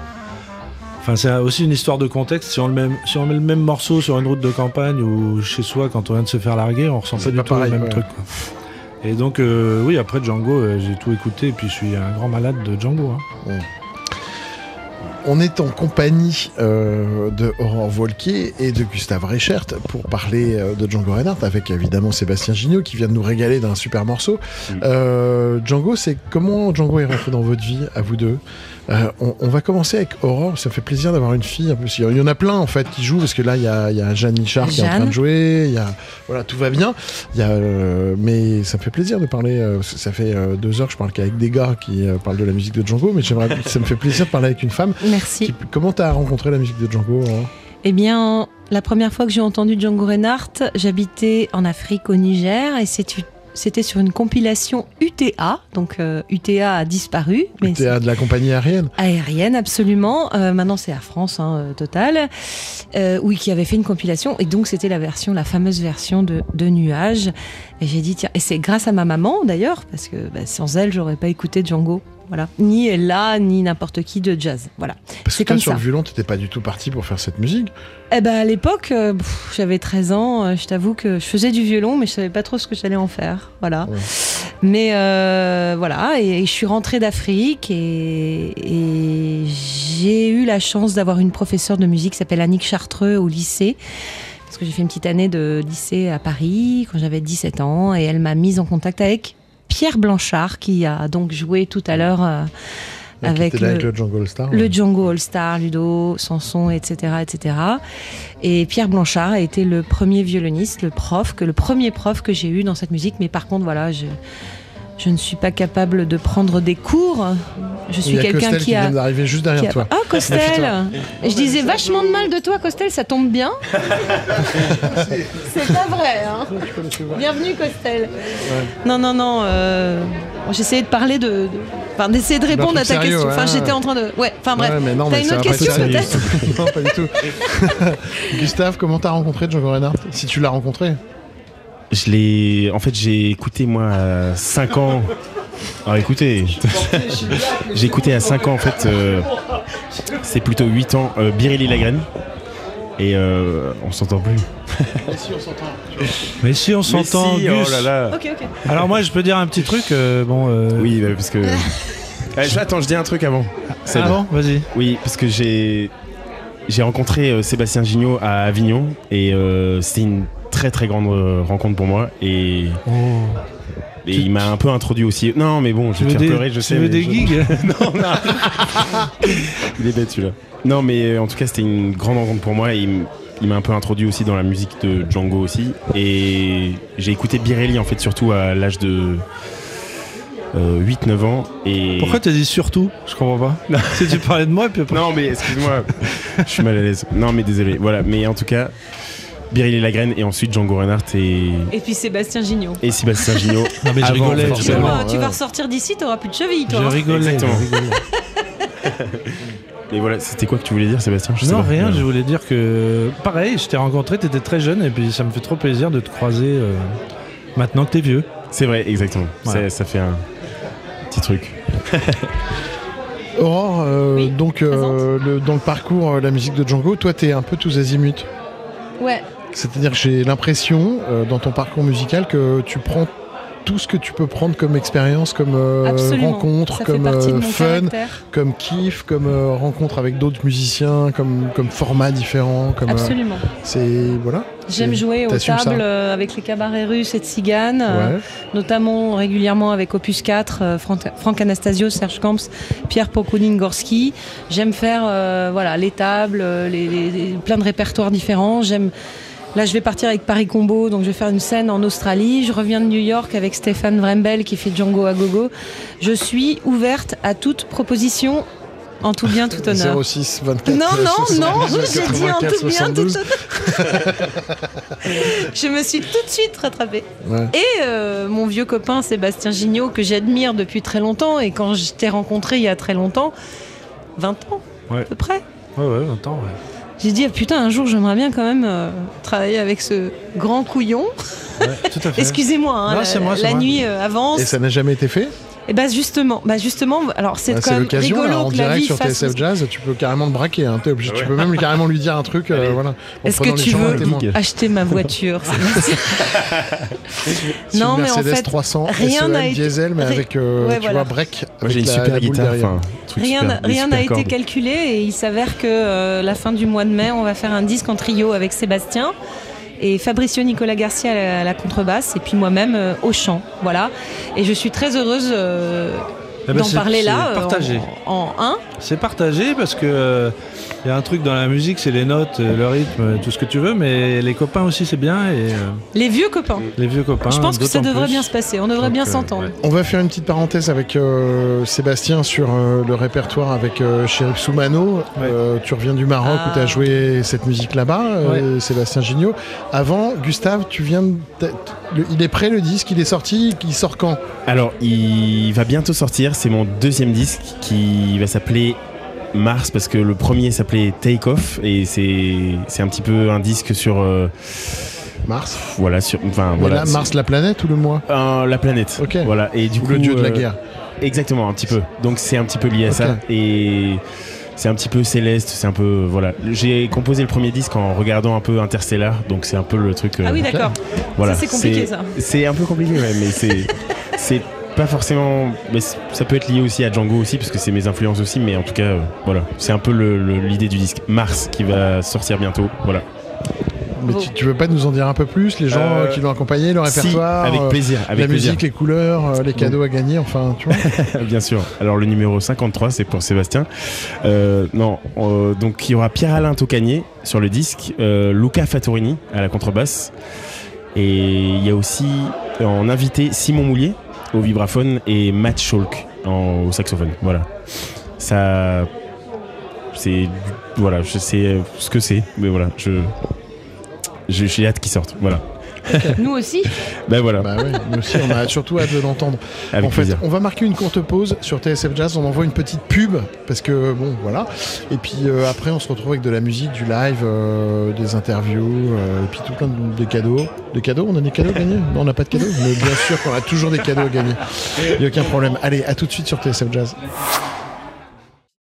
Enfin, c'est aussi une histoire de contexte. Si on, le met, si on met le même morceau sur une route de campagne ou chez soi quand on vient de se faire larguer, on ressent pas du pas tout pareil, le même ouais. truc. quoi. Et donc, euh, oui, après Django, euh, j'ai tout écouté et puis je suis un grand malade de Django. hein. On est en compagnie euh, de Aurore Volquier et de Gustave Reichert pour parler euh, de Django Reinhardt avec évidemment Sébastien Gignot qui vient de nous régaler d'un super morceau. Euh, Django, c'est comment Django est rentré dans votre vie à vous deux? Euh, on, on va commencer avec Aurore. Ça me fait plaisir d'avoir une fille. En plus, il y en a plein en fait qui jouent parce que là il y a, il y a Jeanne Michard qui est en train de jouer. Il y a voilà tout va bien. Il y a, euh, mais ça me fait plaisir de parler. euh, ça fait deux heures que je parle qu'avec des gars qui parlent de la musique de Django, mais j'aimerais. ça me fait plaisir de parler avec une femme. Merci. Qui- comment t'as rencontré la musique de Django hein Eh bien, la première fois que j'ai entendu Django Reinhardt, j'habitais en Afrique, au Niger, et c'est- c'était sur une compilation UTA. Donc, euh, UTA a disparu. mais à de la compagnie aérienne. aérienne, absolument. Euh, maintenant, c'est Air France, hein, euh, total. Euh, oui, qui avait fait une compilation. Et donc, c'était la version, la fameuse version de, de Nuages. Et j'ai dit, tiens, et c'est grâce à ma maman, d'ailleurs, parce que bah, sans elle, j'aurais pas écouté Django. Voilà. Ni Ella, ni n'importe qui de jazz. Voilà. Parce que C'est toi, comme sur ça. le violon, t'étais pas du tout parti pour faire cette musique. Eh ben, à l'époque, euh, j'avais 13 ans. euh, je t'avoue que je faisais du violon, mais je savais pas trop ce que j'allais en faire. Voilà. Mais euh, voilà, et, et je suis rentrée d'Afrique et, et j'ai eu la chance d'avoir une professeure de musique qui s'appelle Annick Chartreux au lycée. Parce que j'ai fait une petite année de lycée à Paris quand j'avais 17 ans et elle m'a mise en contact avec Pierre Blanchard qui a donc joué tout à l'heure euh, Avec, le, avec le Django All Star. le Django All Star, Ludo, Sanson, etc., etc. Et Pierre Blanchard a été le premier violoniste, le prof, que le premier prof que j'ai eu dans cette musique. Mais par contre, voilà, je, Je ne suis pas capable de prendre des cours. Je suis quelqu'un Costel qui qui a. vient d'arriver juste derrière a- toi. Ah, Costel Je disais vachement de mal de toi, Costel, ça tombe bien. C'est pas vrai, hein Bienvenue, Costel. Non, non, non. euh, bon, J'essayais de parler de. de- Enfin, d'essayer de répondre à ta sérieux, question. Enfin, j'étais en train de. Ouais, enfin bref. Ouais, mais non, T'as mais une autre question peut-être <laughs> Non, pas du tout. <laughs> Gustave, comment t'as rencontré Django Reinhardt Si tu l'as rencontré? Je l'ai. En fait, j'ai écouté moi à 5 ans. Alors écoutez, <laughs> j'ai écouté à 5 ans en fait. euh, c'est plutôt 8 ans. Euh, Biréli Lagraine. Et euh, on s'entend plus. Si, on s'entend. Mais si on s'entend, si, Gus. oh là là. Ok, ok. Alors moi, je peux dire un petit truc. euh, bon. euh, Oui, bah, parce que. <laughs> Eh, attends, je dis un truc avant. C'est Ah bon Vas-y. Oui, parce que j'ai j'ai rencontré euh, Sébastien Gignot à Avignon et euh, c'était une très très grande euh, rencontre pour moi et. Et il m'a un peu introduit aussi. Non, mais bon, je vais pleurer, je tu sais. veux des je- gigs <laughs> <laughs> Non, non. il est bête celui-là. Non, mais en tout cas, c'était une grande rencontre pour moi et il m'a un peu introduit aussi dans la musique de Django aussi. Et j'ai écouté Birelli en fait, surtout à l'âge de euh, 8-9 ans. Et... Pourquoi t'as dit surtout Je comprends pas. <laughs> si tu parlais de moi, puis après. Non, mais excuse-moi, je suis mal à l'aise. Non, mais désolé. Voilà, mais en tout cas, Birelli Lagraine et ensuite Django Reinhardt et, Et puis Sébastien Gignot. et Sébastien Gignot. <laughs> Non, mais je Avant, rigolais, forcément. Tu, vas, tu ouais. vas ressortir d'ici, t'auras plus de cheville, toi. Je rigolais. Exactement. je rigolais. <laughs> Et voilà, c'était quoi que tu voulais dire, Sébastien? Je sais Non, pas. rien, Ouais. je voulais dire que pareil, je t'ai rencontré, t'étais très jeune et puis ça me fait trop plaisir de te croiser euh, maintenant que t'es vieux. C'est vrai, exactement. Ouais. Ça, ça fait un petit truc. <laughs> Aurore, euh, donc euh, le- dans le parcours, euh, la musique de Django, toi t'es un peu tous azimuts. Ouais. C'est-à-dire que j'ai l'impression euh, dans ton parcours musical que tu prends tout ce que tu peux prendre comme expérience, comme euh, rencontre, comme euh, fun, caractère. comme kiff, comme euh, rencontre avec d'autres musiciens, comme, comme format différent. Comme, Absolument. c'est voilà. J'aime jouer aux tables avec les cabarets russes et tziganes, Ouais. notamment régulièrement avec Opus 4, euh, Franck, Franck Anastasio, Serge Camps, Pierre Pokonin-Gorski. J'aime faire voilà, les tables, les, les- les- plein de répertoires différents. J'aime. Là, je vais partir avec Paris Combo, donc je vais faire une scène en Australie. Je reviens de New York avec Stéphane Vrembel qui fait Django à gogo. Je suis ouverte à toute proposition, en tout bien, tout honneur. 06 24 Non, non, 70, non, <laughs> j'ai dit en 84, tout bien, tout 72. <laughs> Je me suis tout de suite rattrapée. Ouais. Et euh, mon vieux copain Sébastien Gignot, que j'admire depuis très longtemps, et quand je t'ai rencontré il y a très longtemps, 20 ans Ouais. à peu près, Ouais, ouais, attends, ouais. J'ai dit ah, putain, un jour j'aimerais bien quand même euh, travailler avec ce grand couillon. Ouais. <laughs> Excusez-moi, hein, la, moi, la nuit euh, avance. Et ça n'a jamais été fait Et bah justement, bah justement, alors c'est Bah, quand même l'occasion, là, rigolo en que la direct vie sur fasse. TSF Jazz, tu peux carrément te braquer. hein, obligé- Tu peux même carrément lui dire un truc. euh, voilà, Est-ce que tu veux acheter ma voiture <laughs> Non, mais en Mercedes fait, 300 rien SEM n'a été- diesel, mais avec euh, Ouais, tu voilà. vois break. Moi, avec une la- super la boule guitare. Enfin, Rien super- n'a- rien été calculé et il s'avère que euh, la fin du mois de mai, on va faire un disque en trio avec Sébastien et Fabricio Nicolas Garcia à la, à la contrebasse et puis moi-même euh, au chant. Voilà. Et je suis très heureuse euh, Eh ben, d'en parler là euh, partagé. en, en un. C'est partagé parce que euh, il y a un truc dans la musique, c'est les notes, euh, le rythme, euh, tout ce que tu veux, mais les copains aussi c'est bien et euh, Les vieux copains. les vieux copains. je pense que ça devrait plus. bien se passer. On devrait bien Donc, euh, s'entendre. ouais. On va faire une petite parenthèse avec euh, Sébastien sur euh, le répertoire avec euh, Chérif Soumano. Euh, tu reviens du Maroc où tu as joué cette musique là-bas, euh, Sébastien Gignot. Avant, Gustave, tu viens de... le- il est prêt le disque, il est sorti, il sort quand? Alors, il va bientôt sortir. C'est mon deuxième disque qui va s'appeler Mars parce que le premier s'appelait Take Off et c'est c'est un petit peu un disque sur euh, Mars. Voilà, sur enfin voilà. là, sur- Mars la planète ou le mois? Euh, la planète. Voilà. Et du Ou coup, le dieu de la euh, guerre. Exactement, un petit peu. Donc c'est un petit peu lié à Ok. ça. Et c'est un petit peu céleste. C'est un peu voilà. J'ai composé le premier disque en regardant un peu Interstellar. Donc c'est un peu le truc. euh, Ah oui, d'accord. Voilà. Ça, c'est compliqué, ça. C'est un peu compliqué, ouais, mais c'est <laughs> c'est pas forcément. Mais ça peut être lié aussi à Django aussi parce que c'est mes influences aussi. Mais en tout cas, euh, voilà. C'est un peu l'idée du disque. Mars qui va sortir bientôt. Voilà. Mais tu, tu veux pas nous en dire un peu plus Les gens Euh, qui l'ont accompagné, le si, répertoire avec euh, plaisir, avec La plaisir. musique, les couleurs, les cadeaux à gagner, enfin, tu vois <laughs> Bien sûr. Alors le numéro 53, c'est pour Sébastien. Euh, non, euh, donc il y aura Pierre-Alain Tocanier sur le disque, Luca Fattorini à la contrebasse, et il y a aussi en invité Simon Moulier au vibraphone et Matt Schalk en- au saxophone. Voilà. Ça. C'est. Voilà, je sais ce que c'est, mais voilà, je. J'ai hâte qu'il sorte. Voilà. <laughs> Nous aussi. Ben voilà. Bah ouais, nous aussi, on a surtout hâte de l'entendre. Avec en fait, plaisir. on va marquer une courte pause sur TSF Jazz. On envoie une petite pub parce que bon, voilà. Et puis euh, après, on se retrouve avec de la musique, du live, euh, des interviews, euh, et puis tout plein de, de cadeaux. Des cadeaux On a des cadeaux à gagner? Non, on n'a pas de cadeaux. Mais bien sûr qu'on a toujours des cadeaux à gagner. Il n'y a aucun problème. Allez, à tout de suite sur TSF Jazz.